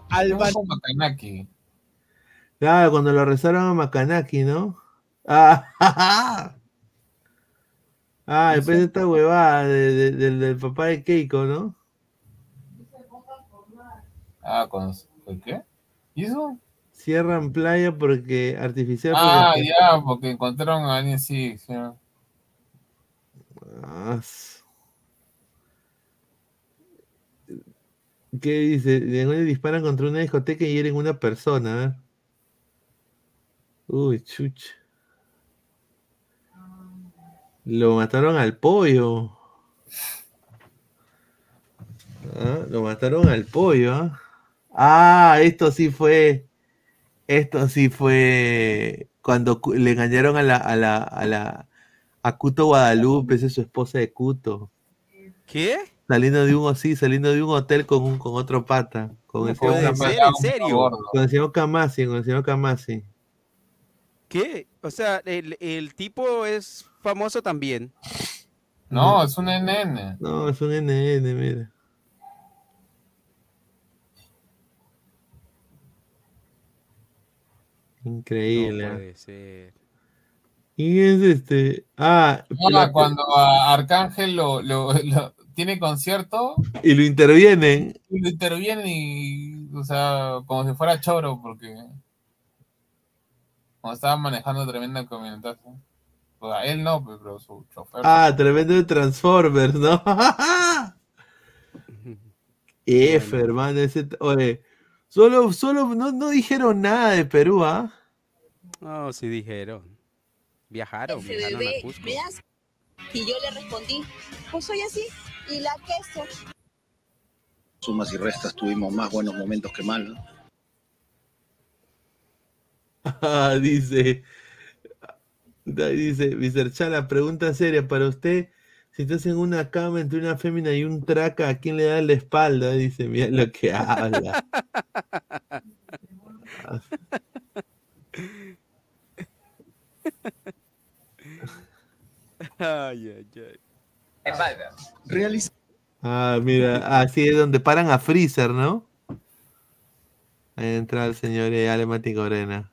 Alba Macanaki. Claro, cuando lo rezaron a Macanaki, ¿no? Ah, [laughs] ah después de esta huevada de- de- del, del papá de Keiko, ¿no? Ah, con. ¿con ¿Qué? ¿Y eso? Cierran playa porque artificial. Ah, porque- ya, porque encontraron a alguien así. sí. Ah, ¿Qué dice? De disparan contra una discoteca y hieren una persona. ¿eh? Uy, chucha. Lo mataron al pollo. Ah, Lo mataron al pollo. ¿ah? Ah, esto sí fue. Esto sí fue cuando cu- le engañaron a la, a la, a la, a Cuto Guadalupe, esa es su esposa de Cuto. ¿Qué? Saliendo de un sí, saliendo de un hotel con un, con otro pata. Con el señor ser, Cama- ¿en serio? Con el señor Camasi, con el señor Camasi. ¿Qué? O sea, el, el tipo es famoso también. No, es un NN. No, es un NN, mira. Increíble. No puede ser. ¿Y es este? Ah, Ah, la- cuando a Arcángel lo, lo- [laughs] lo- tiene concierto, y lo intervienen. y lo interviene y, o sea, como si fuera choro, porque cuando estaba manejando tremenda camioneta. O sea, él no, pero su chofer. Ah, tremendo de Transformers, ¿no? [laughs] [laughs] F, hermano, ese, oye, solo, solo, no, no dijeron nada de Perú, ¿ah? No, sí dijeron. Viajaron, Ese viajaron bebé, a Cusco. ¿me das? Y yo le respondí, pues soy así. Y la queso. Sumas y restas tuvimos más buenos momentos que malos. Ah, [laughs] dice, dice, Mr. Chala, pregunta seria para usted, si estás en una cama entre una fémina y un traca, ¿a quién le da la espalda? Dice, mira lo que [laughs] habla. Ay, ay, ay. Realiza. Ah, mira, así es donde paran a Freezer, ¿no? Ahí entra el señor eh, Alemati Corena.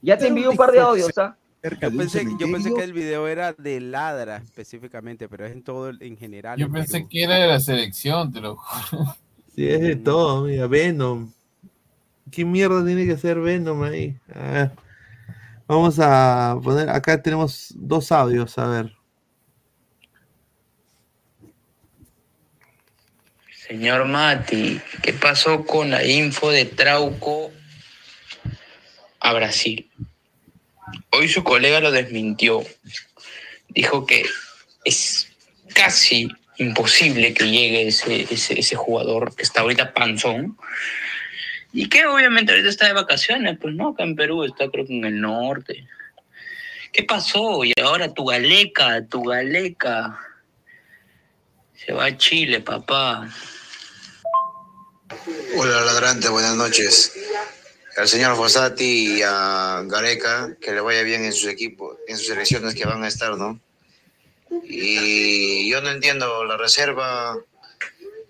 Ya te envío un par de audios, ¿ah? Yo pensé, yo pensé que el video era de Ladra específicamente, pero es en todo, en general. Yo en pensé Perú. que era de la selección, te lo juro. Sí, es de todo, mira, Venom. ¿Qué mierda tiene que ser Venom ahí? A ver. Vamos a poner, acá tenemos dos audios, a ver. Señor Mati, ¿qué pasó con la info de Trauco a Brasil? Hoy su colega lo desmintió. Dijo que es casi imposible que llegue ese, jugador que está ahorita panzón. Y que obviamente ahorita está de vacaciones, pues no, acá en Perú está creo que en el norte. ¿Qué pasó? Y ahora tu galeca, tu galeca. Se va a Chile, papá. Hola ladrante, buenas noches. Al señor Fossati y a Gareca, que le vaya bien en sus equipos, en sus selecciones que van a estar, ¿no? Y yo no entiendo, la reserva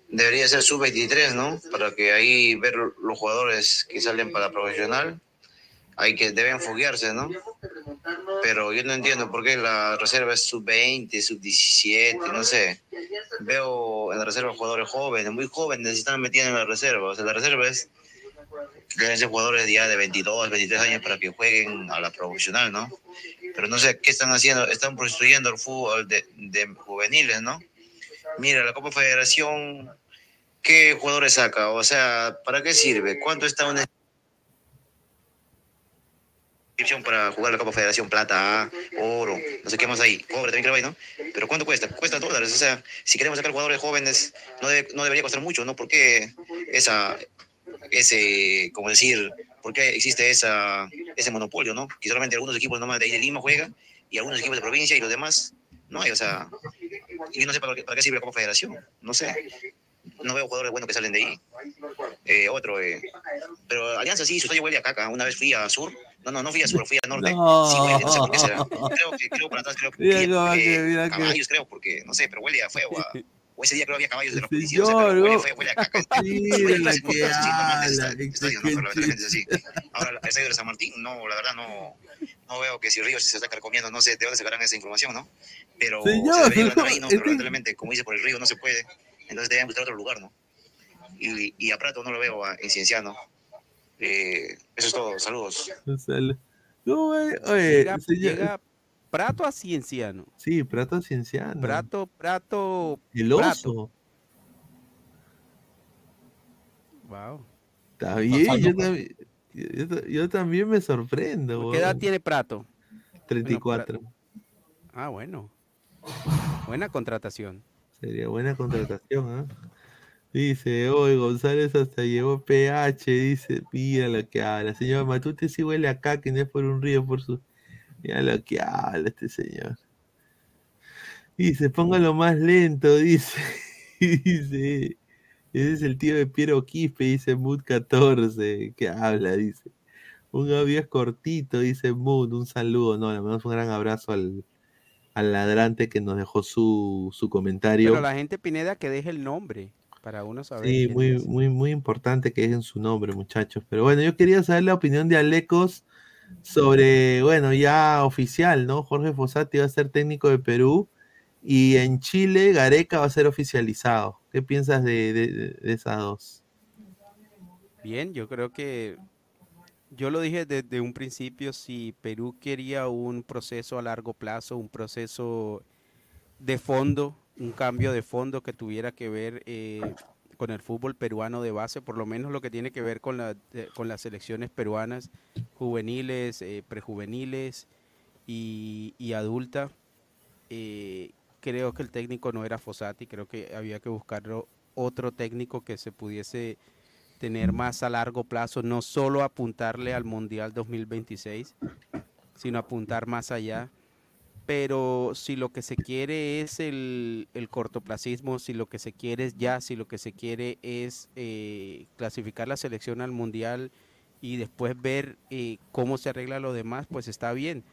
debería ser sub-23, ¿no? Para que ahí ver los jugadores que salen para profesional, hay que deben foguearse, ¿no? Pero yo no entiendo por qué la reserva es sub-20, sub-17, no sé. Veo en la reserva jugadores jóvenes, muy jóvenes, están metiendo en la reserva. O sea, la reserva es deben ser jugadores ya de 22, 23 años para que jueguen a la profesional, ¿no? Pero no sé qué están haciendo, están prostituyendo el fútbol de, juveniles, ¿no? Mira, la Copa Federación, ¿qué jugadores saca? O sea, ¿para qué sirve? ¿Cuánto está una inscripción para jugar la Copa Federación? Plata, oro, no sé qué más ahí. Pobre también creo ahí, ¿no? Pero ¿cuánto cuesta? Cuesta dólares. O sea, si queremos sacar jugadores jóvenes, no, no debería costar mucho, ¿no? ¿Por qué esa, ese, como decir, por qué existe esa, ese monopolio, ¿no? Que solamente algunos equipos nomás de ahí de Lima juegan y algunos equipos de provincia y los demás no hay, o sea, y no sé para qué, para qué sirve la Copa Federación, no sé. No veo jugadores buenos que salen de ahí. Eh, otro, eh, pero Alianza sí, su estadio huele a caca. Una vez fui a Sur, no, no, no fui a Sur, fui a Norte. No. Sí huele, no sé por qué será. Creo que, creo por atrás, creo que Mira que- caballos, creo, porque, no sé, pero huele a feo. a- [laughs] o ese día creo que había caballos de los policías, a caca. Mira Huele la así, que sí, normalmente habla, está- estadio, no, pero lamentablemente es así. Ahora, el estadio de San Martín, no, la verdad no, no veo que si Ríos se está carcomiendo, no sé de dónde sacarán esa información, ¿no? Pero Señor, se ahí, ¿no? [laughs] que- Pero lamentablemente, como dice por el río, no se puede. Entonces deben buscar otro lugar, ¿no? Y, y a Prato no lo veo a- en Cienciano. Eh, eso es todo, saludos. O sea, le- no, eh, oye, Llega, señor- llega Prato a Cienciano. Sí, Prato Cienciano. Prato, Prato. El Prato. oso. Wow. Está bien, Pasando, yo, también, yo, ta- yo también me sorprendo. ¿Qué edad tiene Prato? 34. Ah, bueno. Buena contratación. Sería buena contratación, ¿ah? Dice, hoy González hasta llevó PH, dice, mira lo que habla. Señor Matute sí huele acá, que no es por un río, por su... Mira lo que habla este señor. Dice, póngalo más lento, [laughs] dice. dice, ese es el tío de Piero Quispe, dice Mood 14, que habla, dice. Un audio es cortito, dice Mood, un saludo, no, le mandamos un gran abrazo al, al ladrante que nos dejó su, su comentario. Pero la gente Pineda que deje el nombre para uno saber. Sí, muy, es. muy, muy importante que dejen su nombre, muchachos. Pero bueno, yo quería saber la opinión de Alecos sobre, bueno, ya oficial, ¿no? Jorge Fossati va a ser técnico de Perú y en Chile Gareca va a ser oficializado. ¿Qué piensas de, de- esas dos? Bien, yo creo que yo lo dije desde un principio, si Perú quería un proceso a largo plazo, un proceso de fondo, un cambio de fondo que tuviera que ver eh, con el fútbol peruano de base, por lo menos lo que tiene que ver con, la, con las selecciones peruanas juveniles, eh, prejuveniles y, y adulta. eh, creo que el técnico no era Fossati, creo que había que buscar otro técnico que se pudiese tener más a largo plazo, no solo apuntarle al Mundial 2026, sino apuntar más allá. Pero si lo que se quiere es el, el cortoplacismo, si lo que se quiere es ya, si lo que se quiere es eh, clasificar la selección al Mundial y después ver eh, cómo se arregla lo demás, pues está bien.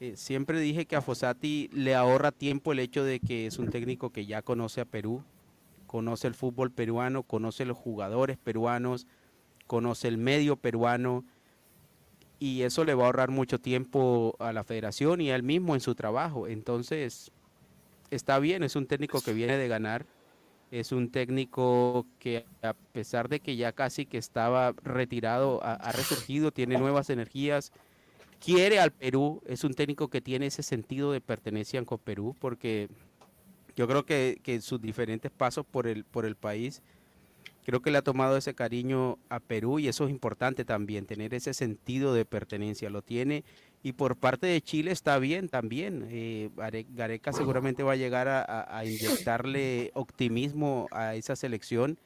Eh, siempre dije que a Fossati le ahorra tiempo el hecho de que es un técnico que ya conoce a Perú, conoce el fútbol peruano, conoce los jugadores peruanos, conoce el medio peruano y eso le va a ahorrar mucho tiempo a la federación y a él mismo en su trabajo. Entonces, está bien, es un técnico que viene de ganar, es un técnico que a pesar de que ya casi que estaba retirado, ha, resurgido, tiene nuevas energías, quiere al Perú, es un técnico que tiene ese sentido de pertenencia con Perú, porque Yo creo que, que sus diferentes pasos por el, por el país, creo que le ha tomado ese cariño a Perú y eso es importante también, tener ese sentido de pertenencia. Lo tiene y por parte de Chile está bien también. Eh, Are- Gareca seguramente va a llegar a- a inyectarle optimismo a esa selección.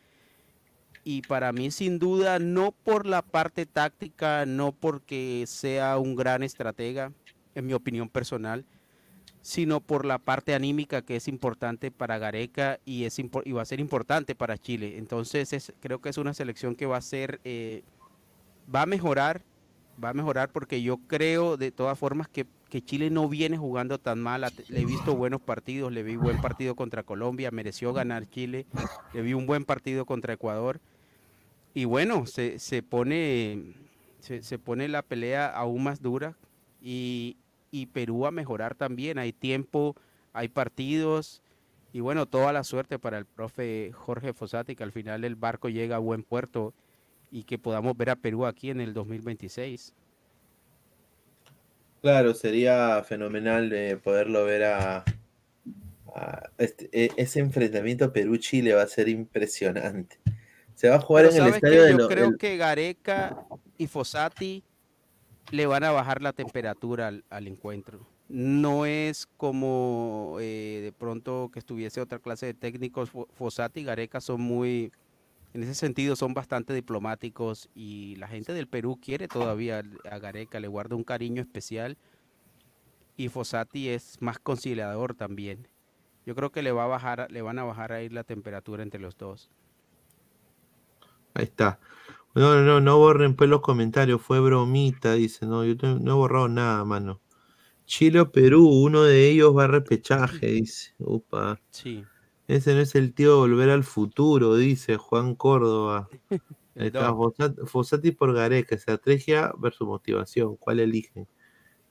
Y para mí, sin duda, no por la parte táctica, no porque sea un gran estratega, en mi opinión personal, sino por la parte anímica que es importante para Gareca y, es y va a ser importante para Chile. Entonces, es, creo que es una selección que va a ser, eh, va a mejorar, va a mejorar porque yo creo de todas formas que, que Chile no viene jugando tan mal. Le he visto buenos partidos, le vi buen partido contra Colombia, mereció ganar Chile, le vi un buen partido contra Ecuador. Y bueno, se, se pone, se, se pone la pelea aún más dura y, y Perú a mejorar también. Hay tiempo, hay partidos y bueno, toda la suerte para el profe Jorge Fossati, que al final el barco llega a buen puerto y que podamos ver a Perú aquí en el 2026. Claro, sería fenomenal eh, poderlo ver a, a este- e- ese enfrentamiento Perú-Chile va a ser impresionante. Se va a jugar Pero en el estadio de Yo lo- creo el- que Gareca y Fossati le van a bajar la temperatura al, encuentro. No es como eh, de pronto que estuviese otra clase de técnicos. Fo- Fossati y Gareca son muy, en ese sentido, son bastante diplomáticos y la gente del Perú quiere todavía a Gareca, le guarda un cariño especial. Y Fossati es más conciliador también. Yo creo que le va a bajar, le van a bajar ahí la temperatura entre los dos. Ahí está. No, no, no, no borren pues los comentarios, fue bromita, dice, no, yo no, he borrado nada, mano. Chile o Perú, uno de ellos va a repechaje, dice. Upa. Sí. Ese no es el tío de volver al futuro, dice Juan Córdoba. Ahí está, Fossati por Gareca, estrategia versus motivación, ¿cuál eligen?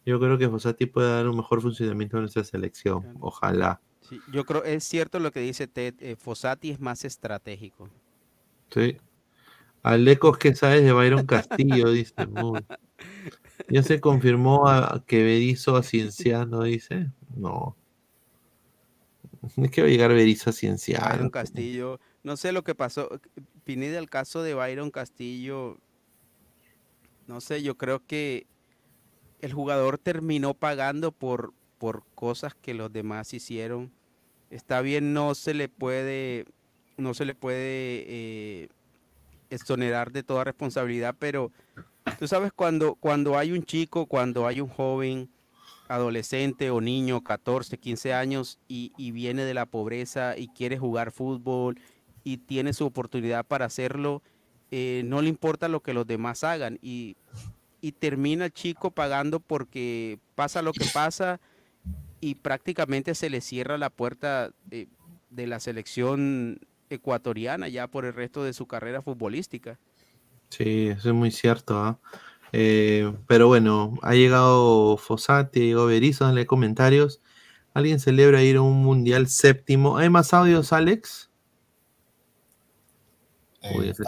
Yo creo que Fossati puede dar un mejor funcionamiento a nuestra selección, ojalá. Sí, yo creo, es cierto lo que dice Ted, eh, Fossati es más estratégico. Sí. Alecos, ¿qué sabes de Byron Castillo? Dice. Muy. Ya se confirmó a, que Berizzo a Cienciano, dice. No. Es que va a llegar Berizzo a Cienciano. Byron Castillo, no sé lo que pasó, Pineda, el caso de Byron Castillo, no sé, yo creo que el jugador terminó pagando por, por cosas que los demás hicieron. Está bien, no se le puede, no se le puede eh, exonerar de toda responsabilidad, pero tú sabes cuando, cuando hay un chico, cuando hay un joven, adolescente o niño, 14, 15 años, y, y viene de la pobreza y quiere jugar fútbol y tiene su oportunidad para hacerlo, eh, no le importa lo que los demás hagan. Y, y termina el chico pagando porque pasa lo que pasa y prácticamente se le cierra la puerta eh, de la selección ecuatoriana ya por el resto de su carrera futbolística. Sí, eso es muy cierto. ¿ah? Eh, pero bueno, ha llegado Fossati, ha llegado Berizzo, dale comentarios. ¿Alguien celebra ir a un mundial séptimo? ¿Hay más audios, Alex? Uy, ese-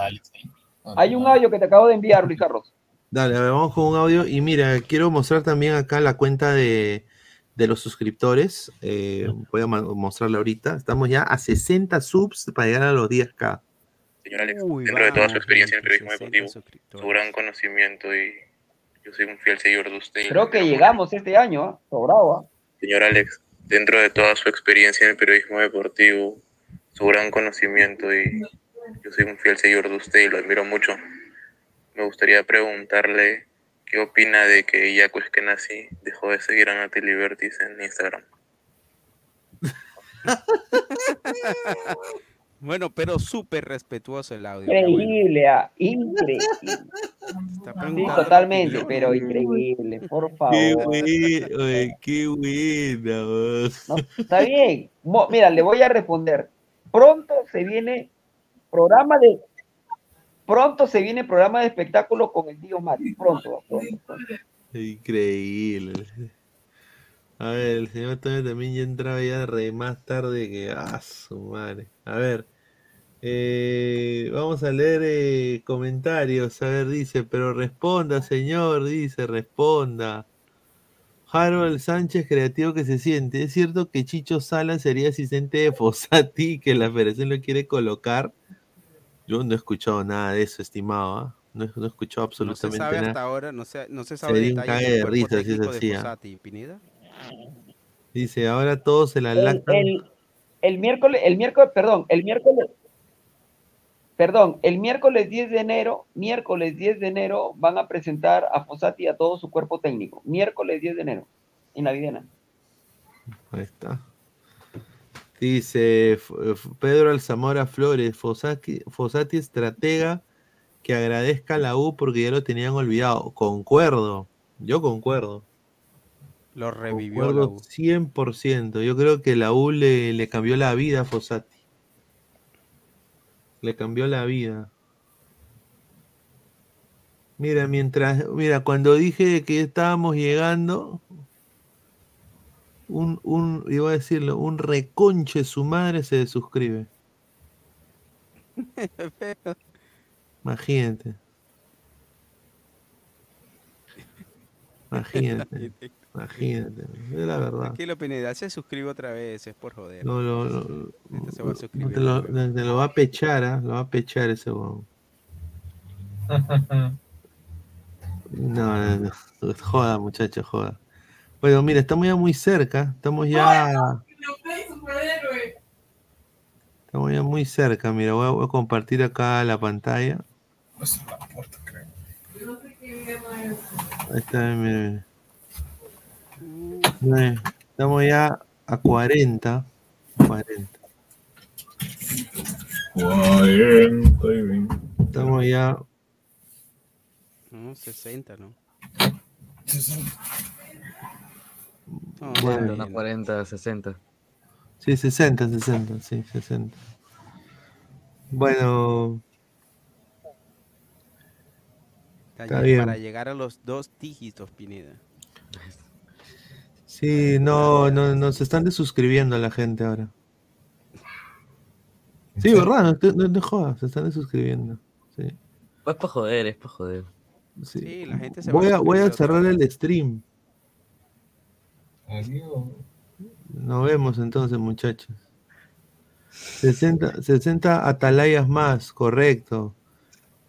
Hay un audio que te acabo de enviar, Luis Carlos. Dale, a ver, vamos con un audio. Y mira, quiero mostrar también acá la cuenta de, de los suscriptores. Eh, voy a mostrarla ahorita. Estamos ya a 60 subs para llegar a los 10k. Señor Alex, Uy, dentro de toda su experiencia en el periodismo 60 deportivo, su gran conocimiento y yo soy un fiel seguidor de usted. y Creo que llegamos este año, ¿ah? sobrado. ¿ah? Señor Alex, dentro de toda su experiencia en el periodismo deportivo, su gran conocimiento y yo soy un fiel seguidor de usted y lo admiro mucho. Me gustaría preguntarle qué opina de que Yaco Eskenazi dejó de seguir a Nati Libertis en Instagram. [laughs] Bueno, pero súper respetuoso el audio. qué bueno. Increíble, ah, increíble. Sí, totalmente, pero increíble, por Qué favor. buena, oye, qué buena. No, está bien. Mo- Mira, le voy a responder. Pronto se viene programa de pronto se viene programa de espectáculo con el tío Mati. Pronto. Increíble. A ver, el señor también ya entraba ya re más tarde que. ¡Ah, su madre! A ver. eh, vamos a leer eh, comentarios. A ver, dice, pero responda, señor. Dice, responda. Harold Sánchez, creativo que se siente. ¿Es cierto que Chicho Sala sería asistente de Fossati que la federación lo quiere colocar? Yo no he escuchado nada de eso, estimado. ¿ah? No, he- no he escuchado No se absolutamente sabe hasta nada. ahora, no se, no se sabe un detalles del de risa si es Pineda. Dice, ahora todos se la El, lactan. el- el miércoles, el miércoles, perdón, el miércoles, perdón, el miércoles 10 de enero, miércoles 10 de enero van a presentar a Fossati y a todo su cuerpo técnico. Miércoles 10 de enero, en la Videna. Ahí está. Dice Pedro Alzamora Flores, Fossati, Fossati estratega que agradezca a la U porque ya lo tenían olvidado. Concuerdo, yo concuerdo. Lo revivió la Concuerdo U. 100%. Yo creo que la U le, le cambió la vida a Fossati. Le cambió la vida. Mira, mientras, mira, cuando dije que estábamos llegando, un, un, iba a decirlo, un reconche su madre se suscribe. [laughs] Imagínate. Imagínate. Imagínate. Es la verdad. Tranquilo, Pineda, se suscribe otra vez, es por joder. No, no, no, Este se va a no suscribir lo, te lo va a pechar, ¿ah? Lo va a pechar ese huevón. [laughs] No, no, no. Joda, muchacho, joda. Bueno, mira, estamos ya muy cerca. Estamos ya. Estamos ya muy cerca. Mira, voy a, voy a compartir acá la pantalla. Ahí está, mira, mira. Mira, Estamos ya a 40. 40. Estamos ya. No, 60, ¿no? Bueno. Una 40, 60. Sí, 60, 60, sí, 60. Bueno, Está bien. Para llegar a los dos dígitos, Pineda. sí, no, no, nos están desuscribiendo a la gente ahora. Sí, ¿verdad? No, te- no te jodas, se están desuscribiendo. Sí. Pues para joder, es para joder. sí. Sí, la gente se Voy va a, voy a suscribir otra cerrar el stream. Nos vemos entonces, muchachos. 60, 60 atalayas más, correcto.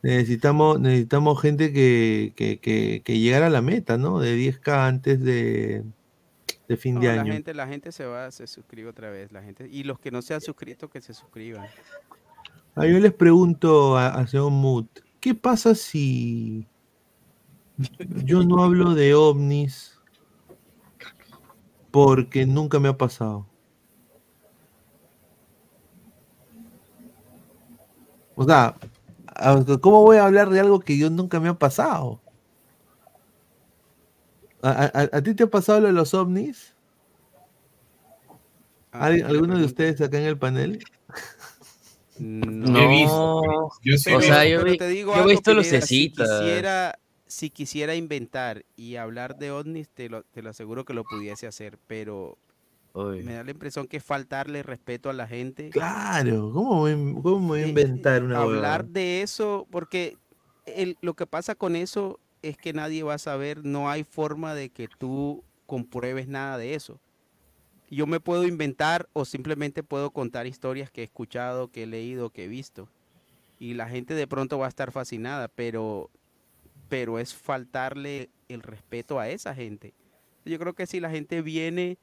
Necesitamos, necesitamos gente que, que, que, que llegara a la meta, ¿no? De 10k antes de, de fin No, de la año. gente, la gente se va, se suscribe otra vez. La gente, y los que no se han suscrito, que se suscriban. Ah, yo les pregunto a, a señor Mood, ¿qué pasa si yo no hablo de ovnis porque nunca me ha pasado? O sea, a- ¿cómo voy a hablar de algo que yo nunca me ha pasado? ¿A, a- a ti te ha pasado lo de los ovnis? Ah, ¿Al- ¿qué le ¿Alguno de ustedes acá en el panel? No, He visto. Yo visto. O sea, yo vi- te digo yo he visto lucecitas. Si quisiera, si quisiera inventar y hablar de ovnis, te lo, te lo aseguro que lo pudiese hacer, pero me da la impresión que es faltarle respeto a la gente. Claro, ¿cómo voy, cómo voy a inventar una hablar de eso, porque el- lo que pasa con eso es que nadie va a saber, no hay forma de que tú compruebes nada de eso. Yo me puedo inventar o simplemente puedo contar historias que he escuchado, que he leído, que he visto. Y la gente de pronto va a estar fascinada, pero, pero es faltarle el respeto a esa gente. Yo creo que si la gente viene,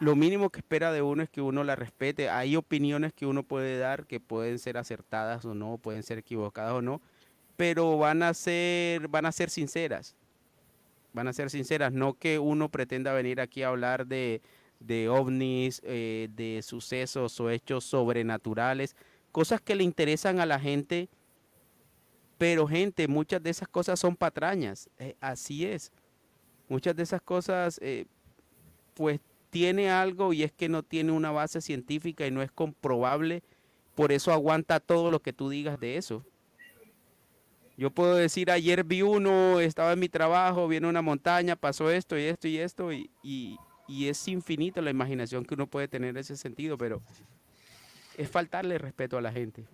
lo mínimo que espera de uno es que uno la respete. Hay opiniones que uno puede dar que pueden ser acertadas o no, pueden ser equivocadas o no, pero van a ser, van a ser sinceras. Van a ser sinceras, no que uno pretenda venir aquí a hablar de, ovnis, eh, de sucesos o hechos sobrenaturales, cosas que le interesan a la gente, pero gente, muchas de esas cosas son patrañas, eh, así es. Muchas de esas cosas, eh, pues tiene algo y es que no tiene una base científica y no es comprobable, por eso aguanta todo lo que tú digas de eso. Yo puedo decir, ayer vi uno, estaba en mi trabajo, vi en una montaña, pasó esto y esto y esto, y, y- y es infinito la imaginación que uno puede tener en ese sentido, pero es faltarle respeto a la gente.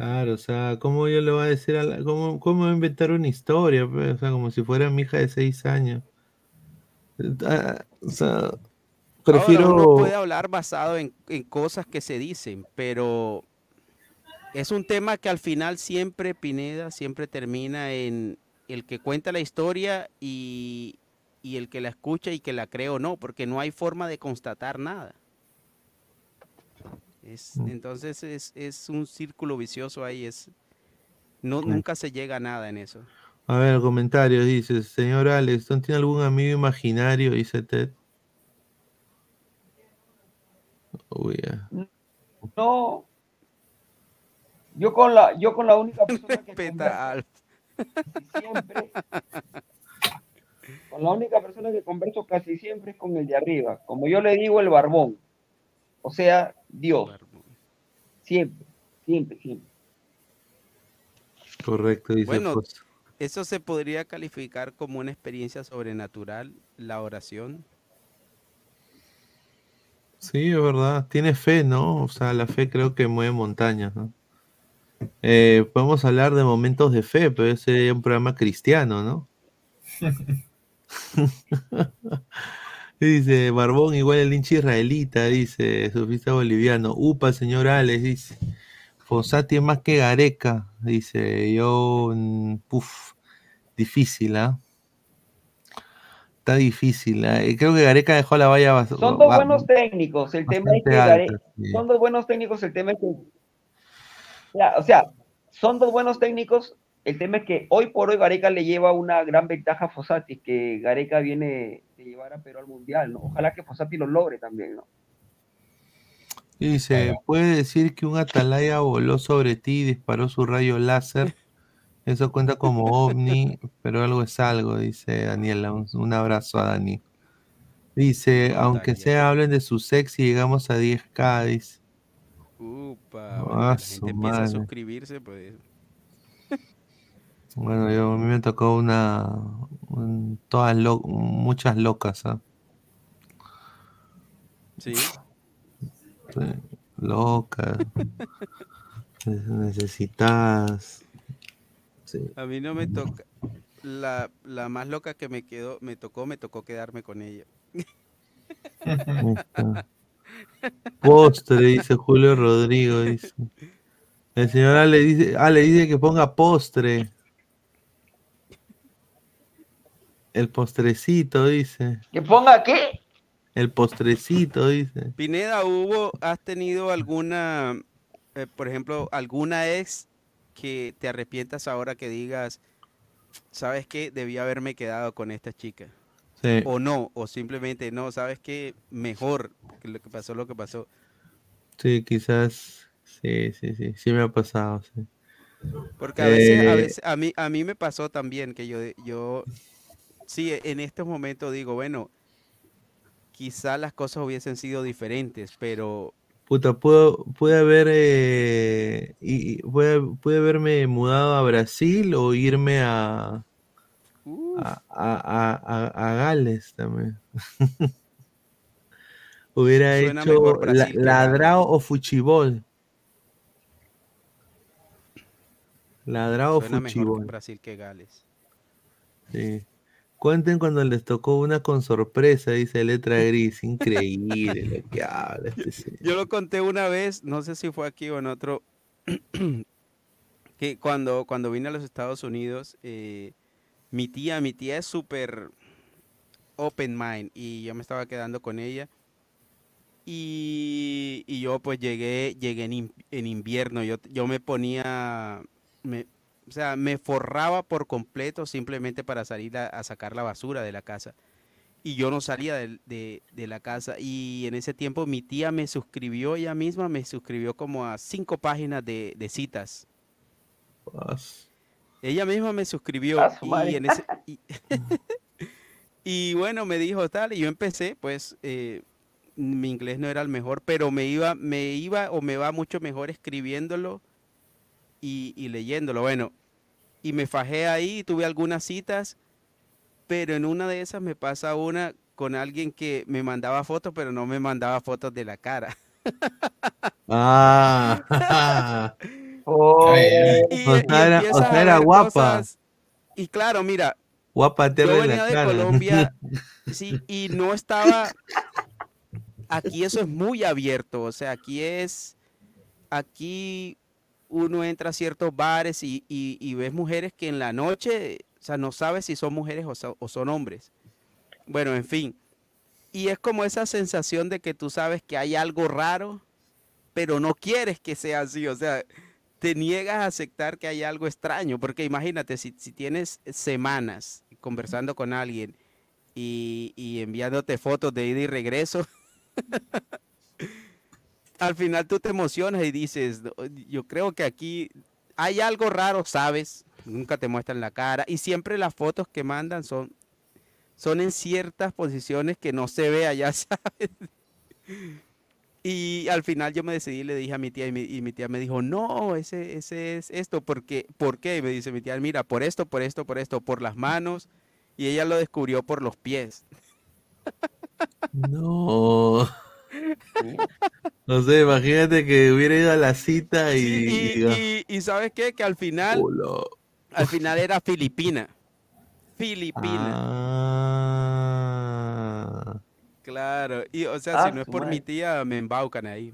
Claro, o sea, ¿cómo yo le voy a decir a la, cómo, cómo voy a inventar una historia? pues? O sea, como si fuera mi hija de seis años. Ah, o sea, Ahora, prefiero. uno puede hablar basado en, en cosas que se dicen, pero es un tema que al final siempre, Pineda, siempre termina en el que cuenta la historia y, y el que la escucha y que la cree o no, porque no hay forma de constatar nada. Es, Mm. entonces es, es un círculo vicioso ahí, es, no, nunca se llega a nada en eso. A ver, comentarios, dice, señor Alex, ¿no tiene algún amigo imaginario? Dice Ted. Uy, ya. No. Yo con la, yo con la única [laughs] persona que Respeta converso siempre, con la única persona que converso casi siempre es con el de arriba. Como yo le digo, el barbón. O sea, Dios. Siempre, siempre, siempre. Correcto, dice Bueno, eso se podría calificar como una experiencia sobrenatural, la oración. Sí, es verdad. Tiene fe, ¿no? O sea, la fe creo que mueve montañas, ¿no? Eh, podemos hablar de momentos de fe, pero ese es un programa cristiano, ¿no? [laughs] Dice, Barbón, igual el hincha israelita, dice, sufista boliviano. Upa, señor Alex, dice. Fossati es más que Gareca, dice. Yo, mm, puf, difícil, ¿ah? Está difícil. Y Creo que Gareca dejó la valla bas- Son dos buenos técnicos. El tema es que bastante sí. son dos buenos técnicos. El tema es que, Ya, o sea, son dos buenos técnicos. El tema es que hoy por hoy Gareca le lleva una gran ventaja a Fossati, que Gareca viene de llevar a Perú al mundial, ¿no? Ojalá que Fossati lo logre también, ¿no? Dice, ¿puede decir que un atalaya voló sobre ti y disparó su rayo láser? Eso cuenta como ovni, [laughs] pero algo es algo, dice Daniela. Un, un abrazo a Dani. Dice, aunque sea hablen de su sex y llegamos a 10k, dice. Upa, bueno, Ah, la su gente empieza a madre. suscribirse, pues. Bueno, yo, a mí me tocó una, un- todas lo- muchas locas, ¿ah? Sí. Sí, locas, necesitadas. Sí. A mí no me toca. La, la más loca que me quedó, me tocó, me tocó quedarme con ella. Postre, dice Julio Rodrigo, dice. El señor Ale dice, Ale dice que ponga postre. El postrecito, dice. ¿Que ponga qué? El postrecito, dice. Pineda, ¿hubo, has tenido alguna, eh, por ejemplo, alguna ex que te arrepientas ahora que digas, sabes qué, debí haberme quedado con esta chica? Sí. O no, o simplemente no, sabes qué, mejor que lo que pasó, lo que pasó. Sí, quizás. Sí, sí, sí. Sí me ha pasado, sí. Porque a veces, a Eh, veces, a mí, a mí me pasó también que yo, yo, sí, en estos momentos digo, bueno, quizás las cosas hubiesen sido diferentes, pero Puta, puedo, puede haber, eh, y, puede, puede haberme mudado a Brasil o irme a, a, a, a- a Gales también. [laughs] Hubiera Suena hecho la- Brasil ladrao o fuchibol. Ladrao o fuchibol. Brasil que Gales. Sí. Cuenten cuando les tocó una con sorpresa, dice letra [laughs] gris. Increíble lo que habla este señor. Yo lo conté una vez, no sé si fue aquí o en otro, [clears throat] que cuando, cuando vine a los Estados Unidos, eh, mi tía, mi tía es súper open mind y yo me estaba quedando con ella. Y, y yo pues llegué, llegué en, in- en invierno, yo, yo me ponía, me, o sea, me forraba por completo simplemente para salir a, a sacar la basura de la casa. Y yo no salía de, de la casa. Y en ese tiempo mi tía me suscribió, ella misma me suscribió como a cinco páginas de, de citas. Ella misma me suscribió y, en ese, y, [laughs] [laughs] y bueno, me dijo tal, y yo empecé, pues eh, mi inglés no era el mejor, pero me iba, me iba o me va mucho mejor escribiéndolo y, y leyéndolo. Bueno, y me fajé ahí, tuve algunas citas, pero en una de esas me pasa una con alguien que me mandaba fotos, pero no me mandaba fotos de la cara. [laughs] Ah, [laughs] Y- o y sea, era, o sea, era guapa. cosas- y claro, mira, Voy a patearle Yo en venía la de cara. Colombia, [laughs] sí, y no estaba. Aquí eso es muy abierto, o sea, aquí es. Aquí uno entra a ciertos bares y, y- ves mujeres que en la noche, o sea, no sabes si son mujeres o, so- o son hombres. Bueno, en fin. Y es como esa sensación de que tú sabes que hay algo raro, pero no quieres que sea así, o sea, te niegas a aceptar que hay algo extraño, porque imagínate, si, tienes semanas conversando con alguien y enviándote fotos de ida y regreso, [laughs] al final tú te emocionas y dices, "No, yo creo que aquí hay algo raro, ¿sabes? Nunca te muestran la cara y siempre las fotos que mandan son, son en ciertas posiciones que no se ve allá, [laughs] ¿sabes? Y al final yo me decidí, le dije a mi tía y mi, y mi tía me dijo, no, ese, ese es esto, porque, ¿por qué? Y me dice mi tía, mira, por esto, por esto, por esto, por las manos. Y ella lo descubrió por los pies. No. No sé, imagínate que hubiera ido a la cita y. Y, y- y ¿sabes qué? Que al final, al final era Filipina. Filipina. Ah. Claro. Y o sea, Ah, si no es por mi tía, me embaucan ahí.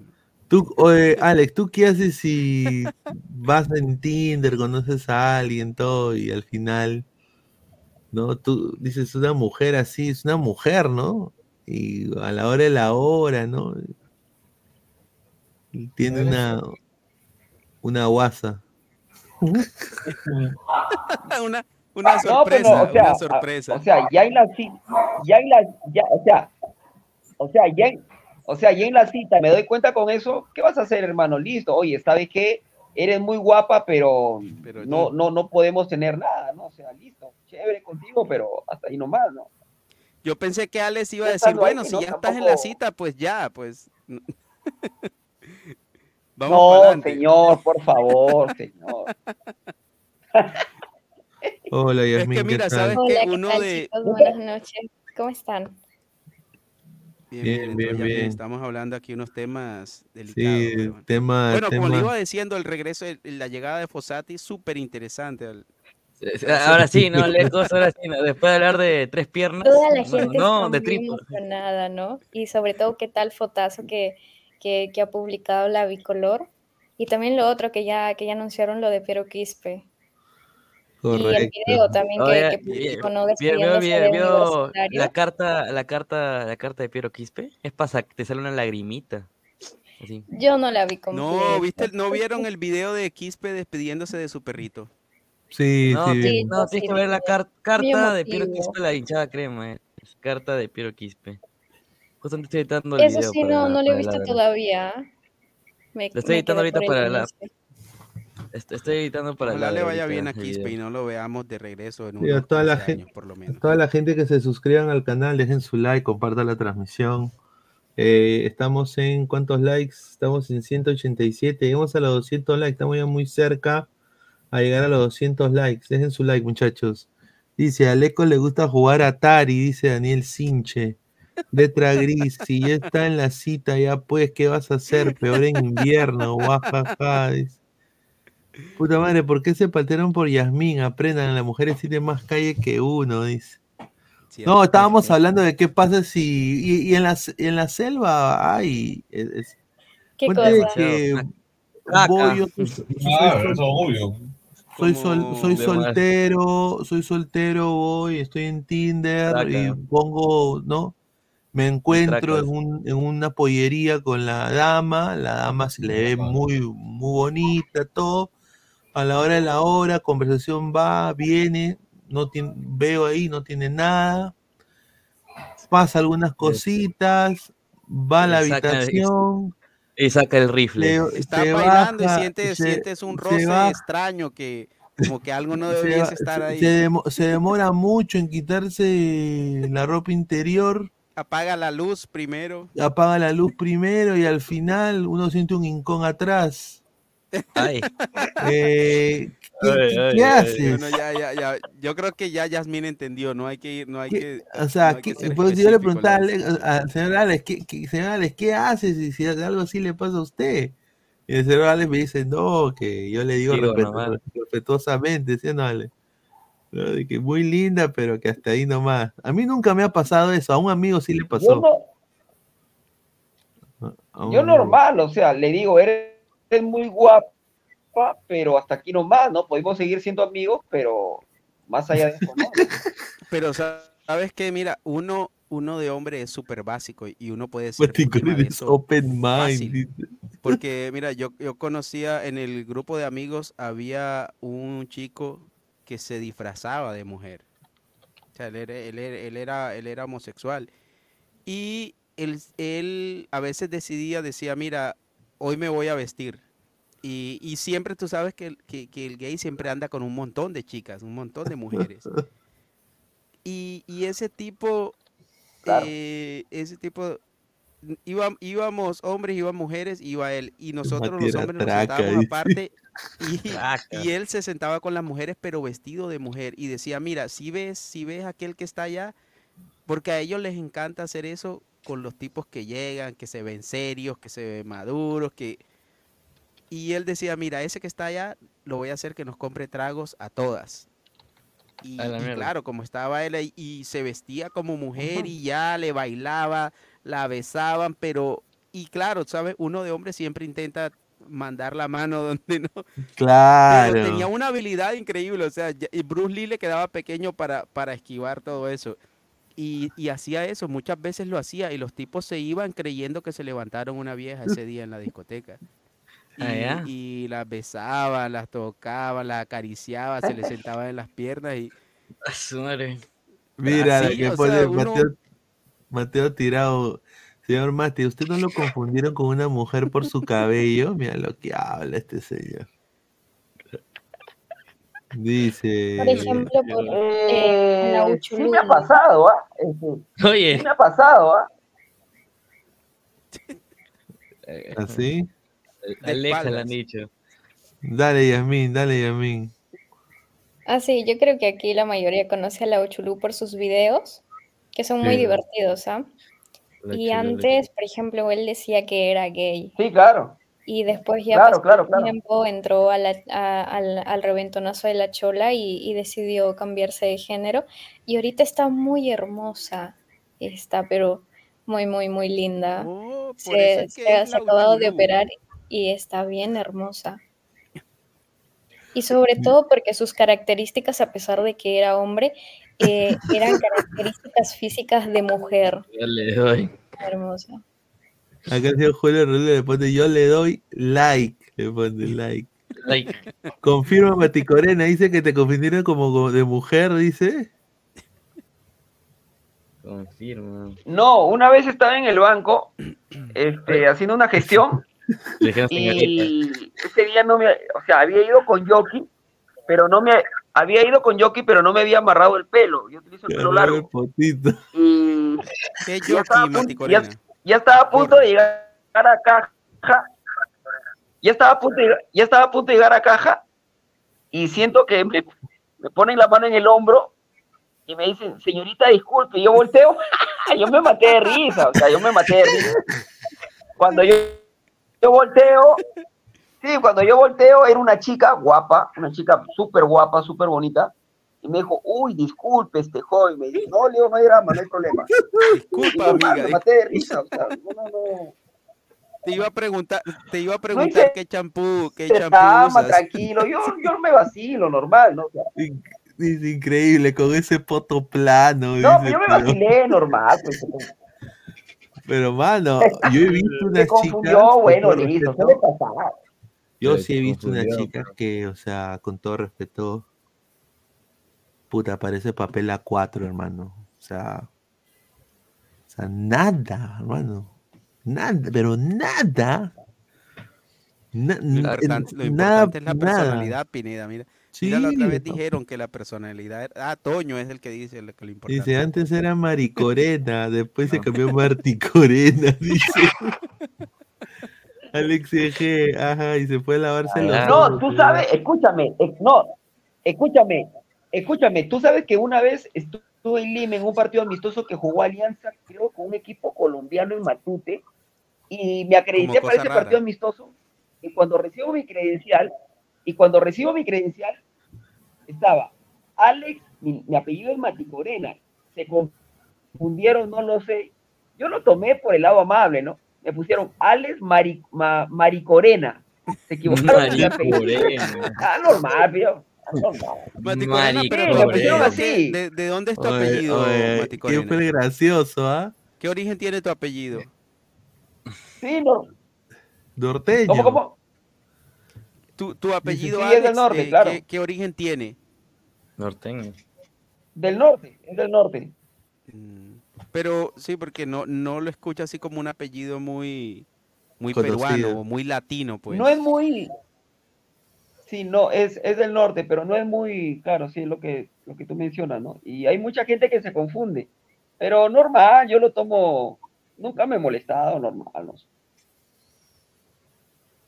Tú, oye, Alex, ¿tú qué haces si vas en Tinder, conoces a alguien, todo, y al final, ¿no? Tú dices, una mujer así, es una mujer, ¿no? Y a la hora de la hora, ¿no? Tiene [laughs] una, una guasa. una, una No, sorpresa, pero, o sea, una sorpresa. O sea, ya en la cita, ya en la, ya, o sea, o sea, ya en, o sea, ya en la cita me doy cuenta con eso, ¿qué vas a hacer, hermano? Listo, oye, ¿sabes qué? Eres muy guapa, pero, no, no, no podemos tener nada, ¿no? O sea, listo, chévere contigo, pero hasta ahí nomás, ¿no? Yo pensé que Alex iba a decir, bueno, si ¿no? ya estás en la cita, pues ya, pues. [laughs] Vamos no, señor, por favor, señor. [laughs] Hola, Yasmin, ¿qué mira, tal? ¿sabes Hola, que ¿qué uno tal, de- chicos? Buenas noches. ¿Cómo están? Bien, Bien, bien, bien, entonces, bien. Estamos hablando aquí unos temas delicados. Sí, pero bueno. tema, Bueno, como le iba diciendo, el regreso, el- la llegada de Fossati, súper interesante. al- Ahora sí, no, [laughs] lejos, ahora sí, no. después de hablar de tres piernas, Toda la no, gente no, está de triple. emocionada, ¿no? Y sobre todo, qué tal fotazo que, que, que ha publicado la bicolor. Y también lo otro que ya, que ya anunciaron lo de Piero Quispe. Y el video también que, Oye, que publicó, ¿no? vio- la carta, la carta, la carta de Piero Quispe, es para te sale una lagrimita. Así. Yo no la vi completa. No, ¿viste? ¿No vieron el video de Quispe despidiéndose de su perrito? Sí, No, sí. no, tienes que ver la car- carta de Piero. Quispe, la hinchada crema, eh. Carta de Piero Quispe. Justamente estoy editando el Eso video sí, para- no, no lo he visto la- todavía. Me, Lo estoy editando ahorita para la- Estoy editando para Ojalá la le vaya bien a Quispe y no lo veamos de regreso en unos toda la 15 gente, años, por lo menos. toda la gente que se suscriban al canal, dejen su like, compartan la transmisión. Eh, estamos en cuántos likes? Estamos en 187. Llegamos a los 200 likes. Estamos ya muy cerca a llegar a los 200 likes. Dejen su like, muchachos. Dice, a Leco le gusta jugar Atari, dice Daniel Sinche. Letra gris, si ya está en la cita, ya pues, ¿qué vas a hacer? Peor en invierno, guajaja. Puta madre, ¿por qué se paltearon por Yasmín? Aprendan, las mujeres tienen más calle que uno, dice. No, estábamos hablando de qué pasa si. Y, y en, la, en la selva hay. es- ¿Qué cosa? que soy- Claro, soy- eso es obvio. Soy, sol- soy soltero, soy soltero, voy, estoy en Tinder Traca. y pongo, ¿no? Me encuentro en, un- en una pollería con la dama, la dama se le ve muy, muy bonita, todo. A la hora de la hora, conversación va, viene, no tiene, veo ahí, no tiene nada. Pasa algunas cositas, va a la habitación, Y saca el rifle. le- Está se bailando baja, y sientes, se- sientes un se roce extraño que [laughs] como que algo no se, deberías va- estar se- ahí. se se demora mucho en quitarse la ropa interior, Apaga la luz primero. apaga la luz primero y al final uno siente un hincón atrás. Ay. [laughs] Eh, ¿qué, Ay, qué- ay, qué ay, haces? Bueno, ya, ya, ya. Yo creo que ya Yasmín entendió. No hay que ir, no hay ¿Qué- que. o sea, no que ¿qué- ser pues yo le preguntaba al, señor Alex, ¿qué, qué- señor Alex, ¿qué haces si, si algo así le pasa a usted? Y el señor Alex me dice, no, que yo le digo respetuosamente, ¿sí o no, Alex? ¿no? De que muy linda, pero que hasta ahí nomás. A mí nunca me ha pasado eso, a un amigo sí le Yo, pasó. no- yo amigo. normal, o sea, le digo, eres, eres muy guapa, pero hasta aquí nomás, ¿no? Podemos seguir siendo amigos, pero más allá de eso, ¿no? [laughs] Pero sa- sabes que, mira, uno, uno de hombre es súper básico y uno puede ser es eso open mind. Porque, mira, yo, yo conocía en el grupo de amigos, había un chico que se disfrazaba de mujer. O sea, él era, él era, él era, él era homosexual. Y él, él a veces decidía, decía, mira, hoy me voy a vestir. Y, y siempre tú sabes que, el- que, que el gay siempre anda con un montón de chicas, un montón de mujeres. [laughs] Y, y ese tipo, eh, ese tipo, iba, íbamos hombres, iban mujeres, iba él. Y nosotros los hombres nos sentábamos aparte [laughs] y, y él se sentaba con las mujeres, pero vestido de mujer. Y decía, mira, si ves, si ves aquel que está allá, porque a ellos les encanta hacer eso con los tipos que llegan, que se ven serios, que se ven maduros, que... Y él decía, mira, ese que está allá, lo voy a hacer que nos compre tragos a todas. Y, A claro, como estaba él ahí y se vestía como mujer y ya le bailaba, la besaban, pero... Y claro, ¿sabes? Uno de hombre siempre intenta mandar la mano [laughs] donde no... Claro. Pero tenía una habilidad increíble, o sea, Bruce Lee le quedaba pequeño para, para esquivar todo eso. Y, y hacía eso, muchas veces lo hacía, y los tipos se iban creyendo que se levantaron una vieja ese día en la discoteca. [laughs] Y, Ah, y las besaban, las tocaban, las acariciaban, se les sentaban en las piernas y... Mira, Así, que o pone sea, uno- Mateo, Mateo Tirado. Señor Mati, ¿usted no lo [laughs] confundieron con una mujer por su cabello? Mira lo que habla este señor. Dice. Por ejemplo, por, eh, la Eh, sí me ha Uchulú. pasado, ¿ah? Este, Oye. Sí me ha pasado, ¿ah? [laughs] ¿Así? Alexa espaldas. dicho. Dale, Yasmin, dale, Yasmin. Ah, sí, yo creo que aquí la mayoría conoce a la Uchulú por sus videos, que son muy Sí. divertidos, ¿ah? La Y chula, la antes, por ejemplo, él decía que era gay. Sí, claro. Y después ya Claro, pasó claro, el claro. tiempo, entró a la- a- al, al reventonazo de la chola y, y decidió cambiarse de género. Y ahorita está muy hermosa. Está, pero muy, muy, muy linda. Oh, Se, eso es que se ha acabado de operar y está bien hermosa. Y sobre todo porque sus características, a pesar de que era hombre, eh, eran [laughs] características físicas de mujer. Ya le doy. Hermosa. Acá el señor Julio Rodríguez le pone, yo le doy like. Le pone like. Like. Confirma Mati Corena, dice que te confundieron como de mujer, dice. Confirma. No, una vez estaba en el banco este, haciendo una gestión [laughs] y ese día no me, o sea, había ido con jockey, pero no me, había ido con jockey, pero no me había amarrado el pelo. Yo utilizo el pelo largo. potito. Y ¿Qué ya estaba, ya, estaba a punto de llegar a caja. Ya estaba a punto de, llegar- ya estaba a punto de llegar a caja y siento que me, me ponen la mano en el hombro y me dicen, señorita, disculpe, y yo volteo, [laughs] yo me maté de risa, o sea, yo me maté de risa. Cuando yo, yo volteo, sí, cuando yo volteo era una chica guapa, una chica súper guapa, súper bonita, y me dijo, uy, disculpe, este joven, me dijo, no, Leo, no hay drama, no hay problema. Disculpa, amiga. me maté de risa, o sea, no, no, no. Te iba a preguntar, te iba a preguntar qué champú, qué champú usas. tranquilo, yo, yo me vacilo, normal, ¿no? O sea, [laughs] Dice increíble, con ese poto plano. no, dice, yo me pero, vacilé, normal, pues, pero, mano, yo he visto se unas confundió, chicas. bueno, listo, pasar. Yo sí he visto unas chicas que, o sea, con todo respeto, puta, parece papel A4, hermano. O sea, o sea, nada, hermano. Nada, pero nada. Na- Lo importante, lo nada, es la nada. personalidad, Pineda. Mira, mira la otra Sí, vez no. dijeron que la personalidad era... Ah, Toño es el que dice lo que lo importante. Dice, antes era Maricorena, [laughs] después se cambió a Marticorena, [laughs] dice. Alex G, ajá, y se fue a lavarse los No, ojos, tú sabes, escúchame, no, escúchame, escúchame, tú sabes que una vez estuve en Lima en un partido amistoso que jugó Alianza, creo, con un equipo colombiano en Matute, y me acredité para ese rara. partido amistoso, y cuando recibo mi credencial, y cuando recibo mi credencial, estaba Alex mi, mi apellido es Maticorena. Se confundieron, no lo sé. Yo lo tomé por el lado amable, ¿no? Me pusieron Alex Mari, Ma- Maricorena. Se equivocaron. Maricorena. Ah, normal, pero. [laughs] Maticorena, pero ¿de de- así. ¿De, de dónde es tu Oye, apellido, oye, Maticorena? Qué fue gracioso, ¿ah? ¿Qué origen tiene tu apellido? Sí, no. Norteño. ¿Cómo, cómo? Tu, tu apellido, sí, es del Alex, norte, eh, claro. ¿qué, qué origen tiene? Norteño. Del norte, es del norte. Pero sí, porque no, no lo escucho así como un apellido muy, muy Conocido. peruano o muy latino, pues. No es muy. Sí, no, es, es del norte, pero no es muy, claro, sí, es lo que, lo que tú mencionas, ¿no? Y hay mucha gente que se confunde. Pero normal, yo lo tomo, nunca me he molestado, normal, no sé.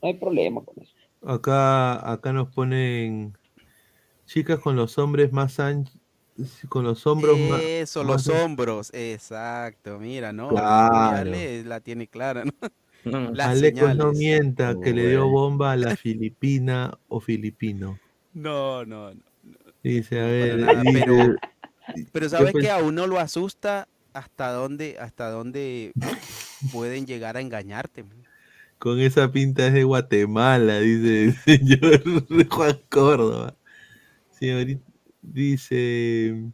No hay problema con eso. Acá, acá nos ponen chicas con los hombres más anchos, con los hombros más. Eso, más los hombros, exacto, mira, ¿no? Claro. La tiene clara, ¿no? Las Alecos no mienta que le dio bomba a la [laughs] filipina o filipino. No, no, no. Dice, a ver, nada, dice- pero- Pero sabes que a uno lo asusta hasta dónde, hasta dónde pueden llegar a engañarte. man. con esa pinta es de Guatemala, dice el [laughs] señor Juan Córdoba. Señorita, dice,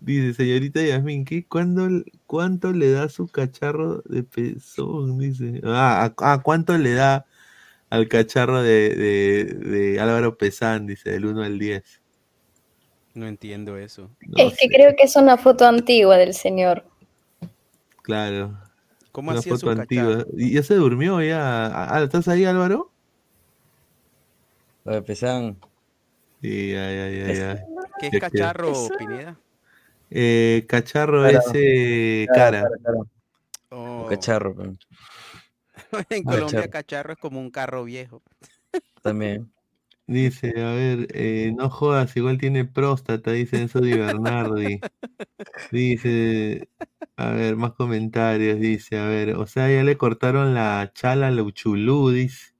dice, señorita Yasmin, ¿qué, cuándo, ¿cuánto le da su cacharro de pezón? Dice, ah, a- ah, ¿cuánto le da al cacharro de, de, de Álvaro Pesán? Dice, del 1 al 10. No entiendo eso. es que creo que es una foto antigua del señor. Claro. ¿Cómo Una hacía su foto antigua. ¿Y ya se durmió ya? Ah, ¿Estás ahí, Álvaro? Lo de Pesán. Sí, ya, ya, ya, ya. ¿Qué es cacharro, Pineda? Eh, cacharro Cara. es eh, Cara, Oh, Cacharro, pero [laughs] en Colombia cacharro. cacharro es como un carro viejo. también. Dice, a ver, eh, no jodas, igual tiene próstata, dice Enzo Di Bernardi. [laughs] Dice, a ver, más comentarios, dice, a ver, o sea, ya le cortaron la chala a la Uchulú, dice.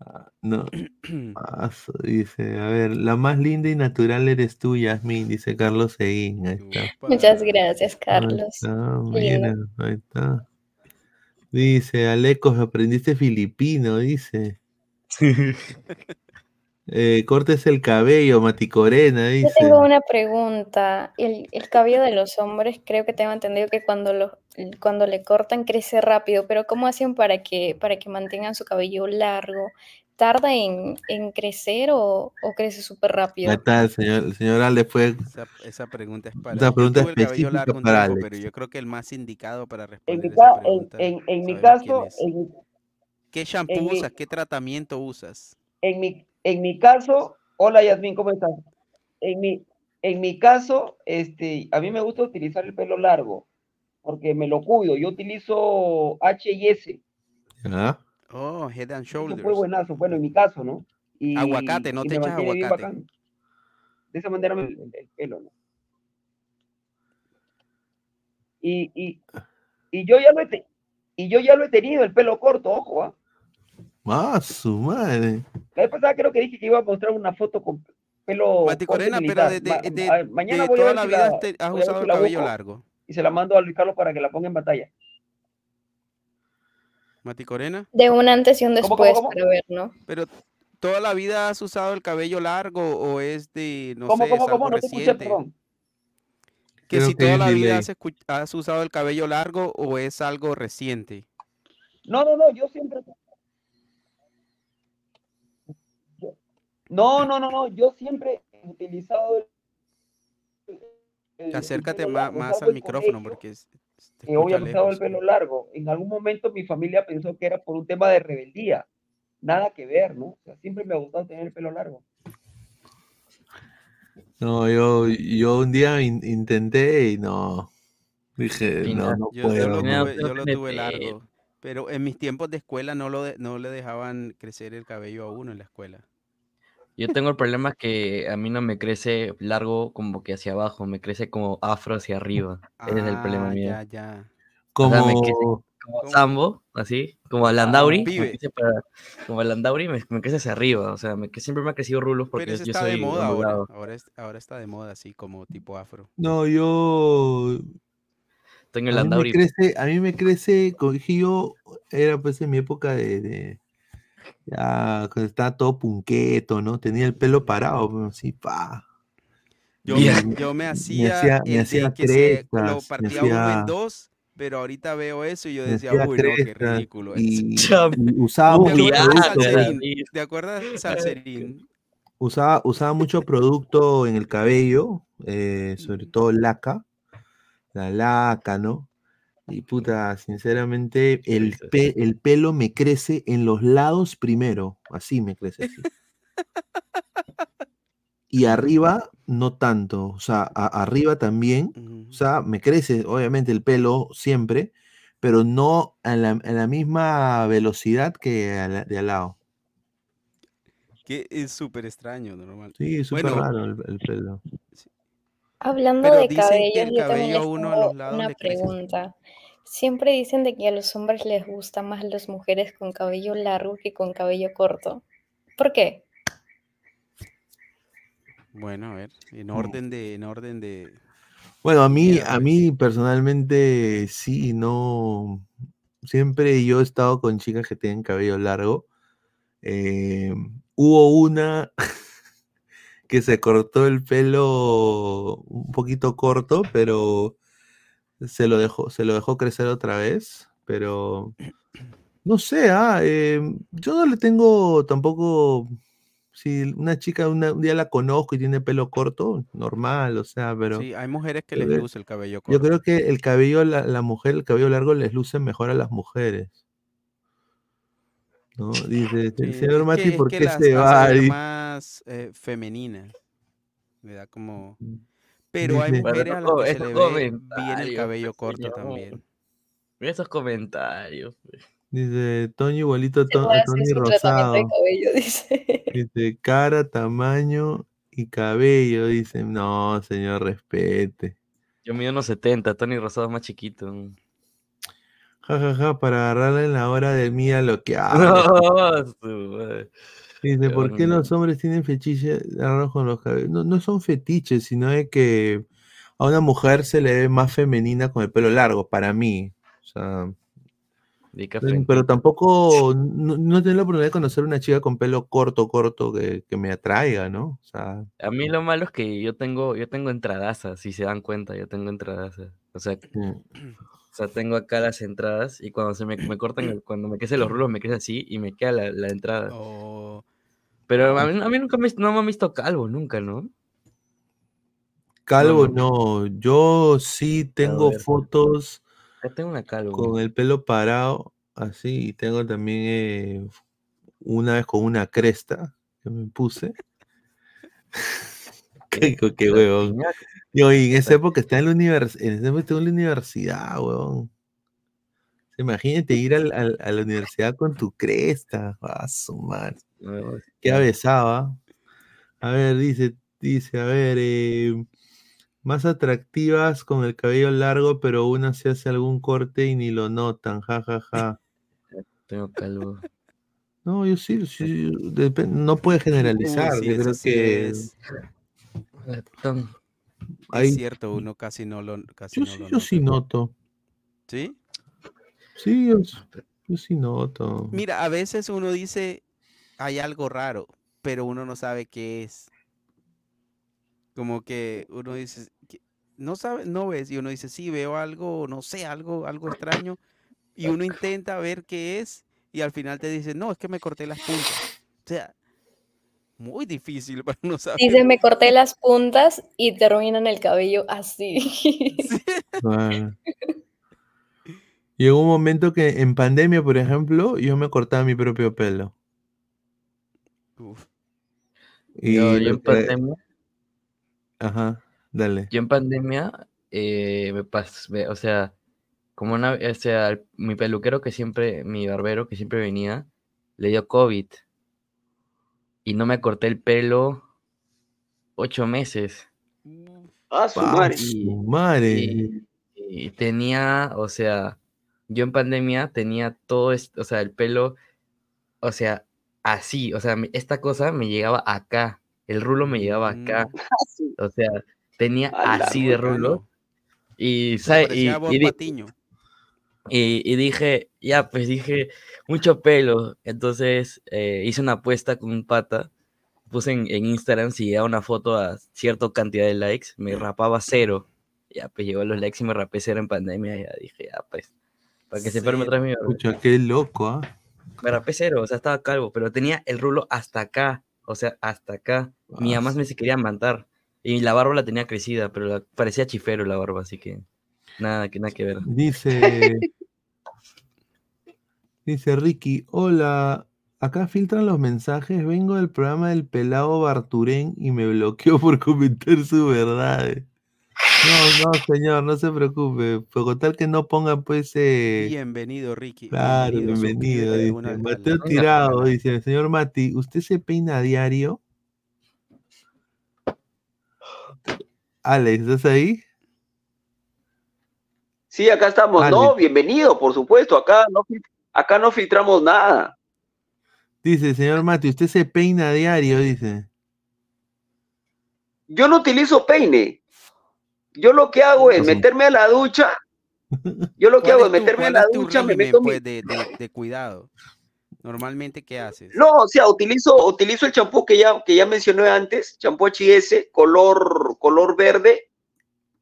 Ah, No, [clears throat] ah, dice, a ver, la más linda y natural eres tú, Yasmin, dice Carlos Seguín, ahí está. Muchas gracias, Ahí Carlos. está, Qué lindo. mira, ahí está. Dice, Alecos, aprendiste filipino, dice. [laughs] Eh, cortes el cabello, Maticorena, Yo dice. tengo una pregunta. El, el cabello de los hombres, creo que tengo entendido que cuando, lo, cuando le cortan crece rápido, pero ¿cómo hacen para que, para que mantengan su cabello largo? ¿Tarda en, en crecer o, o crece súper rápido? Ahí está, el señor, el señor Ale fue. Esa, esa pregunta es para. Esa yo pregunta cabello específica largo para tiempo, Alex. pero yo creo que el más indicado para En responder mi, esa ca- en, pregunta. en, en mi caso, en, ¿Qué shampoo en mi- usas? ¿Qué tratamiento usas? en mi, en mi caso, hola Yasmin, ¿cómo estás? En mi, en mi caso, este, a mí me gusta utilizar el pelo largo, porque me lo cuido. Yo utilizo H y S. ¿Ah? Oh, Head and Eso Shoulders. fue buenazo, bueno, en mi caso, ¿no? Y, Aguacate, no y te echas aguacate. De esa manera me, el, el pelo, ¿no? Y, y, y yo ya lo he te- y yo ya lo he tenido, el pelo corto, ojo, ¿ah? Ah, su madre. La vez pasada creo que dije que iba a mostrar una foto con pelo Corena, pero de, de- Ma- de- a ver, mañana de voy a toda ver la si vida la- has a usado si el cabello largo. Y se la mando a Luis Carlos para que la ponga en pantalla. Mati Corena. De un antes y un ¿Cómo, cómo, después cómo? para ver, ¿no? Pero toda la vida has usado el cabello largo o es de, no ¿Cómo, sé, cómo, es algo cómo? No te escuché, reciente. perdón. Que Creo si que toda la vida has, has usado el cabello largo o es algo reciente. No, no, no, yo siempre. yo- No, no, no, no, yo siempre he utilizado el. Acércate largo, más salvo al en micrófono porque es- que escucha obviamente usaba el pelo largo. En algún momento mi familia pensó que era por un tema de rebeldía. Nada que ver, ¿no? O sea, siempre me ha gustado tener el pelo largo. No, yo, yo un día in- intenté y no. Dije, no, no Yo, yo puedo. lo no. tuve, yo lo tuve largo. Pero en mis tiempos de escuela no, lo de- no le dejaban crecer el cabello a uno en la escuela. Yo tengo el problema que a mí no me crece largo como que hacia abajo, me crece como afro hacia arriba. Ese es el problema Ah, mío. ya, ya. O sea, me crece Como, como ¿Cómo? Sambo, así, como a Landauri, para- como a Landauri me, me crece hacia arriba, o sea, me, que siempre me ha crecido rulos porque Pero eso yo está soy de moda ahora. Ahora, es- ahora está de moda así como tipo afro. No, yo. Tengo A el mí me crece, a mí me crece, cogí yo, era pues en mi época de, de- ya, estaba todo punqueto, ¿no? Tenía el pelo parado, así, pa. Yo me, yo me hacía, me hacía de que se lo me partía uno en dos, pero ahorita veo eso y yo me decía, uy, no, qué ridículo es. y, [laughs] y usaba ¿Te acuerdas. [laughs] Salserín? ¿Te acuerdas Salserín? Usaba, usaba mucho producto en el cabello, eh, sobre todo laca, la laca, ¿no? Y puta, sinceramente, el, pe- el pelo me crece en los lados primero, así me crece así. Y arriba no tanto, o sea, arriba también, o sea, me crece obviamente el pelo siempre, pero no a la, a la misma velocidad que la- de al lado. Que es súper extraño, normal. Sí, es súper Bueno, raro el, el pelo. Hablando Pero de también cabello les a uno a tengo los lados una crece. Siempre dicen de que a los hombres les gustan más las mujeres con cabello largo que con cabello corto. ¿Por qué? Bueno, a ver, en Mm. orden de, en orden de. Bueno, a mí, a mí personalmente sí, no. Siempre yo he estado con chicas que tienen cabello largo. Eh, hubo una [laughs] que se cortó el pelo un poquito corto, pero se lo dejó, se lo dejó crecer otra vez. Pero [clears throat] no sé, ah, eh, yo no le tengo tampoco. Si una chica una- un día la conozco y tiene pelo corto, normal, o sea, pero. Sí, hay mujeres que yo les luce el cabello Yo corto. creo que el cabello, la, la mujer, el cabello largo les luce mejor a las mujeres. ¿No? [laughs] Dice, Sí, señor Mati, ¿por qué se va? más eh, femeninas. Le da como. Pero hay mujeres a las que se le ve bien el comentarios, cabello pues, corto señor. también. Mira esos comentarios. pues. dice, Toño igualito a, To- Tony de Rosado. cabello, [laughs] dice. Dice, cara, tamaño y cabello. Dice, no, señor, respete. Yo mido unos 70, Tony Rosado es más chiquito. Ja, ja, ja, para agarrarle en la hora de mía lo que hace. [laughs] No, su madre. Dice, ¿por qué Mm. los hombres tienen fetiches raros con los cabellos? No, no son fetiches, sino de que a una mujer se le ve más femenina con el pelo largo, para mí. O sea, Dica pero, tampoco, no, no tengo la oportunidad de conocer una chica con pelo corto, corto, que, que me atraiga, ¿no? O sea, A mí lo malo es que yo tengo, yo tengo entradazas, si se dan cuenta, yo tengo entradazas. O sea, mm, [clears throat] o sea, tengo acá las entradas y cuando se me, me cortan, el- cuando me crecen los rulos, me crece así y me queda la, la entrada. O Pero a mí, a mí nunca me, no me han visto calvo, nunca, ¿no? calvo no. no, yo sí tengo ver. fotos Ya tengo una calvo. con el pelo parado, así, y tengo también eh, una vez con una cresta que me puse. [laughs] qué, qué- qué huevón. Yo, y en esa época estaba en la, univers en esa época estaba en la universidad, huevón. Imagínate ir al- al- a la universidad con tu cresta. A su Qué avesaba. A ver, dice, dice, a ver, eh, más atractivas con el cabello largo, pero una se hace algún corte y ni lo notan, ja, ja, ja. [laughs] Tengo calvo. No, yo sí, sí, no puede generalizar. Sí, yo creo sí que es. Leptón. hay, Es cierto, uno casi no lo, casi yo no sí, lo yo sí nota. noto. ¿Sí? Sí, yo, yo sí noto. Mira, a veces uno dice, hay algo raro, pero uno no sabe qué es. Como que uno dice, "¿Qué? no sabe, no ves, y uno dice, sí, veo algo, no sé, algo, algo extraño, y uno intenta ver qué es, y al final te dice, no, es que me corté las puntas. O sea, muy difícil [laughs] para uno saber. Dice, me corté las puntas y terminan el cabello así. [laughs] Llegó un momento que en pandemia, por ejemplo, yo me cortaba mi propio pelo. Uf. Y Yo, en que- pandemia, Ajá, dale. yo en pandemia, eh, me pas- me- o sea, como una, o sea, mi peluquero que siempre, mi barbero que siempre venía, le dio COVID y no me corté el pelo ocho meses. Ah, su Pa, madre. su madre. Y, y tenía, o sea, yo en pandemia tenía todo esto, o sea, el pelo, o sea, así, o sea, esta cosa me llegaba acá, el rulo me llegaba acá, [laughs] o sea, tenía A la así de rulo. Y, ¿sabe? y, y y, dije, ya, pues dije, mucho pelo. Entonces eh, hice una apuesta con un pata. Puse en, en Instagram si llegaba una foto a cierta cantidad de likes, me rapaba cero. Ya, pues llegó a los likes y me rapé cero en pandemia. Ya dije, ya, pues, para que se otra vez mi. Escucha, qué loco, ¿ah? Me rapé cero, o sea, estaba calvo, pero tenía el rulo hasta acá, o sea, hasta acá. Mi mamá me se quería matar. Y la barba la tenía crecida, pero la- parecía chifero la barba, así que nada, que nada que ver. Dice. [laughs] dice Ricky, hola. Acá filtran los mensajes. Vengo del programa del pelado Barturén y me bloqueó por comentar su verdad. No, no, señor, no se preocupe. Pero con tal que no ponga, pues. eh, Bienvenido, Ricky. Claro, bienvenido. bienvenido. dice. Mateo Tirado dice: Señor Mati, ¿usted se peina a diario? Alex, ¿estás ahí? Sí, acá estamos. No, bienvenido, por supuesto. Acá no, acá no filtramos nada. Dice, señor Mati, ¿usted se peina a diario? Dice. Yo no utilizo peine. Yo lo que hago es meterme a la ducha. Yo lo que hago es ¿Cuál es tu- meterme a la ducha, me meto mi, pues, de, de- de cuidado. Normalmente, ¿qué haces? No, o sea, utilizo, utilizo el champú que ya, que ya mencioné antes, champú HS, color, color verde.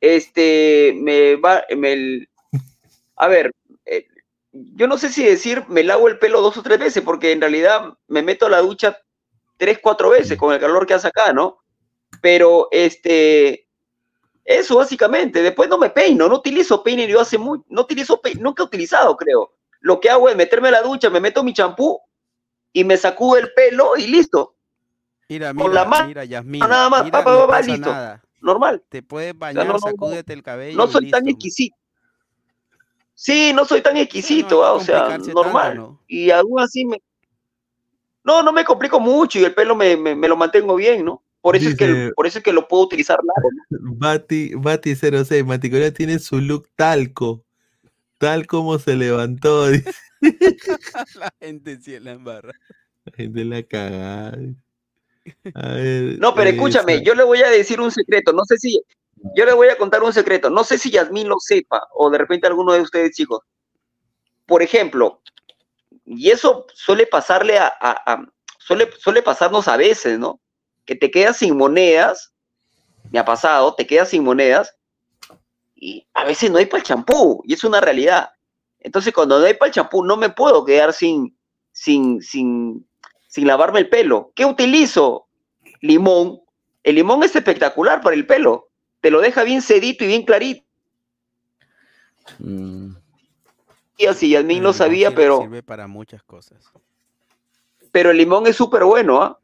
Este, me va, me, a ver, eh, yo no sé si decir me lavo el pelo dos o tres veces, porque en realidad me meto a la ducha tres, cuatro veces con el calor que hace acá, ¿no? Pero, este, eso básicamente. Después no me peino, no utilizo peine, yo hace muy, no utilizo peine, nunca he utilizado, creo. Lo que hago es meterme a la ducha, me meto mi champú y me sacudo el pelo y listo. Mira, Con la mano, mira, Yasmín. nada más, mira, pa, pa, no pa, pa, pasa listo. nada. Normal. Te puedes bañar, no, sacúdete el cabello. no y soy tan exquisito. Sí, no soy tan exquisito, ah, o sea, normal. Y aún así me... No, no me complico mucho y el pelo me, me- me lo mantengo bien, ¿no? Por eso, es que, Dice- por eso es que lo puedo utilizar largo. ¿no? Bati, Bati 06, Mati Corea tiene su look talco. Tal como se levantó. [laughs] Dice. la gente sí la embarra. La gente la cagada. A ver, No, pero escúchame, yo le voy a decir un secreto, no sé si, yo le voy a contar un secreto, no sé si Yasmín lo sepa o de repente alguno de ustedes chicos. Por ejemplo, y eso suele pasarle a, a- a- suele, suele pasarnos a veces, ¿no? Que te quedas sin monedas, me ha pasado, te quedas sin monedas y a veces no hay para el champú y es una realidad. Entonces, cuando no hay para el champú, no me puedo quedar sin, sin, sin, sin lavarme el pelo. ¿Qué utilizo? Limón. El limón es espectacular para el pelo. Te lo deja bien sedito y bien clarito. Mm, Y así, Yasmín lo sabía, pero, Sirve para muchas cosas. pero el limón es súper bueno, ¿ah?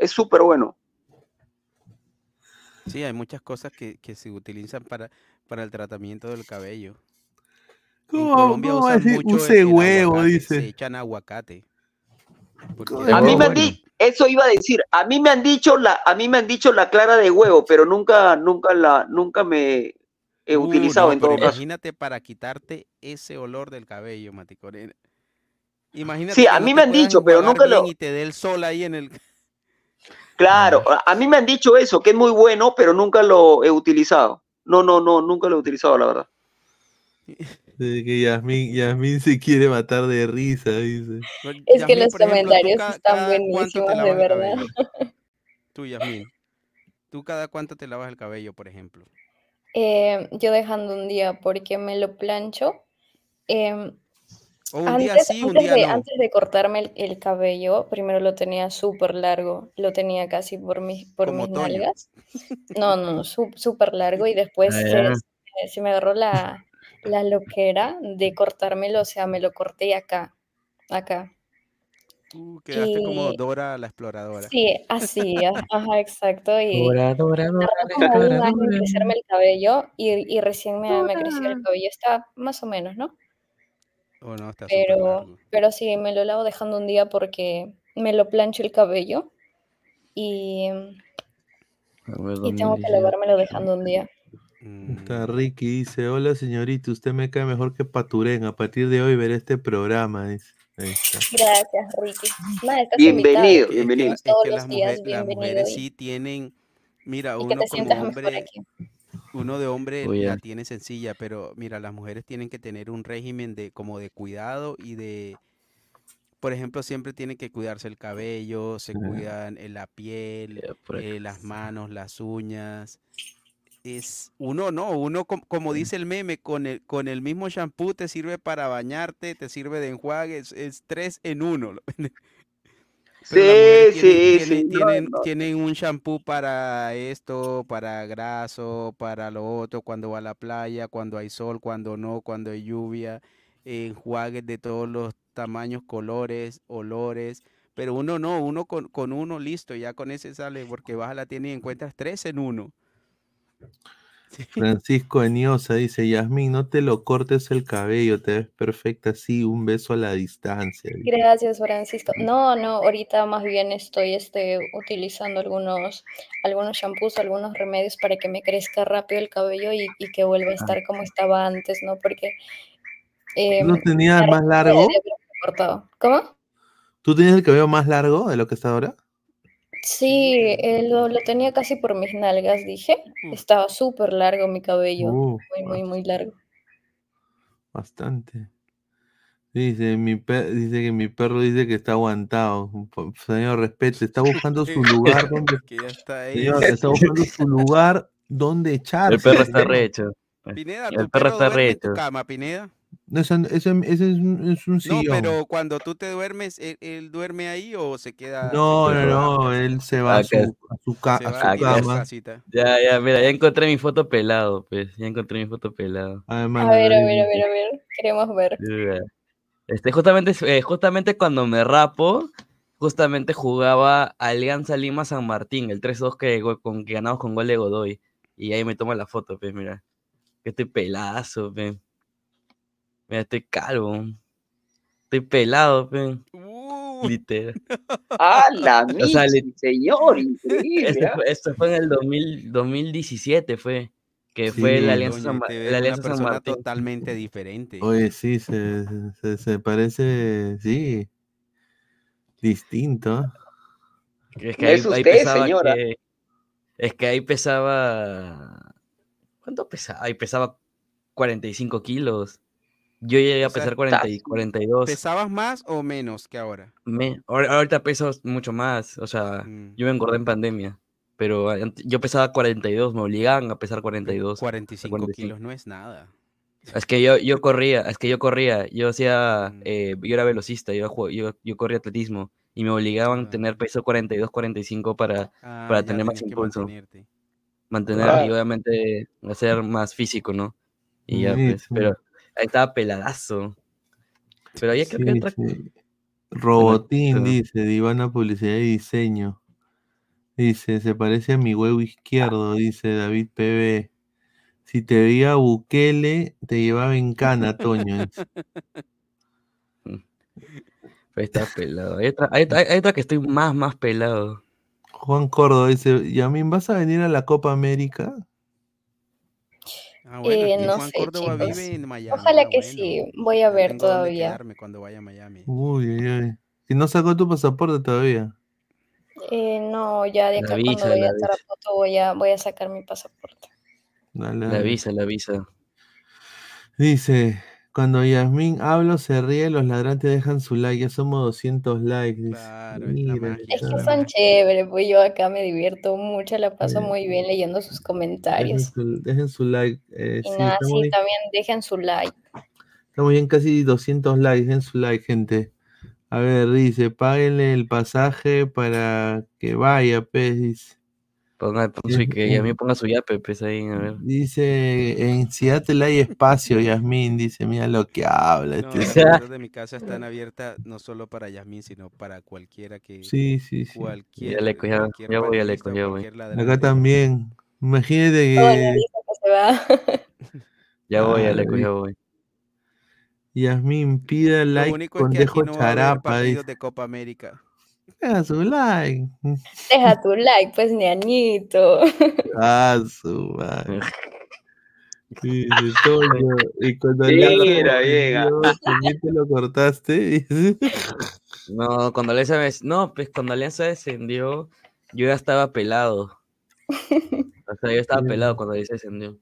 Es súper bueno. Sí, hay muchas cosas que, que se utilizan para, para el tratamiento del cabello. En ¿Cómo, Colombia cómo va a usan decir mucho el- use el huevo? aguacate, Dice. Se echan aguacate. A mí me han dicho, eso iba a decir, a mí me han dicho la, a mí me han dicho la clara de huevo, pero nunca, nunca la, nunca me he Uh, utilizado no, en todo caso. imagínate para quitarte ese olor del cabello, Mati Corena. Imagínate Sí, a mí me han dicho, pero nunca lo- Y te dé el sol ahí en el... Claro, a- mí me han dicho eso, que es muy bueno, pero nunca lo he utilizado. No, no, no, nunca lo he utilizado, la verdad. De que Yasmín, Yasmín se quiere matar de risa, dice. Es que los ejemplo, comentarios están buenísimos, de verdad. [laughs] Tú, Yasmín. ¿Tú cada cuánto te lavas el cabello, por ejemplo? Eh, yo dejando un día porque me lo plancho. em, O un día antes, sí, un antes día de, no. antes de cortarme el, el cabello, primero lo tenía súper largo, lo tenía casi por mis, por Como mis Toño. nalgas. No, no, no, sú- súper largo y después Ah, se, me agarró la, la loquera de cortármelo, o sea, me lo corté acá, acá. Uh, quedaste como Dora la exploradora. Sí, así, ajá, exacto. Y Dora, Dora, Dora, Dora, Dora. crecerme el cabello y, y recién me, me creció el cabello. Está más o menos, ¿no? Oh, está Pero, pero sí, me lo lavo dejando un día porque me lo plancho el cabello y, ver, y tengo que lavármelo dejando un día. Está Ricky dice, hola señorita, usted me cae mejor que Paturén. A partir de hoy veré este programa. dice. Gracias, Ricky. Bienvenido, invitado. bienvenido. Es Todos que los las, días, mujer- las bienvenido. mujeres sí tienen, mira, y que uno te como hombre, aquí. Uno de hombre la tiene sencilla, pero mira, las mujeres tienen que tener un régimen de como de cuidado y de, por ejemplo, siempre tienen que cuidarse el cabello, se Ajá. cuidan eh, la piel, eh, las manos, las uñas. Es uno no, uno com- como dice el meme, con el, con el mismo shampoo te sirve para bañarte, te sirve de enjuague, es, es tres en uno. [laughs] Pero Sí, tienen, sí, tienen- sí, no, tienen- no. tienen un shampoo para esto, para graso, para lo otro, cuando va a la playa, cuando hay sol, cuando no, cuando hay lluvia, enjuagues de todos los tamaños, colores, olores. Pero uno no, uno con, con uno listo, ya con ese sale, porque vas a la tienda y encuentras tres en uno. Francisco Eniosa dice, Yasmín, no te lo cortes el cabello, te ves perfecta así, un beso a la distancia. Gracias, Francisco. No, no, ahorita más bien estoy este, utilizando algunos, algunos shampoos, algunos remedios para que me crezca rápido el cabello y, y que vuelva a estar como estaba antes, ¿no? Porque... eh, ¿Tú tenías me más largo? cortado. ¿Cómo? ¿Tú tienes el cabello más largo de lo que está ahora? Sí, eh, lo, lo tenía casi por mis nalgas, dije. Estaba súper largo mi cabello, Uh, muy, muy, muy largo. Bastante. Dice, mi pe- dice que mi perro dice que está aguantado. Señor, respete, está buscando su [laughs] lugar [laughs] donde. Que ya está ahí. Señor, está buscando su lugar donde echarse. El perro está rehecho. Pineda, El ¿tu perro está duerme en tu rehecho. cama, Pineda? Ese, ese- ese es un, es un No, pero cuando tú te duermes, ¿él, él duerme ahí o se queda? No, no, no, él se va a su, Acá. a su, ca- Se a su aquí a su cama. casita. Ya, ya, mira, ya encontré mi foto pelado, pues. Ya encontré mi foto pelado. Además, A ver, a ver, a ver, a ver. Queremos ver. Este, justamente, eh, justamente cuando me rapo, justamente jugaba Alianza Lima San Martín, el 3-2 que, con, que ganamos con gol de Godoy. Y ahí me toma la foto, pues, mira. Que estoy pelazo, pues. Mira, estoy calvo. Estoy pelado, pues. Literal. [laughs] ¡Ah, la O sea, señor! [laughs] Increíble. ¿ah? fue, esto fue en el 2000, 2017, fue. Que fue la Alianza, San, la ves una Alianza San Martín. totalmente diferente. Oye, sí, se, se, se parece, sí, distinto. ¿ah? Es que No ahí, es ahí usted, pesaba señora. que- es que ahí pesaba. ¿Cuánto pesaba? Ahí pesaba 45 kilos. Yo llegué a O sea, pesar 40 y 42. ¿Pesabas más o menos que ahora? Me- ahor- ahorita peso mucho más. O sea, Mm. yo me engordé en pandemia. Pero yo pesaba 42, me obligaban a pesar 42. 45 45. kilos no es nada. Es que yo, yo corría, es que yo corría, yo hacía, Mm. eh, yo era velocista, yo, yo, yo corría atletismo y me obligaban a tener peso 42, 45 para, Ah, para tener más impulso. Mantener Claro. y obviamente hacer más físico, ¿no? Y ya, pues, pero estaba peladazo. Pero ahí creo que Sí, otra... sí. Robotín dice, Divana Publicidad y Diseño. Dice, se parece a mi huevo izquierdo, dice David PB. Si te veía Bukele, te llevaba en cana, Toño. [laughs] estaba pelado. Hay otra, hay, hay- hay otra que estoy más, más pelado. Juan Córdoba dice, Yamin, ¿vas a venir a la Copa América? Ah, bueno, Eh, no Juan sé, Córdoba chicos. vive en Miami. Ojalá ah, que bueno. sí. Voy a ver tengo todavía. cuando vaya a Miami. Uy, ay, ay. Si no sacó tu pasaporte todavía. Eh, no, ya de La acá visa, cuando la a Tarapoto voy a, voy a sacar mi pasaporte. Dale, La dale. visa, la visa. Dice, cuando Yasmín hablo, se ríe, los ladrantes dejan su like, ya somos 200 likes. Dice. Claro, es Mira, que son chéveres, pues yo acá me divierto mucho, la paso Sí. muy bien leyendo sus dejen comentarios. su, dejen su like. eh, Y sí, nada, estamos, sí, bien, también dejen su like. estamos bien casi 200 likes, dejen su like, gente. A ver, dice, páguenle el pasaje para que vaya, pues, dice. Ponga, pon Sí, su, que a mí ponga su yape, pues ahí, a ver. Dice, en Seattle hay espacio, Yasmín, dice, mira lo que habla. No, este las puertas de mi casa están abiertas no solo para Yasmín, sino para cualquiera que, Sí, sí, sí. cualquier, Ya le ya- ya voy, ya le [laughs] ya voy. Acá también. Imagínate que. Ya voy, Aleco, vi- ya voy. Yasmín, pida Lo like único es con que aquí Dejo no va a haber Charapa. partidos Dice, de Copa América. Deja su like. Deja tu like, pues, ñañito. [laughs] Ah, su madre. Sí. Y cuando le Mira, llega. también te lo cortaste. [laughs] No, cuando Alianza me- No, pues cuando Alianza descendió, yo ya estaba pelado. O sea, yo estaba pelado cuando Alianza descendió.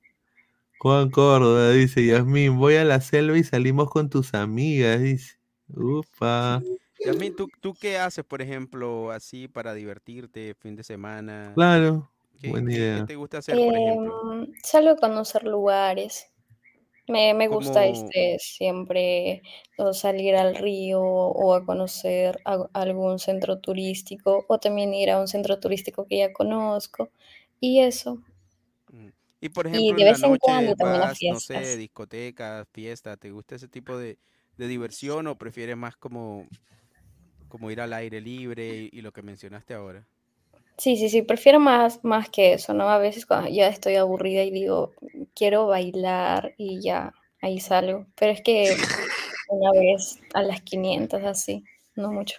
Juan Córdoba dice, Yasmín, voy a la selva y salimos con tus amigas, dice. Upa. Yasmín, ¿tú, ¿tú qué haces, por ejemplo, así para divertirte, fin de semana? Claro, ¿Qué, buena qué- qué idea. te gusta hacer, por ejemplo? Em, salgo a conocer lugares. Me, me gusta este, siempre o salir al río o a conocer a- algún centro turístico o también ir a un centro turístico que ya conozco y eso. Y por Y ejemplo, de en la vez en noche cuando también a vas, no sé, fiestas. discotecas, fiesta, ¿te gusta ese tipo de, de diversión o prefieres más como, como ir al aire libre y, y lo que mencionaste ahora? Sí, sí, sí, prefiero más, más que eso, ¿no? A veces cuando ya estoy aburrida y digo, quiero bailar y ya, ahí salgo. Pero es que [laughs] una vez a las 500 así, no mucho.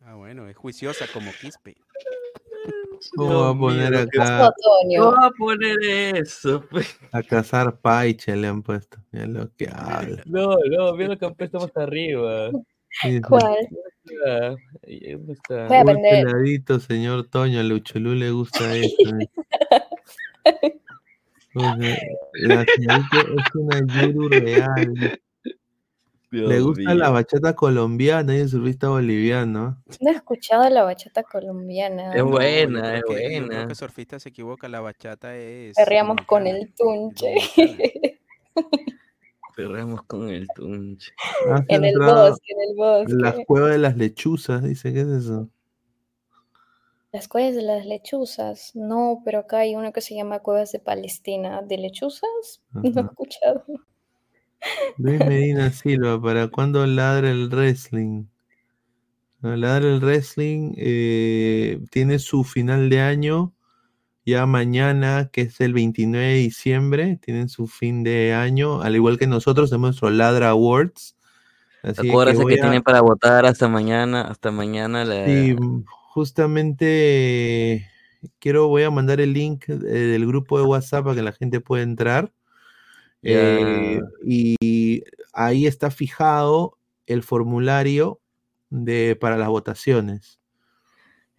Ah, bueno, es juiciosa como Quispe. [laughs] ¿Cómo va a poner acá? ¿Cómo va a poner eso? [laughs] A cazar paiche le han puesto. Mira lo que habla. No, no, mira lo que han puesto más arriba. ¿Cuál? Ah, ahí, ¿Dónde está? Voy a Muy aprender. peladito, señor Toño. A Luchulú le gusta eso. dice. [laughs] O sea, la señorita es una yuru real. Le Dios gusta la mío. bachata colombiana y el surfista boliviano. No he escuchado la bachata colombiana. Es buena, es que, yo creo buena. que Surfista se equivoca, la bachata es Perreamos con el tunche. [laughs] Perremos con el tunche. En el bosque, en el Las bosque. cuevas de las lechuzas, dice, ¿qué es eso? Las cuevas de las lechuzas. No, pero acá hay uno que se llama Cuevas de Palestina. ¿De lechuzas? [laughs] No he escuchado. Luis Medina Silva, ¿para cuándo ladra el wrestling? No, Ladra el wrestling eh, tiene su final de año ya mañana, que es el 29 de diciembre, tienen su fin de año, al igual que nosotros tenemos nuestro Ladra Awards. Así que Acuérdense que a- tienen para votar hasta mañana, hasta mañana la... Sí, mm, justamente quiero, voy a mandar el link eh, del grupo de WhatsApp para que la gente pueda entrar. Eh, y ahí está fijado el formulario de, para las votaciones.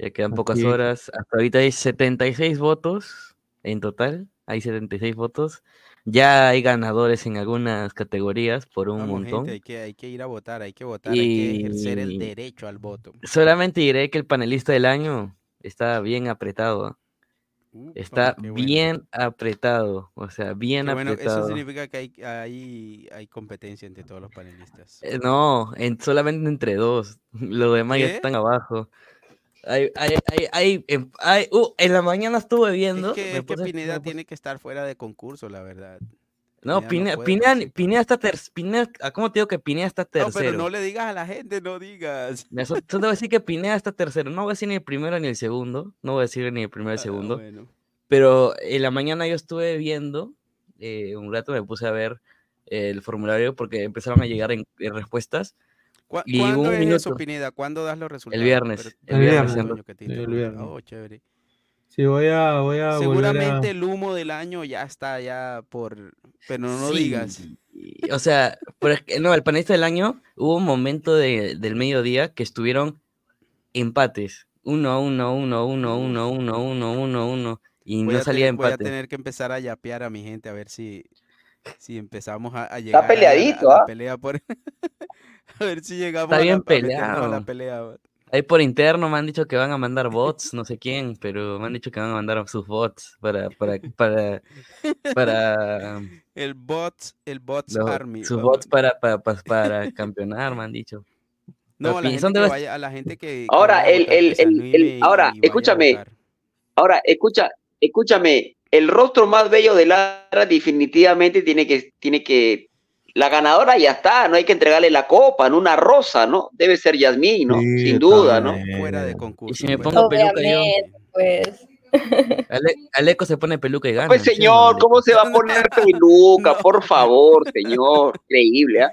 Ya quedan pocas horas. Hasta ahorita hay 76 votos en total. Hay 76 votos. Ya hay ganadores en algunas categorías por un Vamos, montón. gente, hay que, hay que ir a votar, hay que votar, hay que ejercer el Y- derecho al voto. Solamente diré que el panelista del año está bien apretado. ¿ah? Está bueno. bien apretado. O sea, bien bueno, eso apretado. significa que hay, hay, hay competencia entre todos los panelistas. Eh, No, en, solamente entre dos. [laughs] Los demás ya están abajo. Hay, hay, hay, hay- uh, en la mañana estuve viendo. Es que, es que Pineda tiene que estar fuera de concurso, la verdad. No, Pineda Pineda, puede Pineda. Pineda está tercero. Ah, ¿cómo te digo que Pineda está No, pero tercero? no le digas a la gente, no digas. Eso, te voy a decir que Pineda está tercero. No voy a decir ni el primero ni el segundo. No voy a decir ni el primero ni el Ah, segundo. bueno. Pero en la mañana yo estuve viendo, eh, un rato me puse a ver el formulario porque empezaron a llegar en, en respuestas. ¿Cu- Y ¿Cuándo un es minuto. eso, Pineda? ¿Cuándo das los resultados? viernes, Pero- el Ah, viernes, que Sí, el viernes. Oh, chévere. Sí, voy a, voy a volver a... Seguramente el humo del año ya está ya por... Pero no Sí, digas. O sea, por ej- no, el panelista del año hubo un momento de- del mediodía que estuvieron empates. Uno, uno, uno, uno, uno, uno, uno, uno, uno. Y Voy no salía tener- Voy a empate. tener que empezar a yapear a mi gente a ver si, si empezamos a, a llegar a la- peleadito, a la ¿ah? pelea por... [laughs] a ver si llegamos Está a, la, bien a la pelea. Ahí por interno me han dicho que van a mandar bots, no sé quién, pero me han dicho que van a mandar sus bots para, para, para, para [laughs] El bots, el bots los- army. sus bots para, para, para, para campeonar, me han dicho. No, la gente son de que vaya, a la gente que, Ahora, el, el, el, el- ahora, escúchame, ahora, escucha, escúchame, el rostro más bello de Lara definitivamente tiene que, tiene que, la ganadora ya está, no hay que entregarle la copa, no una rosa, ¿no? Debe ser Yasmín, ¿no? Sí, Sin duda, ¿no? Fuera de Y concurso. si me pues. pongo peluca yo, pues. Ale- Aleco se pone peluca y gana. Pues ¿sí o no, señor? ¿cómo se va a poner peluca? Por favor, señor. Increíble, ¿ah?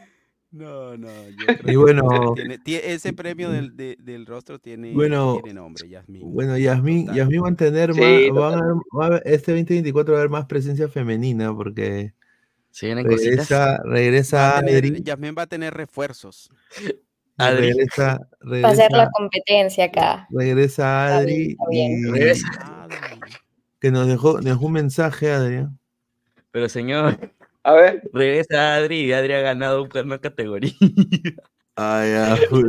No, no, yo [laughs] creo Y que bueno, [laughs] tiene- tie- ese premio del, de- del rostro tiene, Bueno, tiene nombre, Yasmín. bueno, Yasmín. Yasmín va a tener Sí, más, van a va a haber- este 2024 va a haber más presencia femenina porque Se vienen cositas. Regresa, Va regresa Adri. Yasmín va a tener refuerzos. Adri. Regresa, Va a ser la regresa, competencia acá. regresa Está bien, Adri está bien. y Regresa. que nos dejó, nos dejó un mensaje, Adrián. Pero señor, A ver, regresa Adri y Adri ha ganado una categoría. [laughs] Ah, ya, pues.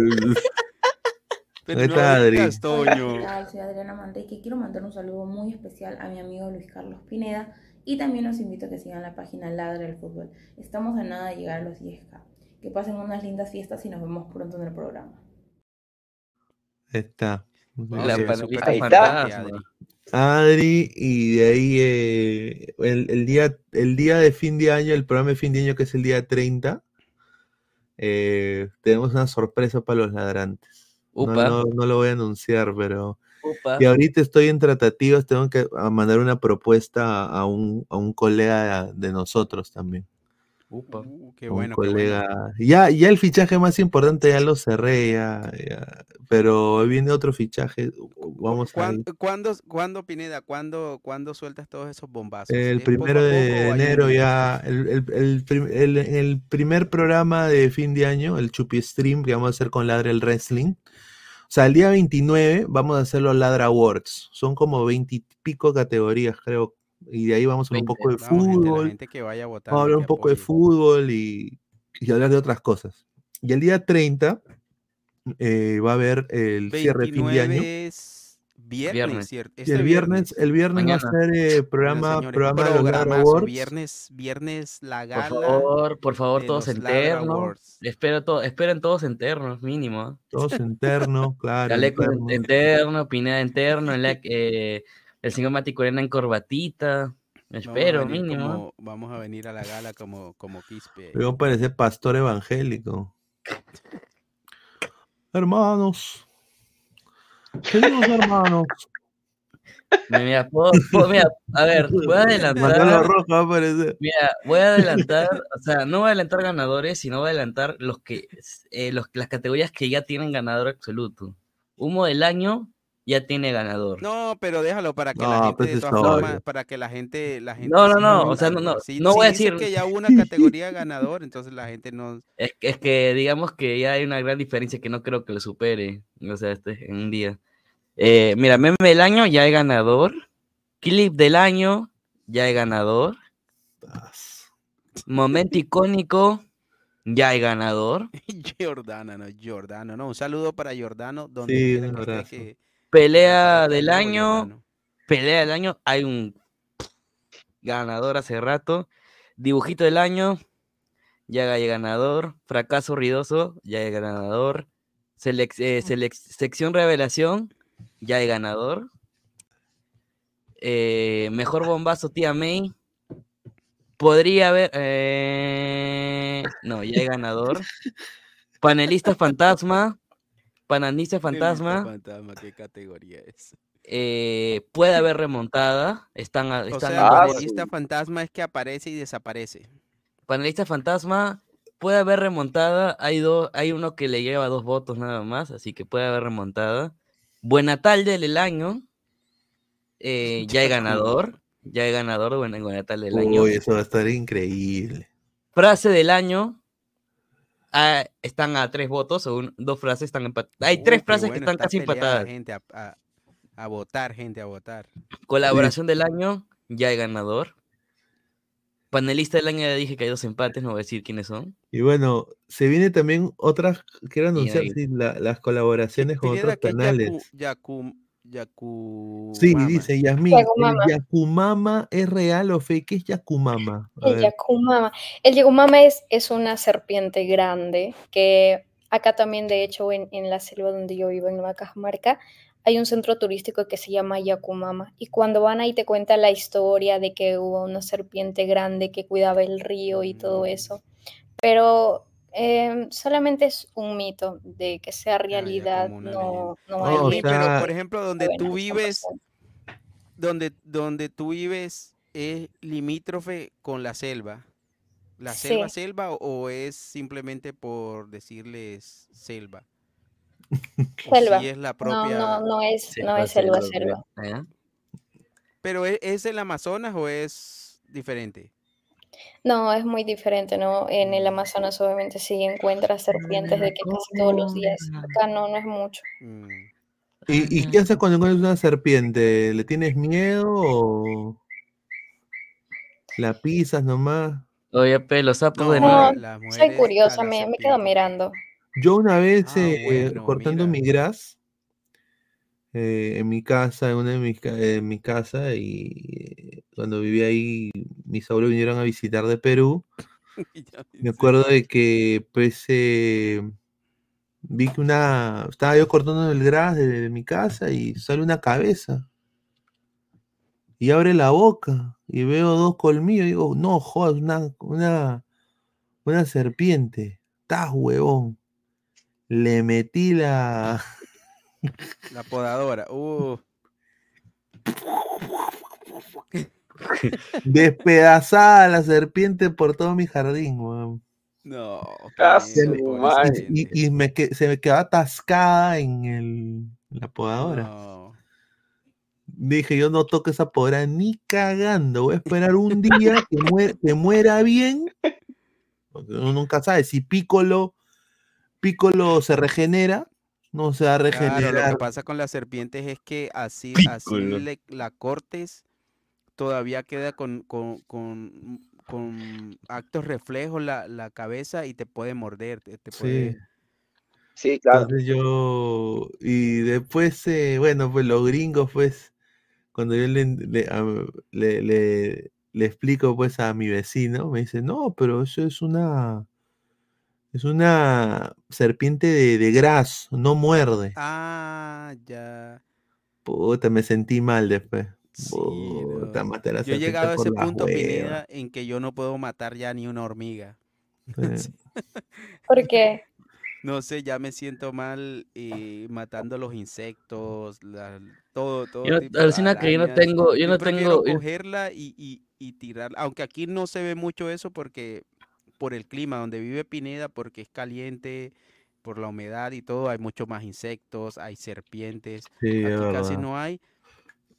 Pero no está Adri. Soy [laughs] Adriana Manrique. Quiero mandar un saludo muy especial a mi amigo Luis Carlos Pineda y también los invito a que sigan la página Ladra del Fútbol. Estamos a nada de llegar a los 10K. Que pasen unas lindas fiestas y nos vemos pronto en el programa. Ahí está. La sí, panelista súper Ahí está. Adri, y de ahí eh, el, el día, el día de fin de año, el programa de fin de año que es el día 30, eh, tenemos una sorpresa para los ladrantes. No, Upa. no, no lo voy a anunciar, pero Upa. y ahorita estoy en tratativas, tengo que mandar una propuesta a un, a un colega de nosotros también. Upa. Uh, qué a un bueno, qué bueno. colega. Ya, ya el fichaje más importante ya lo cerré, ya, ya, pero viene otro fichaje. Vamos a ¿Cuán- ¿Cuándo, cuándo, Pineda, cuándo, cuándo sueltas todos esos bombazos? El ¿Es poco a primero de un enero ya, el, el, el- el primer programa de fin de año, el Chupi Stream que vamos a hacer con Ladra el Wrestling. O sea, el día 29 vamos a hacer los Ladra Awards. Son como 20 y pico categorías, creo. Y de ahí vamos a hablar un 20. poco de gente, la fútbol. gente que vaya Vamos a hablar un poco de fútbol y, y hablar de otras cosas. Y el día 30 eh, va a haber el cierre de fin de año. 29 es viernes, Viernes. ¿cierto? Y Este el viernes, el viernes va a ser eh, Bueno, programa, señores, programa de los Awards. Viernes, viernes la Por gala. favor, por favor, todos. Awards. Espero to- esperen todos internos, mínimo. Todos internos, [laughs] claro. Chaleco interno, Pineda interno, el, eh, el señor Mati Corena en corbatita. Espero, mínimo. como- vamos a venir a la gala como, como Quispe. Luego parece pastor evangélico. Hermanos. Queridos hermanos. Mira, puedo- puedo- mira, a ver, voy a adelantar. Rojo va a aparecer. Mira, voy a adelantar, o sea, no voy a adelantar ganadores, sino voy a adelantar los que, eh, los, las categorías que ya tienen ganador absoluto. Humo del año ya tiene ganador. No, pero déjalo para que la gente, pues de todas formas, para que la gente, la gente No, no, no, o sea, no, no, Si, no si voy a decir- que ya hubo una [laughs] categoría ganador, entonces la gente no. Es, que- es que digamos que ya hay una gran diferencia que no creo que lo supere, o sea, este, en un día. Eh, mira, meme del año ya hay ganador. Clip del año ya hay ganador. Momento [laughs] icónico ya hay ganador. [laughs] Jordana, no, Jordano, no. Un saludo para Jordano, donde Sí, quiera esté, que- Pelea del año. Pelea del año. Hay un ganador hace rato. Dibujito del año. Ya hay ganador. Fracaso ruidoso. Ya hay ganador. Selec- eh, selec- sección revelación. Ya hay ganador. Eh, mejor bombazo tía May. Podría haber. eh, No, ya hay ganador. [laughs] Panelista fantasma. Panelista fantasma. Fantasma, ¿qué categoría es? eh, puede haber remontada. Están, O sea, panelista fantasma es que aparece y desaparece. panelista fantasma. Puede haber remontada. Hay, dos hay uno que le lleva dos votos nada más, así que puede haber remontada. Buena tarde del año. eh, ya hay ganador. Ya hay ganador de Buena, buena tarde del año. Uy, eso va a estar increíble. Frase del año. Ah, están a tres votos, o un- dos frases están empatadas. Hay Uh, tres frases que están está casi empatadas. Gente a, a- a votar, gente, a votar. Colaboración del año, ya hay ganador. Panelista del año, ya dije que hay dos empates, no voy a decir quiénes son. Y bueno, se viene también otras, quiero anunciar sí, la- las colaboraciones con otros canales. Yaku, Yaku, Sí, Yacumama. dice Yasmín, ¿el Yakumama. Yakumama es real o fake? ¿Qué es Yakumama? A El ver. Yakumama. El Yakumama es, es una serpiente grande que acá también, de hecho, en, en la selva donde yo vivo, en Nueva Cajamarca, hay un centro turístico que se llama Yakumama. Y cuando van ahí te cuenta la historia de que hubo una serpiente grande que cuidaba el río y todo eso. Pero em, solamente es un mito de que sea realidad, no, no hay Oh, pero por ejemplo, donde Bueno, tú vives, 100%. donde, donde tú vives es limítrofe con la selva. ¿La Sí. selva, selva o, o es simplemente por decirles selva? [laughs] Selva. si es la No, propia... no, no es, no Selva, es selva, selva, selva. ¿eh? ¿Pero es, es el Amazonas o es diferente? No, es muy diferente, ¿no? En el Amazonas obviamente sí encuentras serpientes de que casi todos los días. Acá no, no es mucho. ¿Y, y qué haces cuando encuentras una serpiente? ¿Le tienes miedo o la pisas nomás? Oye, pe, los sapos de No, nuevo. soy curiosa, me, me quedo mirando. Yo una vez Ah, eh, cortando mi gras eh, en mi casa, en una de mis ca- en mi casa, y eh, cuando vivía ahí, mis abuelos vinieron a visitar de Perú. [laughs] Me acuerdo de que pues eh, vi que una, estaba yo cortando el gras de, de mi casa y sale una cabeza. Y abre la boca y veo dos colmillos. Y digo, no, jodas, una, una, una serpiente. Estás huevón. Le metí la. La podadora. Uh. [laughs] [laughs] Despedazada la serpiente por todo mi jardín, weón. No. Se me- su madre. y, y- y me que- se me quedaba atascada en, el, en la podadora. Dije, yo no toco esa podadora ni cagando. Voy a esperar un día que, muera, que muera bien. Porque uno nunca sabe si Piccolo, Piccolo se regenera, no se va a Claro, lo regenerar. que pasa con las serpientes es que así, así le- la cortes, todavía queda con, con, con, con actos reflejos la, la cabeza y te puede morder, te, te puede... Sí. Sí, claro. Entonces yo, y después, eh, bueno, pues los gringos, pues, cuando yo le, le, a- le- le- le explico, pues, a mi vecino, me dice, no, pero eso es una, es una serpiente de, de gras, no muerde. Ah, ya. Puta, me sentí mal después. Maté la Yo he llegado a ese punto. Pineda, en que yo no puedo matar ya ni una hormiga. [laughs] Sí. ¿Por qué? No sé, ya me siento mal eh, matando los insectos, la- todo, todo Yo tipo, que yo no tengo- yo no tengo- cogerla y, y, y tirarla, aunque aquí no se ve mucho eso porque por el clima donde vive Pineda, porque es caliente, por la humedad y todo, hay mucho más insectos, hay serpientes, Sí, es aquí casi no hay,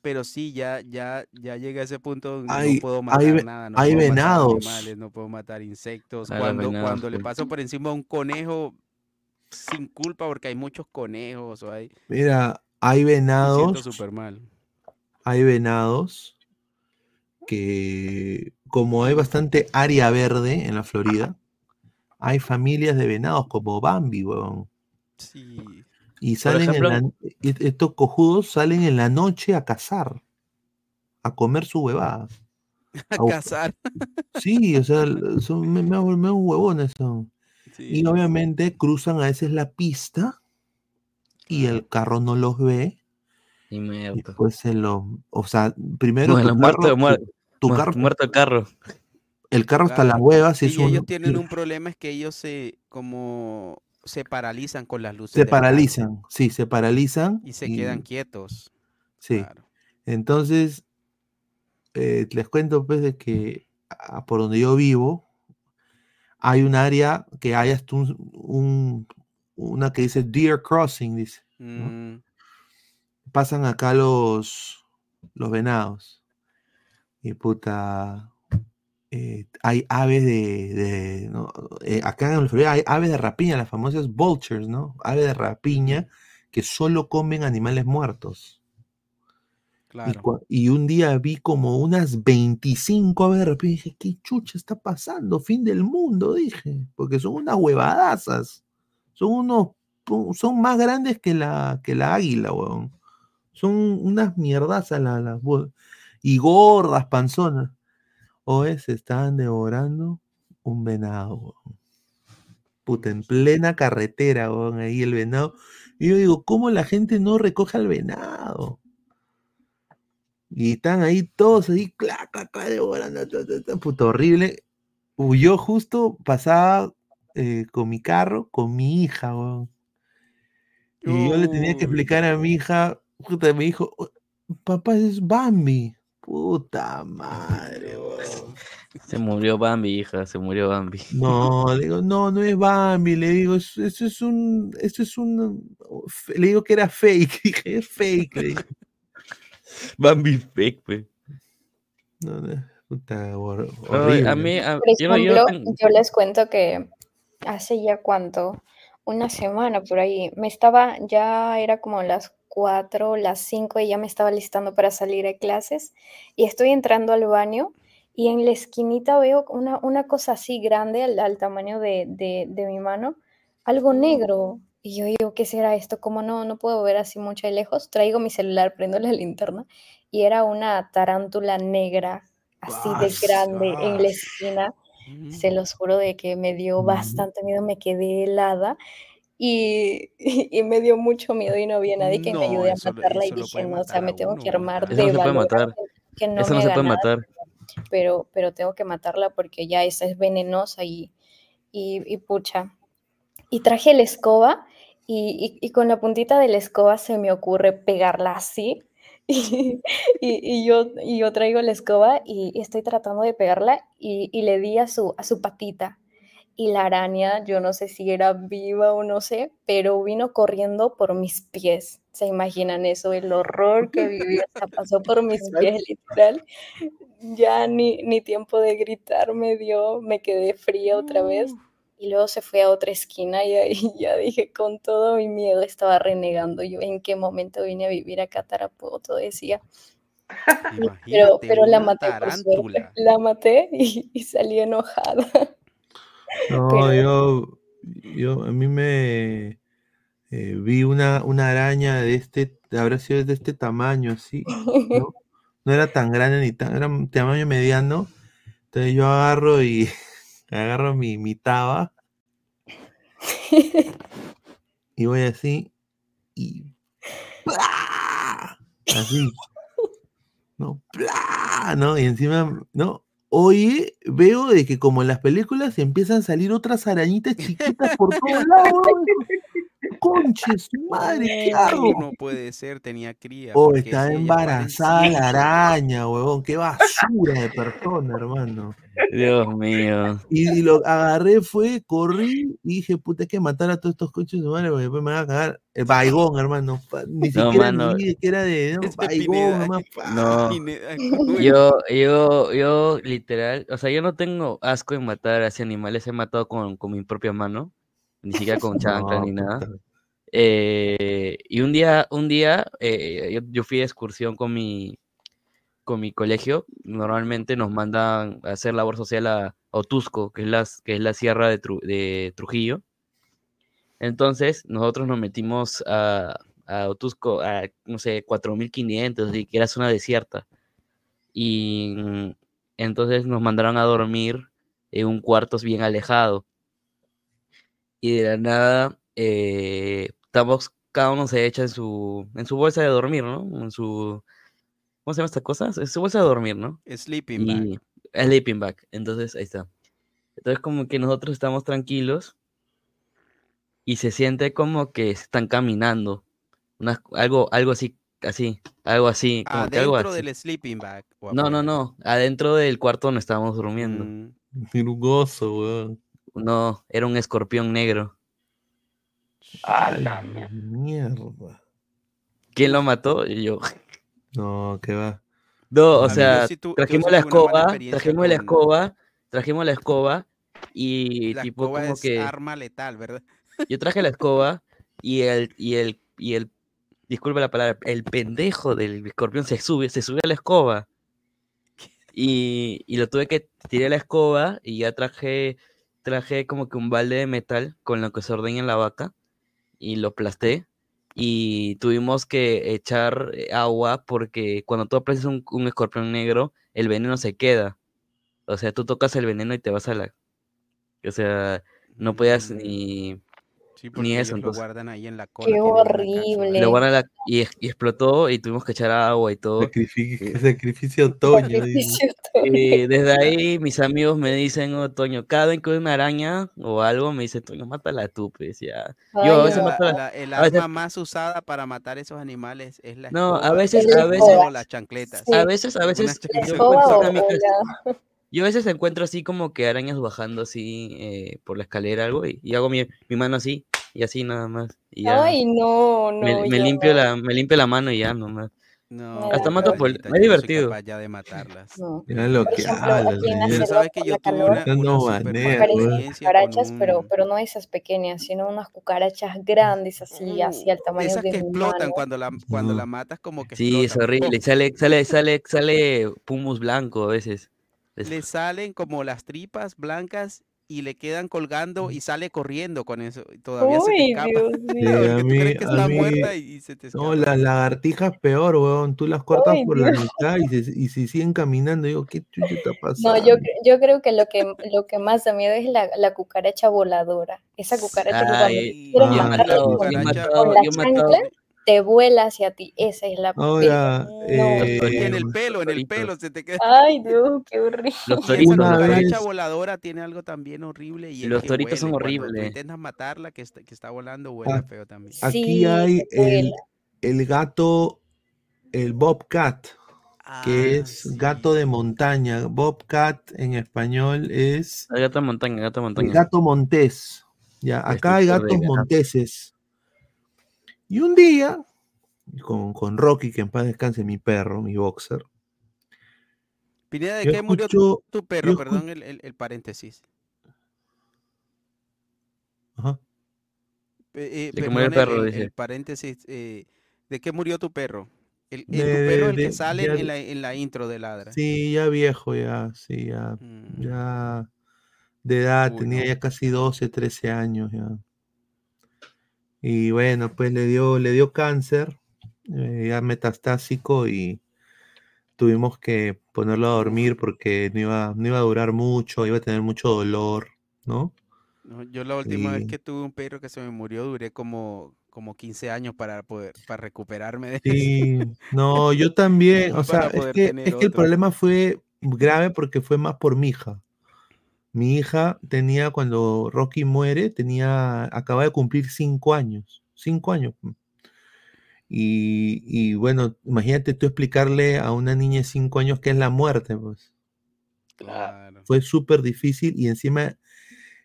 pero sí, ya, ya, ya llega a ese punto donde Hay- no puedo matar nada, no hay puedo matar venados. animales, no puedo matar insectos. Cuando, venados, cuando le paso por encima a un conejo, sin culpa porque hay muchos conejos o hay... Mira, hay Me siento venados, súper mal. hay venados que, como hay bastante área verde en la Florida, hay familias de venados como Bambi, weón. Sí. Y salen ejemplo- en la, y- estos cojudos salen en la noche a cazar, a comer su huevada. [laughs] A cazar. [laughs] Sí, o sea, son me, me, me huevones son. Y obviamente cruzan a veces la pista y el carro no los ve. Y Y muerto. pues se lo, o sea, primero Bueno, tu muerto, carro, muer- tu, tu mu- carro, muerto el carro. el carro está a las Claro. huevas y Y ellos un, tienen un problema, es que ellos se como se paralizan con las luces se carro paralizan, sí, se paralizan y se quedan quietos. Sí. Entonces, eh, les cuento pues de que por donde yo vivo hay un área que hay hasta un, un- una que dice Deer Crossing, dice. ¿no? Mm, Pasan acá los, los venados. Y puta, eh, hay aves de, de- ¿no? Eh, acá en Florida hay aves de rapiña, las famosas vultures, ¿no? Aves de rapiña que solo comen animales muertos. Y, claro. y un día vi como unas 25 aves de rapiña y dije, ¿qué chucha está pasando? Fin del mundo, dije, porque son unas huevadazas. Son unos, son más grandes que la, que la águila, weón. Son unas mierdazas la- las hue- y gordas, panzonas. O se estaban devorando un venado. Puta, en plena carretera, weón, ahí el venado. Y yo digo, ¿cómo la gente no recoge al venado? Y están ahí todos ahí, clac, clac, clac, devorando, ta, ta, ta, puta, horrible. Yo justo pasaba eh, con mi carro, con mi hija, weón. Y yo le tenía que explicar a mi hija, puta, me dijo, "Oh, papá, es Bambi. Puta madre, weón. Se murió Bambi, hija, se murió Bambi. No, le digo, no, no es Bambi, le digo, eso, es un, eso es un, le digo que era fake, [laughs] dije, es fake, le dije. Bambi fake, pues. No, no, Puta, horrible. a mí, a- Por yo, no- yo ejemplo, yo les cuento que hace ya cuánto, una semana por ahí, me estaba, ya era como las 4, las 5 y ya me estaba listando para salir a clases y estoy entrando al baño y en la esquinita veo una, una cosa así grande al, al tamaño de, de- de mi mano, algo negro. Y yo digo, ¿qué será esto? Como no, no puedo ver así mucho de lejos, traigo mi celular, prendo la linterna y era una tarántula negra, así de grande en la esquina. Se los juro de que me dio bastante miedo, me quedé helada y, [laughs] y me dio mucho miedo y no había nadie que me ayude a lo- matarla y dije, no, o sea, me a tengo uno, que armar Eso de no se puede matar. que no Eso me no se puede nada, matar. pero, pero tengo que matarla porque ya esa es venenosa y, y, y pucha. Y traje la escoba y, y- y con la puntita de la escoba se me ocurre pegarla así. Y, [laughs] y- y yo, y yo traigo la escoba y, y estoy tratando de pegarla y, le di a su, a su patita. Y la araña, yo no sé si era viva o no sé, pero vino corriendo por mis pies. ¿Se imaginan eso? El horror que viví, pasó por mis [laughs] pies literal. Ya ni, ni tiempo de gritar me dio, me quedé fría otra vez. Y luego se fue a otra esquina y ahí [laughs] ya dije, con todo mi miedo estaba renegando. Yo, ¿en qué momento vine a vivir a Tarapoto? Decía. [laughs] Pero, pero la maté por suerte. La maté y, y salí enojada. No, [laughs] Pero- yo, yo, a mí me eh, vi una, una araña de este, habrá sido de este tamaño, así, ¿no? No era tan grande ni tan, era un tamaño mediano. Entonces yo agarro y agarro mi, mi taba [laughs] y voy así y ¡plá! así, ¿no? ¡plá! ¿no? Y encima, ¿no? Oye, veo de que como en las películas empiezan a salir otras arañitas chiquitas por todos [laughs] lados. Conche su madre, ¿qué hago? no puede ser, tenía cría. Oh, está embarazada la araña, huevón. Qué basura de persona, hermano. Dios mío. Y, y lo agarré, fue, corrí y dije, puta, hay que matar a todos estos coches de madre, porque después me van a cagar. El baigón, hermano. pa- Ni No, siquiera mano. ni que era de. No, baigón, nomás. No, [laughs] yo, yo, yo, literal, o sea, yo no tengo asco en matar así animales, he matado con, con mi propia mano, ni siquiera con [laughs] chancla No, ni nada. Eh, y un día, un día, eh, yo, yo fui de excursión con mi, mi colegio. Normalmente nos mandan a hacer labor social a Otusco, que es la, que es la sierra de Trujillo. Entonces, nosotros nos metimos a, a Otusco, a, no sé, 4.500, así que era zona desierta. Y mm, entonces nos mandaron a dormir en un cuarto bien alejado. Y de la nada, eh, estamos, cada uno se echa en su, en su bolsa de dormir, ¿no? En su, ¿cómo se llama esta cosa? En su bolsa de dormir, ¿no? Sleeping bag. Y sleeping bag. Entonces, ahí está. Entonces, como que nosotros estamos tranquilos y se siente como que están caminando. Una- algo, algo así, así, algo así, como que algo Adentro así. del sleeping bag. No, no, no, adentro del cuarto donde estábamos durmiendo. Mm. Era un gozo, weón. No, era un escorpión negro. A la mierda. ¿Quién lo mató? Y yo. No, que va. No, o sea, trajimos la escoba, trajimos la con- escoba, trajimos la escoba y La tipo escoba como es que arma letal, ¿verdad? yo traje la escoba y el y el y el disculpe la palabra, el pendejo del escorpión se sube, se sube a la escoba. Y, y lo tuve que tirar la escoba y ya traje traje como que un balde de metal con lo que se ordeña la vaca y lo aplasté y tuvimos que echar eh, agua porque cuando tú aplastas un, un escorpión negro, el veneno se queda. O sea, tú tocas el veneno y te vas a la... O sea, no podías ni... Sí, porque ni ellos eso, lo entonces... guardan ahí en la cola. Qué horrible. Lo guardan la- y, ex- y explotó y tuvimos que echar agua y todo. Sacrificio, sacrificio otoño. Y [laughs] desde ahí mis amigos me dicen, oh, Toño, cada vez que veo una araña o algo, me dicen, Toño, mátala tú, pues ya. Yo a veces no. mato La- la- la- el arma veces- más usada para matar esos animales es la No, a veces, a veces, las chancletas. a veces, a veces, yo [laughs] chancletas. encuentro ¿Escoba acá o, en mi o casa- la- yo a veces encuentro así como que arañas bajando así eh, por la escalera algo y, y hago mi, mi mano así y así nada más y ya Ay, no, me, no, me yo limpio no. la me limpio la mano y ya nomás No, Hasta mato por... Es yo no soy divertido. capaz ya de matarlas. No. Mira lo Por que hablas, la Daniel. Pero sabes que yo la tuve una, No una experiencia con cucarachas, pero, un... pero no esas pequeñas, sino unas cucarachas grandes así, así al tamaño esas de que explotan mano. cuando la, cuando la No. matas como que Sí, es explotan. horrible. ¡Pum! Sale, sale, sale, sale pumus blanco a veces. Es- Le salen como las tripas blancas y le quedan colgando y sale corriendo con eso. y Todavía se te Uy, escapa. Dios [laughs] Sí, mío. Mí, crees que está mí, muerta y, y se te no, escapa. la lagartija es peor, weón. Tú las cortas Uy, por la mitad y se, y se siguen caminando. Digo, ¿qué chucho está No, yo, pasando? yo creo que lo que lo que más da miedo es la, la cucaracha voladora. Esa cucaracha que cuando Ay, Sí, quieres yo he Ah, matado, yo matado, con la yo matado te vuela hacia ti. Esa es la. Ahora, No. los eh, en el pelo, en el pelo se te queda. Ay, Dios, qué horrible. los toritos, toritos. vez, voladora tiene algo también horrible y Los toritos son horribles. intentas matarla que está, que está volando, huele a- feo también. aquí Sí, hay el, el gato, el bobcat, que Ah, es gato de montaña. Bobcat en español es El gato de montaña, gato de el gato montés. Ya, acá hay gatos. monteses. Y un día, con, con Rocky, que en paz descanse mi perro, mi boxer, Pineda, ¿de qué murió tu perro? Perdón el, el- el paréntesis. ajá, Eh, eh, De que murió el perro, dice. paréntesis. eh, ¿De qué murió tu perro? El, el- de, tu perro de- el que de- sale ya, en la, en la intro de Ladra. sí, ya viejo, ya, sí, ya, Mm, ya de edad, Uy, tenía no. ya casi 12, 13 años ya. Y bueno, pues le dio, le dio cáncer, eh, ya metastásico y tuvimos que ponerlo a dormir porque no iba, no iba a durar mucho, iba a tener mucho dolor, ¿no? No, yo la última vez que tuve un perro que se me murió duré como, como 15 años para poder para recuperarme de eso. sí, no, [laughs] yo también, o sea, es que, es que el problema fue grave porque fue más por mi hija. Mi hija tenía, cuando Rocky muere, tenía, acaba de cumplir cinco años, cinco años. mm. Y, y bueno, imagínate tú explicarle a una niña de cinco años qué es la muerte, pues. Claro. Fue súper difícil y encima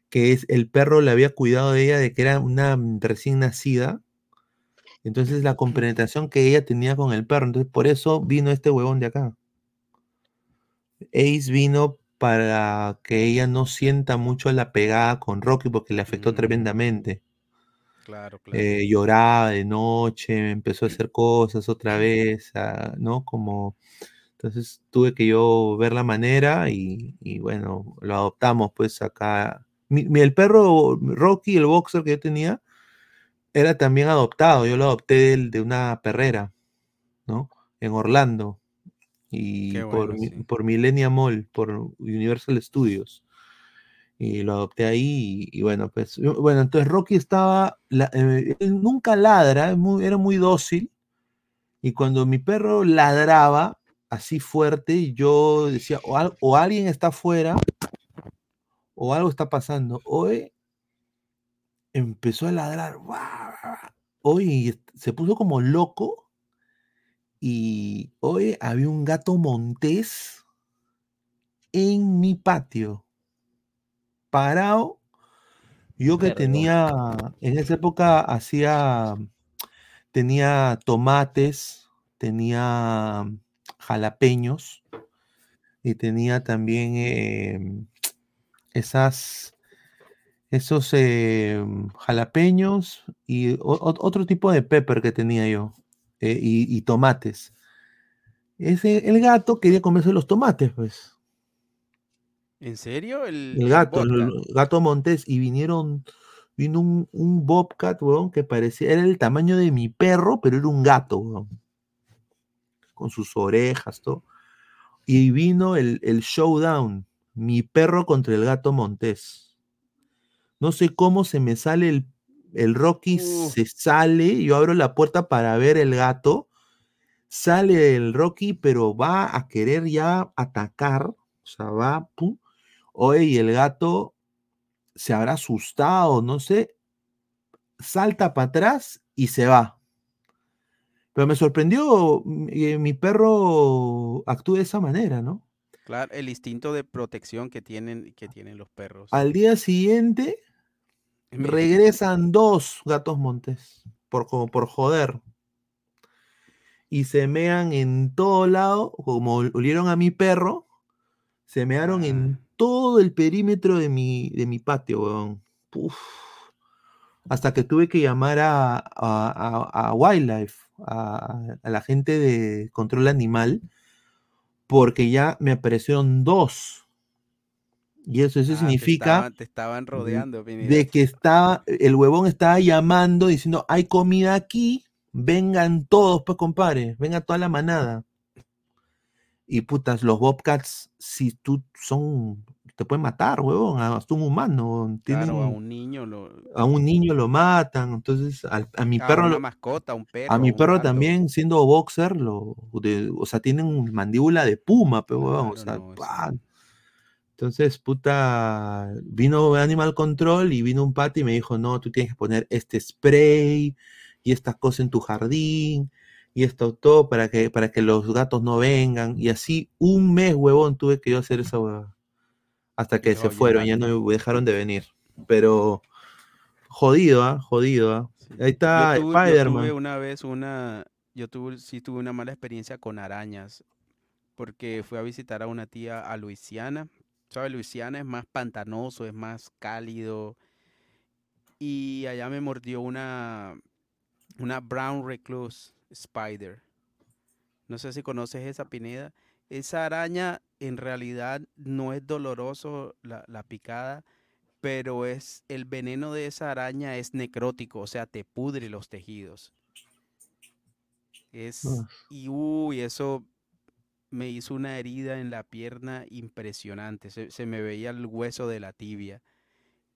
que es el perro le había cuidado de ella de que era una mm, recién nacida. Entonces la compenetración que ella tenía con el perro, entonces por eso vino este huevón de acá. Ace vino para que ella no sienta mucho la pegada con Rocky porque le afectó Mm, tremendamente. claro, claro. Eh, lloraba de noche, empezó a hacer cosas otra vez, ah, ¿no? Como, entonces tuve que yo ver la manera y, y bueno, lo adoptamos pues acá. Mi, mi- el perro Rocky, el boxer que yo tenía, era también adoptado, yo lo adopté del- de, una perrera, ¿no? En Orlando y por, bueno, mi- sí. por Millennium Mall, por Universal Studios. Y lo adopté ahí y, y bueno, pues, bueno, entonces Rocky estaba, la- eh, él nunca ladra, muy- era muy dócil y cuando mi perro ladraba así fuerte, yo decía, o, al- o alguien está afuera o algo está pasando. Hoy empezó a ladrar, hoy se puso como loco y hoy había un gato montés en mi patio, parado. Yo que tenía, en esa época hacía, tenía tomates, tenía jalapeños y tenía también em, esas, esos em, jalapeños y o- otro tipo de pepper que tenía yo eh, y, y tomates. Ese, el gato quería comerse los tomates, pues. ¿En serio? El, gato, el, gato montés, y vinieron, vino un, un bobcat, weón, que parecía, era el tamaño de mi perro, pero era un gato, weón, con sus orejas, todo. Y vino el, el showdown, mi perro contra el gato montés. No sé cómo se me sale el, el Rocky, Uh. se sale, yo abro la puerta para ver el gato, sale el Rocky, pero va a querer ya atacar, o sea, va, pum, oye, y el gato se habrá asustado, no sé, salta para atrás y se va. Pero me sorprendió mm, que mi perro actúe de esa manera, ¿no? Claro, el instinto de protección que tienen, que tienen los perros. Al día siguiente. Regresan dos gatos montes, por, como por joder. y se mean en todo lado, como olieron a mi perro, se mearon en todo el perímetro de mi, de mi patio, weón. Uf. Hasta que tuve que llamar a, a- a- a Wildlife, a, a la gente de control animal, porque ya me aparecieron dos. Y eso, eso Ah, te significa estaban, te estaban rodeando, Pineda. de que estaba, el huevón estaba llamando, diciendo, hay comida aquí, vengan todos, pues compadre, venga toda la manada. Y putas, los Bobcats, si tú son, te pueden matar, huevón, hasta un humano, tienen, Claro, a un niño, lo, a un niño lo matan, entonces al- a, mi a perro, una mascota, un perro, a mi perro gato. también, siendo boxer, lo, de- o sea, tienen mandíbula de puma, pero huevón, o Claro, sea, no. Entonces, puta, vino Animal Control y vino un pata y me dijo, no, tú tienes que poner este spray y estas cosas en tu jardín y esto todo para que, para que los gatos no vengan. Y así un mes, huevón, tuve que yo hacer esa huevada. Hasta que se fueron, ya no dejaron de venir. Pero jodido, ¿ah? Jodido, ¿ah? Ahí está tuve, yo Spider-Man. tuve una vez una, yo tuve, sí tuve una mala experiencia con arañas, porque fui a visitar a una tía a Luisiana. ¿Sabes? Luisiana es más pantanoso, es más cálido. Y allá me mordió una, una brown recluse spider. No sé si conoces esa pineda. Esa araña en realidad no es doloroso la, la picada, pero es el veneno de esa araña es necrótico, o sea, te pudre los tejidos. Es y uy, eso me hizo una herida en la pierna impresionante. Se, se me veía el hueso de la tibia.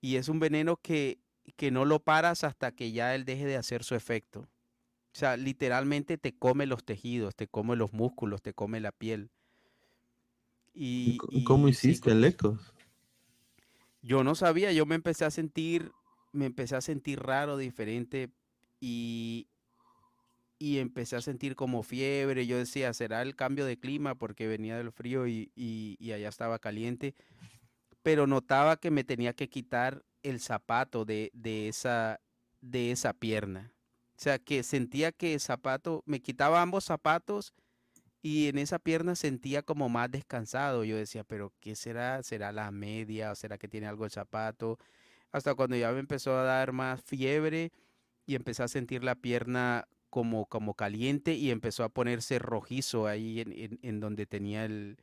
Y es un veneno que, que no lo paras hasta que ya él deje de hacer su efecto. O sea, literalmente te come los tejidos, te come los músculos, te come la piel. ¿Y ¿Cómo y sí, hiciste, co- Lecos? yo no sabía, yo me empecé a sentir, me empecé a sentir raro, diferente y, y empecé a sentir como fiebre. Yo decía, ¿será el cambio de clima? Porque venía del frío y, y- allá estaba caliente. Pero notaba que me tenía que quitar el zapato de, de esa, de esa pierna. O sea, que sentía que el zapato, me quitaba ambos zapatos y en esa pierna sentía como más descansado. Yo decía, pero ¿qué será? ¿Será la media? ¿O será que tiene algo el zapato? Hasta cuando ya me empezó a dar más fiebre y empecé a sentir la pierna como, como caliente y empezó a ponerse rojizo ahí en, en- donde tenía el,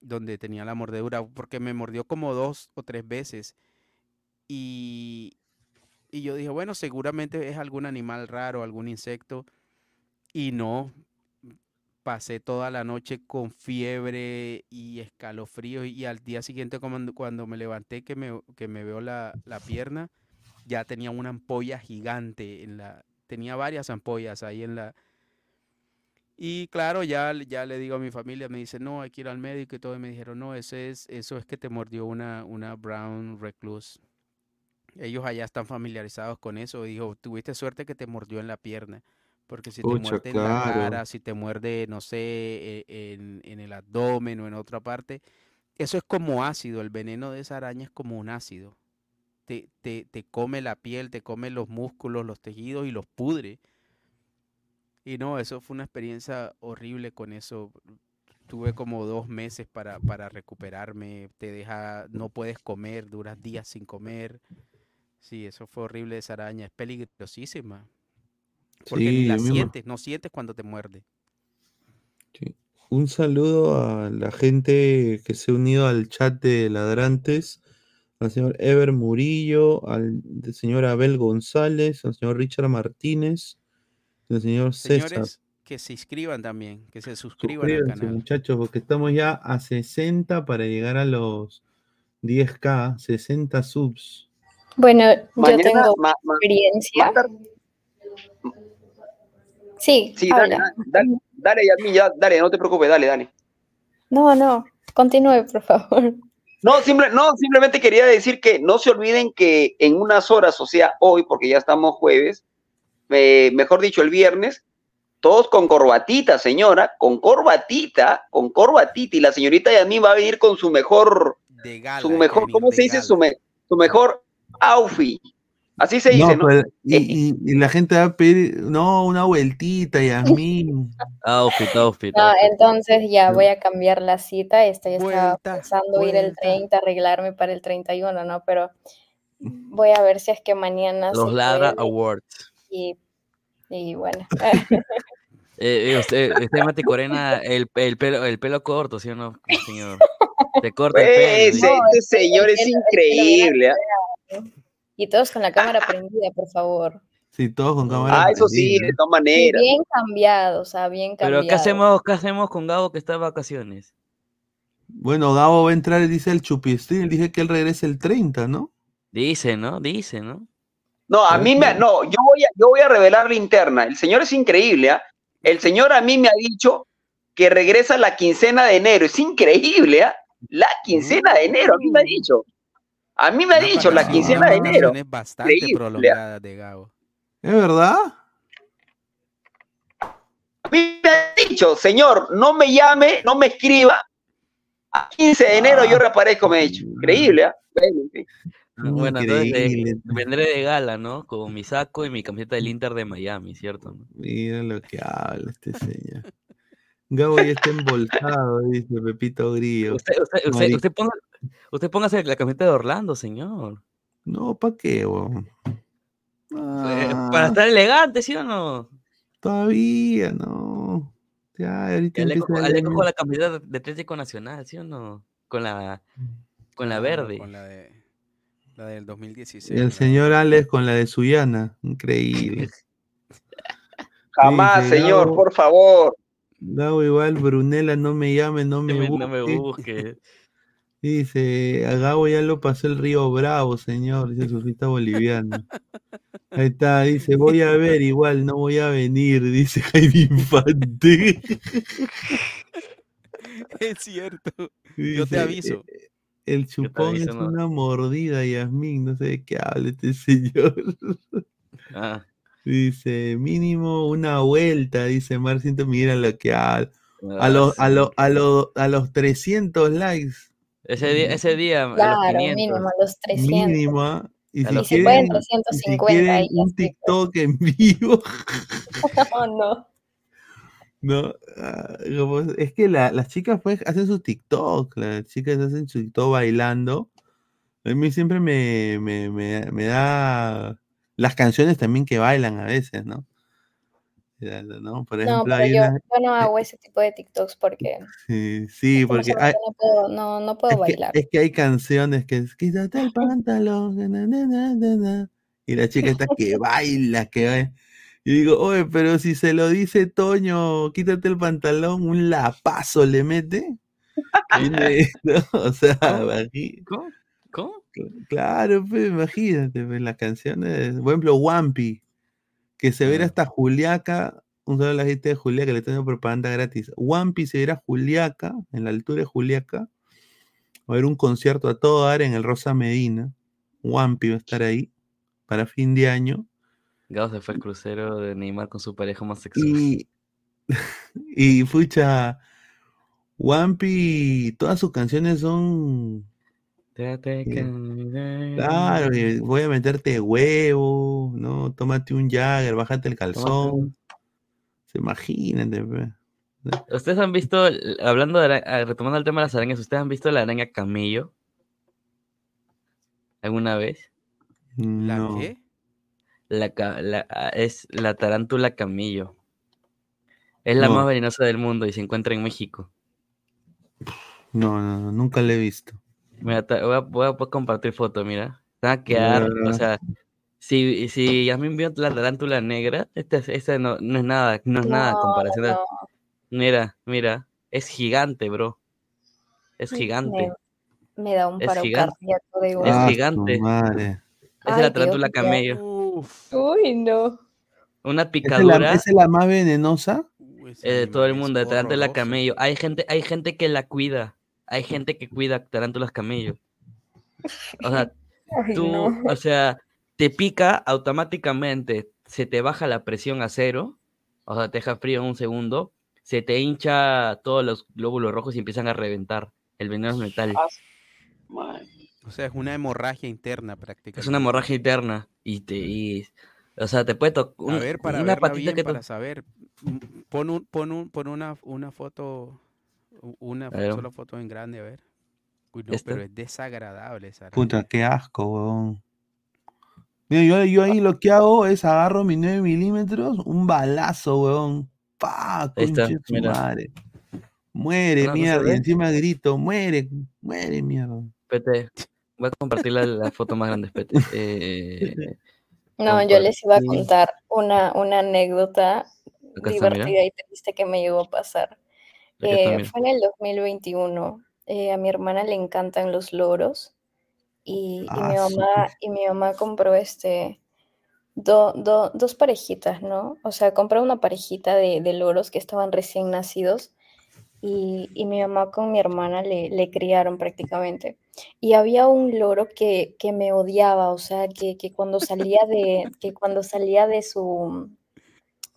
donde tenía la mordedura, porque me mordió como dos o tres veces. Y, y yo dije, bueno, seguramente es algún animal raro, algún insecto. Y no, pasé toda la noche con fiebre y escalofrío y al día siguiente cuando, cuando me levanté que me, que me veo la, la pierna, ya tenía una ampolla gigante en la, tenía varias ampollas ahí en la, y claro, ya, le- ya le digo a mi familia, me dice, no, hay que ir al médico y todo, y me dijeron, no, ese es, eso es que te mordió una, una brown recluse. Ellos allá están familiarizados con eso. Dijo, tuviste suerte que te mordió en la pierna. Porque si te Pucha, muerde en la cara, si te muerde, no sé, e- en, en el abdomen o en otra parte, eso es como ácido. El veneno de esa araña es como un ácido. Te, te, te come la piel, te come los músculos, los tejidos y los pudre. Y no, eso fue una experiencia horrible con eso. Tuve como dos meses para, para recuperarme. Te deja, no puedes comer, duras días sin comer. Sí, eso fue horrible esa araña. Es peligrosísima. Porque ni Sí, la sientes, no sientes cuando te muerde. Un saludo a la gente que se ha unido al chat de ladrantes, al señor Ever Murillo, al señor Abel González, al señor Richard Martínez, al señor César. Señores, que se inscriban también, que se suscriban al canal. muchachos, porque estamos ya a 60 para llegar a los 10k, 60 subs. Bueno, yo Mañana, tengo ma- ma- experiencia. Sí, Sí, dale, habla. dale, dale, ya, dale, no te preocupes, dale, dale. No, no, continúe, por favor. No, simple, no, simplemente quería decir que no se olviden que en unas horas, o sea, hoy, porque ya estamos jueves, eh, mejor dicho, el viernes, todos con corbatita, señora, con corbatita, con corbatita, y la señorita Yasmin va a venir con su mejor, De gala, su mejor, ¿cómo se dice? Su, me- su mejor outfit. Así se dice, ¿no? pero- y, y- y la gente va a pedir, no, una vueltita, Yasmín. [laughs] Outfit, outfit. No, outfit. entonces ya voy a cambiar la cita. Esta ya estaba Vuelta, pensando ir el vuelta. 30, arreglarme para el 31, ¿no? Pero voy a ver si es que mañana Los se Ladra puede Awards. y, y bueno. [laughs] Eh, eh, usted, usted Mati Corena, el, el pelo, el pelo corto, ¿sí o no, señor? Te corta el Pues, pelo. Ese, dice. este señor es increíble. ¿ah? Y todos con la cámara [laughs] prendida, por favor. Sí, todos con cámara. Ah, eso sí, prendida. de todas maneras. bien cambiado, o sea, bien Pero cambiado. ¿qué hacemos, ¿qué hacemos con Gabo que está de vacaciones? Bueno, Gabo va a entrar, dice el Chupistín, dije que él regresa el 30, ¿no? Dice, ¿no? Dice, ¿no? No, a mí me, no, yo voy a, yo voy a revelar la interna. El señor es increíble, ¿ah? El señor a mí me ha dicho que regresa la quincena de enero. Es increíble, ¿ah? La quincena de enero, a mí me ha dicho. A mí me ha dicho la quincena de enero. vacaciones bastante Increíble, ¿ah? prolongadas de Gabo. ¿Es verdad? A mí me ha dicho, señor, no me llame, no me escriba. A 15 de enero yo reaparezco, me ha dicho. Increíble, ¿ah? Bueno, entonces eh, vendré de gala, ¿no? Con mi saco y mi camiseta del Inter de Miami, ¿cierto? Mira lo que habla este señor. Gabo ya está embolsado, dice Pepito Grillo. Usted, usted, usted, usted ponga, usted póngase la camiseta de Orlando, señor. No, ¿para qué, weón? Eh, Ah, Para estar elegante, ¿sí o no? Todavía, no. Ya, ahorita Aleco, el con la camiseta de Atlético Nacional, ¿sí o no? Con la, con la No, verde. Con la, de, la del 2016. El ¿no? señor Alex con la de Suyana. Increíble. [laughs] Jamás, señor, Gabo- por favor. Gabo igual, Brunella, no me llame, no me No busque. no me busque. [laughs] Dice, a Gabo ya lo pasó el río Bravo, señor, dice surfista boliviano. Ahí está, dice, voy a [laughs] ver, igual no voy a venir, dice [laughs] Jaime Infante. Es cierto. Yo te aviso. "Eh, El chupón aviso, es no. una mordida, Yasmín, no sé de qué habla este señor. Ah, Dice, mínimo una vuelta, dice Marcinto, mira lo que habla. A ah, los, a, los, a, los, a los 300 likes, Ese día, ese día a los Claro, 500. mínimo, los 300. mínimo. ¿ah? Y A si los Y se pueden quieren, y si 350 quieren ahí. un TikTok en vivo, [laughs] [laughs] Oh, no. no, ah, como- es que la- las chicas pues hacen su TikTok, las chicas hacen su TikTok bailando. A mí siempre me, me, me, me da las canciones también que bailan a veces, ¿no? ¿no? Por No, ejemplo, pero hay yo, una, yo no hago ese tipo de TikToks porque sí, sí, porque hay, no puedo, no, no puedo es que, bailar. es que hay canciones que es quítate el pantalón, na, na, na, na, na", y la chica está que baila, que baila. Y digo, oye, pero si se lo dice Toño, quítate el pantalón, un lapazo le mete. [laughs] [laughs] O sea, aquí, ¿Cómo? Claro, pues, imagínate, pues, las canciones, por ejemplo, Wampi, que se verá hasta Juliaca, un saludo a la gente de Juliaca, le dando propaganda gratis. Wampi se verá Juliaca, en la altura de Juliaca, va a haber un concierto a todo dar en el Rosa Medina. Wampi va a estar ahí para fin de año. Gabo se fue al crucero de Neymar con su pareja homosexual. Y, [laughs] y pucha, Wampi, todas sus canciones son Claro, voy a meterte huevo, ¿no? Tómate un Jagger, bájate el calzón. Se imagínate, pe. ¿Ustedes han visto, hablando de, ah, retomando el tema de las arañas, ¿ustedes han visto la araña camello? ¿Alguna vez? ¿La No. qué? La, la- ah, es la tarántula camello. Es la No. más venenosa del mundo y se encuentra en México. No, no, no, nunca le he visto. Mira, voy a, voy a compartir foto, mira. Te va a quedar, o sea, si, si ya me envió la tarántula negra, esta, es- esta no, no es nada, no es nada comparación. Mira, mira, es gigante, bro. Es gigante. Me, me da un Es paro gigante. cardíaco de Es. Ah, su gigante. madre. Esa Ay, es la tarántula camello. Uf. Uy, no. Una ¿Esa es la, picadura esa es la más venenosa? Eh, de todo el es mundo, de tarántula horroroso. camello. Hay gente, hay gente que la cuida. Hay gente que cuida tarántulas camello. O sea, [laughs] Ay, tú, no. o sea, te pica automáticamente, se te baja la presión a cero, o sea, te deja frío en un segundo, se te hincha todos los glóbulos rojos y empiezan a reventar. El veneno es metal. Ah, O sea, es una hemorragia interna prácticamente. Es una hemorragia interna. Y te. y- o sea, te puede tocar. A ver, para una patita bien, que para saber. Mm, Pon, un, pon, un, pon una, una foto, una ver. sola foto en grande, a ver. Uy, no, pero es desagradable esa. Puta, qué asco, weón. Mira, yo, yo ahí lo que hago es agarro mi 9 milímetros, un balazo, weón. Madre. Muere, No, no se mierda. y encima grito, muere, muere, mierda. Pete, voy a compartir la, la foto más grande, Pete. [laughs] Eh, No, yo les iba a contar una, una anécdota divertida y triste que me llegó a pasar. Eh, fue en el 2021. eh, a mi hermana le encantan los loros y, y Ah, mi sí. mamá y mi mamá compró este do- do- dos parejitas, ¿no? O sea, compró una parejita de, de loros que estaban recién nacidos y, y mi mamá con mi hermana le, le criaron prácticamente. Y había un loro que, que me odiaba, o sea, que, que cuando salía de, que cuando salía de su,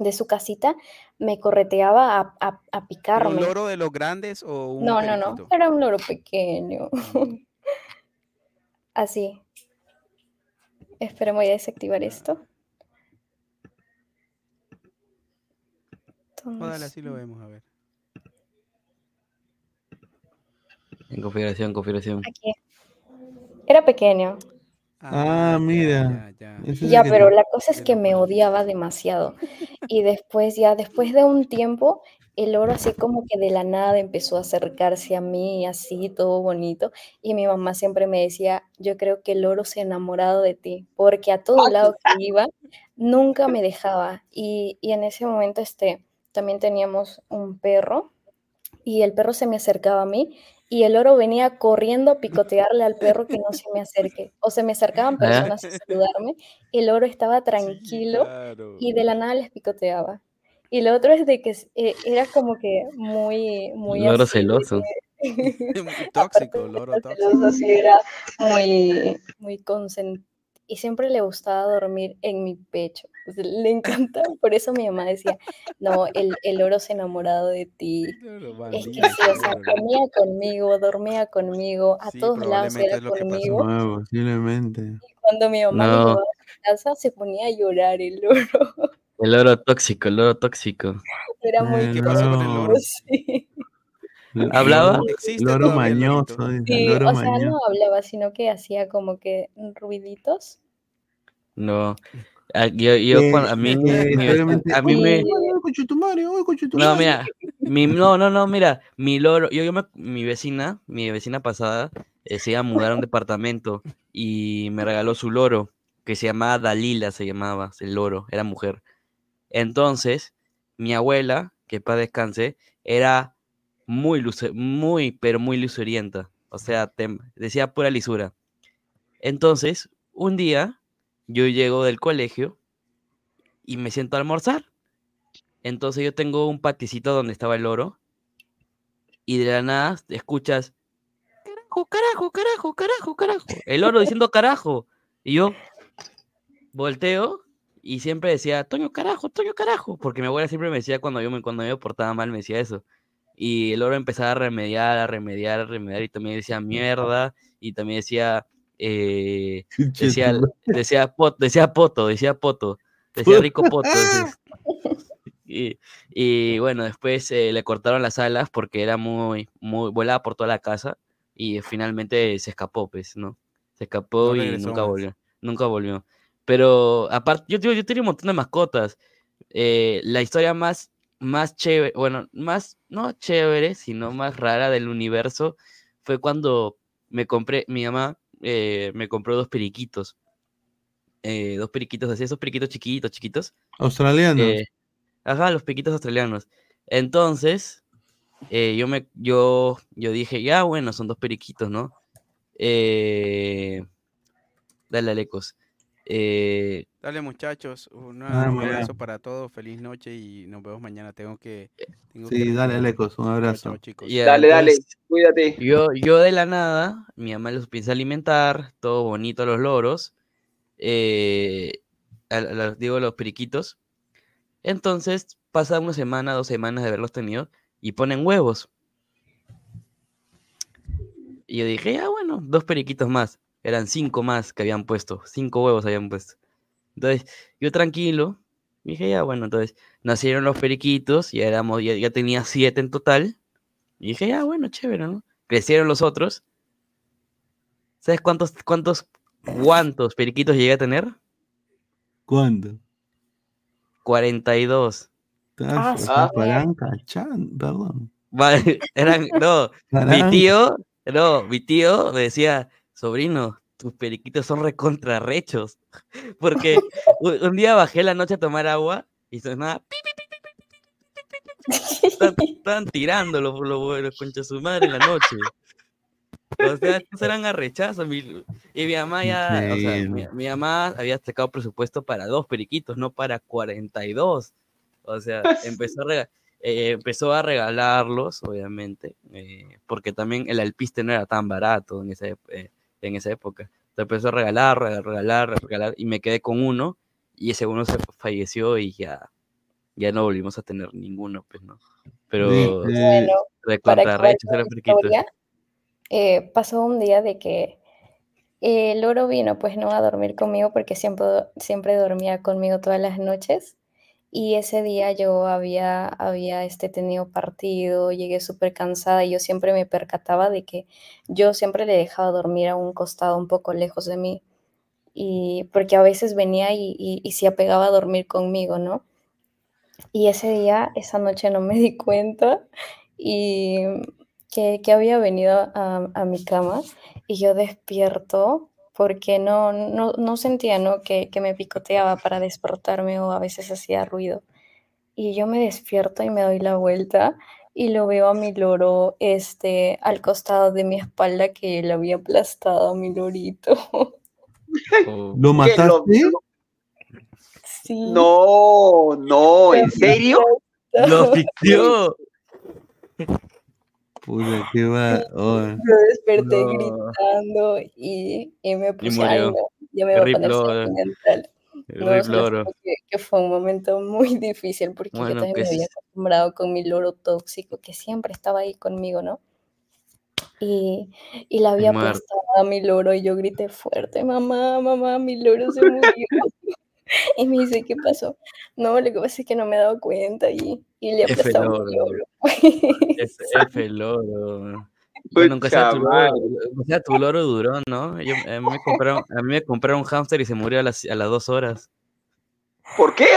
de su casita me correteaba a, a- a ¿Un picarme. loro de los grandes o un No, no, no, era un loro pequeño. [laughs] Así. Espera, voy a desactivar esto. Jódale, así lo vemos, a ver. En configuración, configuración. Aquí. Era pequeño. Ah, mira. Es el Ya, pero te- la cosa es que me odiaba demasiado. Y después, ya después de un tiempo, el loro así como que de la nada empezó a acercarse a mí, así, todo bonito. Y mi mamá siempre me decía, yo creo que el loro se ha enamorado de ti, porque a todo lado que iba, nunca me dejaba. Y, y en ese momento, este, también teníamos un perro y el perro se me acercaba a mí y el loro venía corriendo a picotearle al [laughs] perro que no se me acerque. O se me acercaban Ah. personas a saludarme, el loro estaba tranquilo claro. y de la nada les picoteaba. Y lo otro es de que eh, era como que muy, muy Loro así, celoso. [laughs] [laughs] Tóxico, loro celoso, tóxico. así era muy, muy consentido. Y siempre le gustaba dormir en mi pecho. Sea, le encantaba. Por eso mi mamá decía, no, el, el loro se ha enamorado de ti. Es que sí, o sea, comía conmigo, dormía conmigo, a Sí, todos lados era pasó. conmigo. No, posiblemente. Cuando mi mamá me No. llevaba a casa, se ponía a llorar el loro. [laughs] El loro tóxico, el loro tóxico. Era muy El pasó con el tóxico, loro? sí. El ¿Hablaba? el lorito. mañoso, Sí, loro o sea, no mañoso. hablaba, sino que hacía como que ruiditos. No. Ah, Yo, yo Eh, cuando- a mí, eh, mi a mí "Oye, me, No, madre". mira, mi, no, no, no, mira, mi loro, yo, yo me, mi vecina, mi vecina pasada, eh, se iba a mudar a un departamento y me regaló su loro, que se llamaba Dalila, se llamaba, el loro, era mujer. Entonces, mi abuela, que para descanse, era muy, luce, muy, pero muy lucerienta, o sea, te- decía pura lisura. Entonces, un día, yo llego del colegio y me siento a almorzar. Entonces yo tengo un paticito donde estaba el loro y de la nada escuchas carajo, carajo, carajo, carajo, carajo. El loro diciendo carajo. Y yo volteo y siempre decía, Toño, carajo, Toño, carajo. Porque mi abuela siempre me decía cuando yo me, cuando yo portaba mal, me decía eso. Y el loro empezaba a remediar, a remediar, a remediar. Y también decía mierda. Y también decía, eh, decía, [laughs] decía, pot- decía poto, decía poto. Decía rico [laughs] poto. decía. Y, y bueno, después eh, le cortaron las alas porque era muy, muy, volaba por toda la casa y finalmente se escapó, pues, ¿no? Se escapó No y nunca más. volvió, nunca volvió. Pero aparte, yo, yo, yo tenía un montón de mascotas. Eh, la historia más, más chévere, bueno, más, no chévere, sino más rara del universo fue cuando me compré, mi mamá eh, me compró dos periquitos. Eh, dos periquitos así, esos periquitos chiquitos, chiquitos. Australianos. Eh, ajá, los piquitos australianos. Entonces, eh, yo me, yo, yo dije, ya bueno, son dos periquitos, ¿no? Dale, Alecos. Eh, Dale muchachos, una- Ah, un bien. abrazo para todos, feliz noche y nos vemos mañana. Tengo que... tengo Sí, que dale. Alecos, un abrazo. chao, chicos. ya, Dale, dale, cuídate. Yo, yo de la nada, mi mamá los empieza a alimentar, todo bonito los loros, eh, a- a los- digo los periquitos. Entonces, pasa una semana, dos semanas de haberlos tenido y ponen huevos. Y yo dije, ah, bueno, dos periquitos más. Eran cinco más que habían puesto, cinco huevos habían puesto. Entonces, yo tranquilo, dije, ya, bueno, entonces nacieron los periquitos, ya, éramos, ya, ya tenía siete en total. Y dije, ya, bueno, chévere, ¿no? Crecieron los otros. ¿Sabes cuántos, cuántos, cuántos periquitos llegué a tener? ¿Cuándo? 42. Ah, ah. pagan cachán, perdón. [laughs] Vale, eran, no, mi tío, no, mi tío me decía, sobrino, tus periquitos son recontrarrechos. Porque un día bajé la noche a tomar agua y sonaba... Están, están tirando los, los, los conchas su madre en la noche. O sea, eran a rechazo. Mi, y mi mamá ya, o sea, mi, mi, mamá había sacado presupuesto para dos periquitos, no para 42. O sea, empezó a, regalar, a regalarlos, obviamente, porque también el alpiste no era tan barato en esa, eh, en esa época. Entonces empezó a regalar, regalar, regalar, regalar, y me quedé con uno, y ese uno se falleció y ya, ya no volvimos a tener ninguno, pues, ¿no? Pero Bueno, de para historia, eh, pasó un día de que el loro vino pues no a dormir conmigo porque siempre, siempre dormía conmigo todas las noches y ese día yo había, había este, tenido partido, llegué súper cansada y yo siempre me percataba de que yo siempre le dejaba dormir a un costado un poco lejos de mí y porque a veces venía y, y, se apegaba a dormir conmigo, ¿no? Y ese día, esa noche no me di cuenta y que, que había venido a mi cama y yo despierto porque no, no, no sentía ¿no? Que, que me picoteaba para despertarme o a veces hacía ruido. Y yo me despierto y me doy la vuelta y lo veo a mi loro este, al costado de mi espalda que le había aplastado a mi lorito. [laughs] ¿Lo mataste? Sí. No, no, ¿en serio? ¡Lo asfixió! [laughs] Puta, qué va. oh. Yo desperté No. gritando y, y me Y puse, murió. no, ya me voy a poner sentimental. No, Loro. que, que fue un momento muy [laughs] difícil porque yo también me pues. había acostumbrado con mi loro tóxico que siempre estaba ahí conmigo, ¿no? Y, y la había aplastado a mi loro y yo grité fuerte, mamá, mamá, mi loro se murió. [laughs] Y me dice, ¿qué pasó? No, lo que pasa es que no me he dado cuenta y, y le aplastaba loro. mi loro. Es F loro. Bueno, aunque sea, tu loro, aunque sea tu loro duró, ¿no? Yo, a, mí me compraron, a mí me compraron un hámster y se murió a las, a las dos horas. ¿Por qué?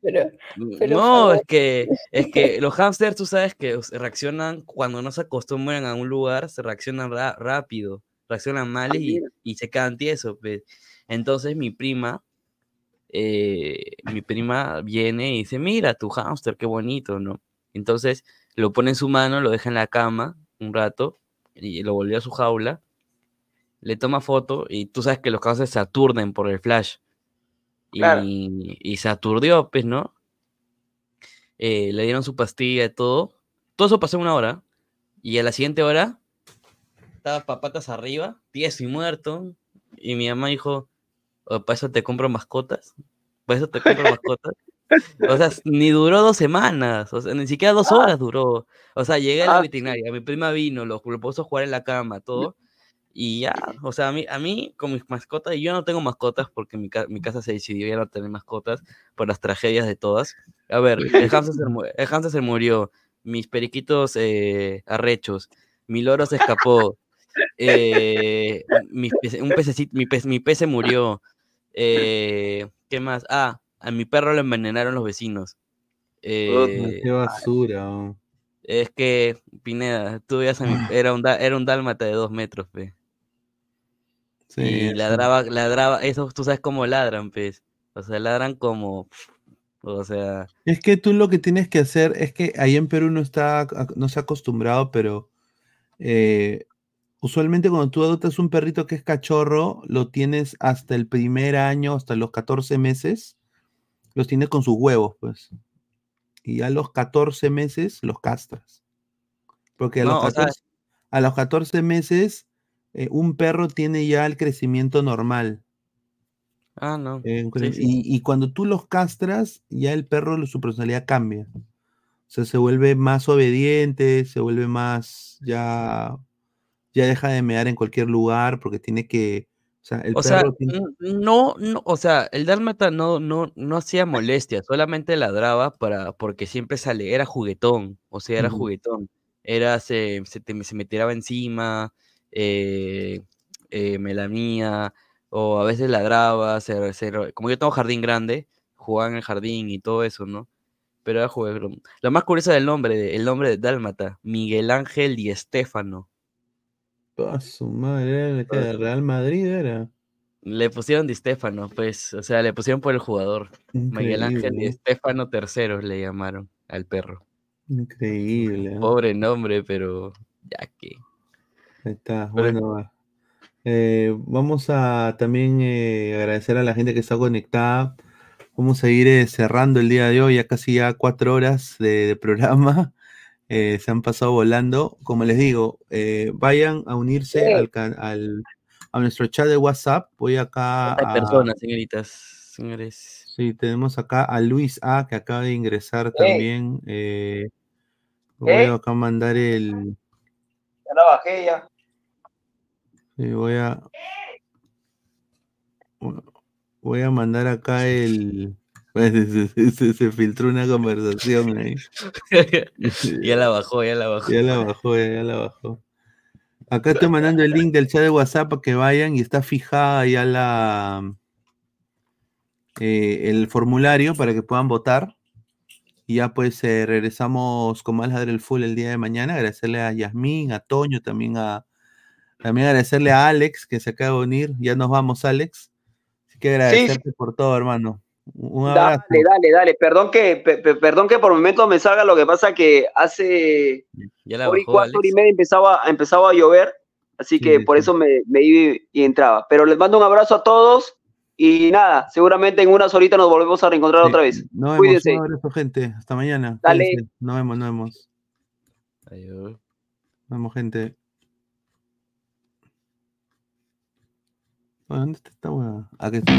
Pero, pero No, es que, es que los hámsters, tú sabes que reaccionan cuando no se acostumbran a un lugar, se reaccionan ra- rápido, reaccionan mal y, y se quedan tiesos. pues. Entonces mi prima, eh, mi prima viene y dice, mira tu hámster, qué bonito, ¿no? Entonces lo pone en su mano, lo deja en la cama un rato y lo volvió a su jaula, le toma foto y tú sabes que los hámsters se aturden por el flash. Y, Claro. y se aturdió, pues, ¿no? eh, le dieron su pastilla y todo. Todo eso pasó en una hora. Y a la siguiente hora, estaba pa- patas arriba, tieso y muerto. Y mi mamá dijo, "Oh, ¿para eso te compro mascotas? ¿Para eso te compro mascotas? O sea, ni duró dos semanas, o sea, ni siquiera dos horas duró. O sea, llegué a la Ah. veterinaria, mi prima vino, lo, lo puso a jugar en la cama, todo. Y ya, o sea, a mí, a mí con mis mascotas, y yo no tengo mascotas porque mi, ca- mi casa se decidió ya no tener mascotas por las tragedias de todas. A ver, el hámster se, mu- el hámster se murió, mis periquitos eh, arrechos, mi loro se escapó, eh, mi, pece- un pececito, mi, pez, mi pez se murió, eh, ¿qué más? Ah, a mi perro lo envenenaron los vecinos. Eh, qué basura. oh. es que, Pineda, tú veías a mi, [laughs] era un, era un dálmata de dos metros, pe. Sí, y ladraba, ladraba, eso tú sabes cómo ladran, pues. O sea, ladran como, o sea, Es que tú lo que tienes que hacer es que ahí en Perú no está, no se ha acostumbrado, pero eh, usualmente cuando tú adoptas un perrito que es cachorro, lo tienes hasta el primer año, hasta los 14 meses, los tienes con sus huevos, pues. Y a los 14 meses los castras. Porque a, No, los, o sea- 14, a los 14 meses eh, un perro tiene ya el crecimiento normal. ah, no. Eh, sí, con- sí. Y, y cuando tú los castras, ya el perro, su personalidad cambia. O sea, se vuelve más obediente, se vuelve más ya. Ya deja de mear en cualquier lugar porque tiene que, o sea, el O sea, perro tiene- n- no, no, o sea, el dálmata no, no, no hacía molestia, solamente ladraba para, porque siempre sale, era juguetón, o sea, era juguetón, era, se, se, te- se me tiraba encima, eh, eh, me lamía, o a veces ladraba, se, se como yo tengo jardín grande, jugaba en el jardín y todo eso, ¿no? Pero era juguetón. Lo más curioso del nombre, el nombre de dálmata, Miguel Ángel Di Stéfano. Ah, su madre, era de Real Madrid era. Le pusieron Di Stéfano, pues, o sea, le pusieron por el jugador. Miguel Ángel Di. Stéfano III le llamaron al perro. Increíble. ¿eh? Pobre nombre, pero ya que. Ahí está, Pero- bueno. va. Eh, vamos a también eh, agradecer a la gente que está conectada. Vamos a ir eh, cerrando el día de hoy, ya casi ya cuatro horas de, de programa. Eh, se han pasado volando. Como les digo, eh, vayan a unirse al, al- a nuestro chat de WhatsApp. Voy acá Hay a... personas, señoritas, señores. Sí, tenemos acá a Luis A, que acaba de ingresar también. Eh, voy acá a mandar el... Ya la bajé ya. Sí, voy a. Voy a mandar acá el. Se, se- se- se filtró una conversación ahí. [laughs] ya la bajó, ya la bajó. Ya la bajó, ya, ya la bajó. Acá estoy mandando el link del chat de WhatsApp para que vayan y está fijada ya la eh, el formulario para que puedan votar. Y ya pues eh, regresamos con más Ladre el Full el día de mañana. Agradecerle a Yasmín, a Toño, también a también agradecerle a Alex que se acaba de unir. Ya nos vamos, Alex. Así que agradecerte por todo, hermano. Un abrazo. Dale, dale, dale. Perdón que, pe- pe- perdón que por momentos me salga, lo que pasa que hace Ya hora y hora y media empezaba, empezaba a llover, así que por eso me, me iba y entraba. Pero les mando un abrazo a todos y nada, seguramente en unas horitas nos volvemos a reencontrar otra vez. Nos vemos. Cuídense. Un abrazo, gente. Hasta mañana. Dale. Cuídense. Nos vemos, nos vemos. Adiós. Nos vemos, gente. ¿Dónde está esta hueá? Aquí está.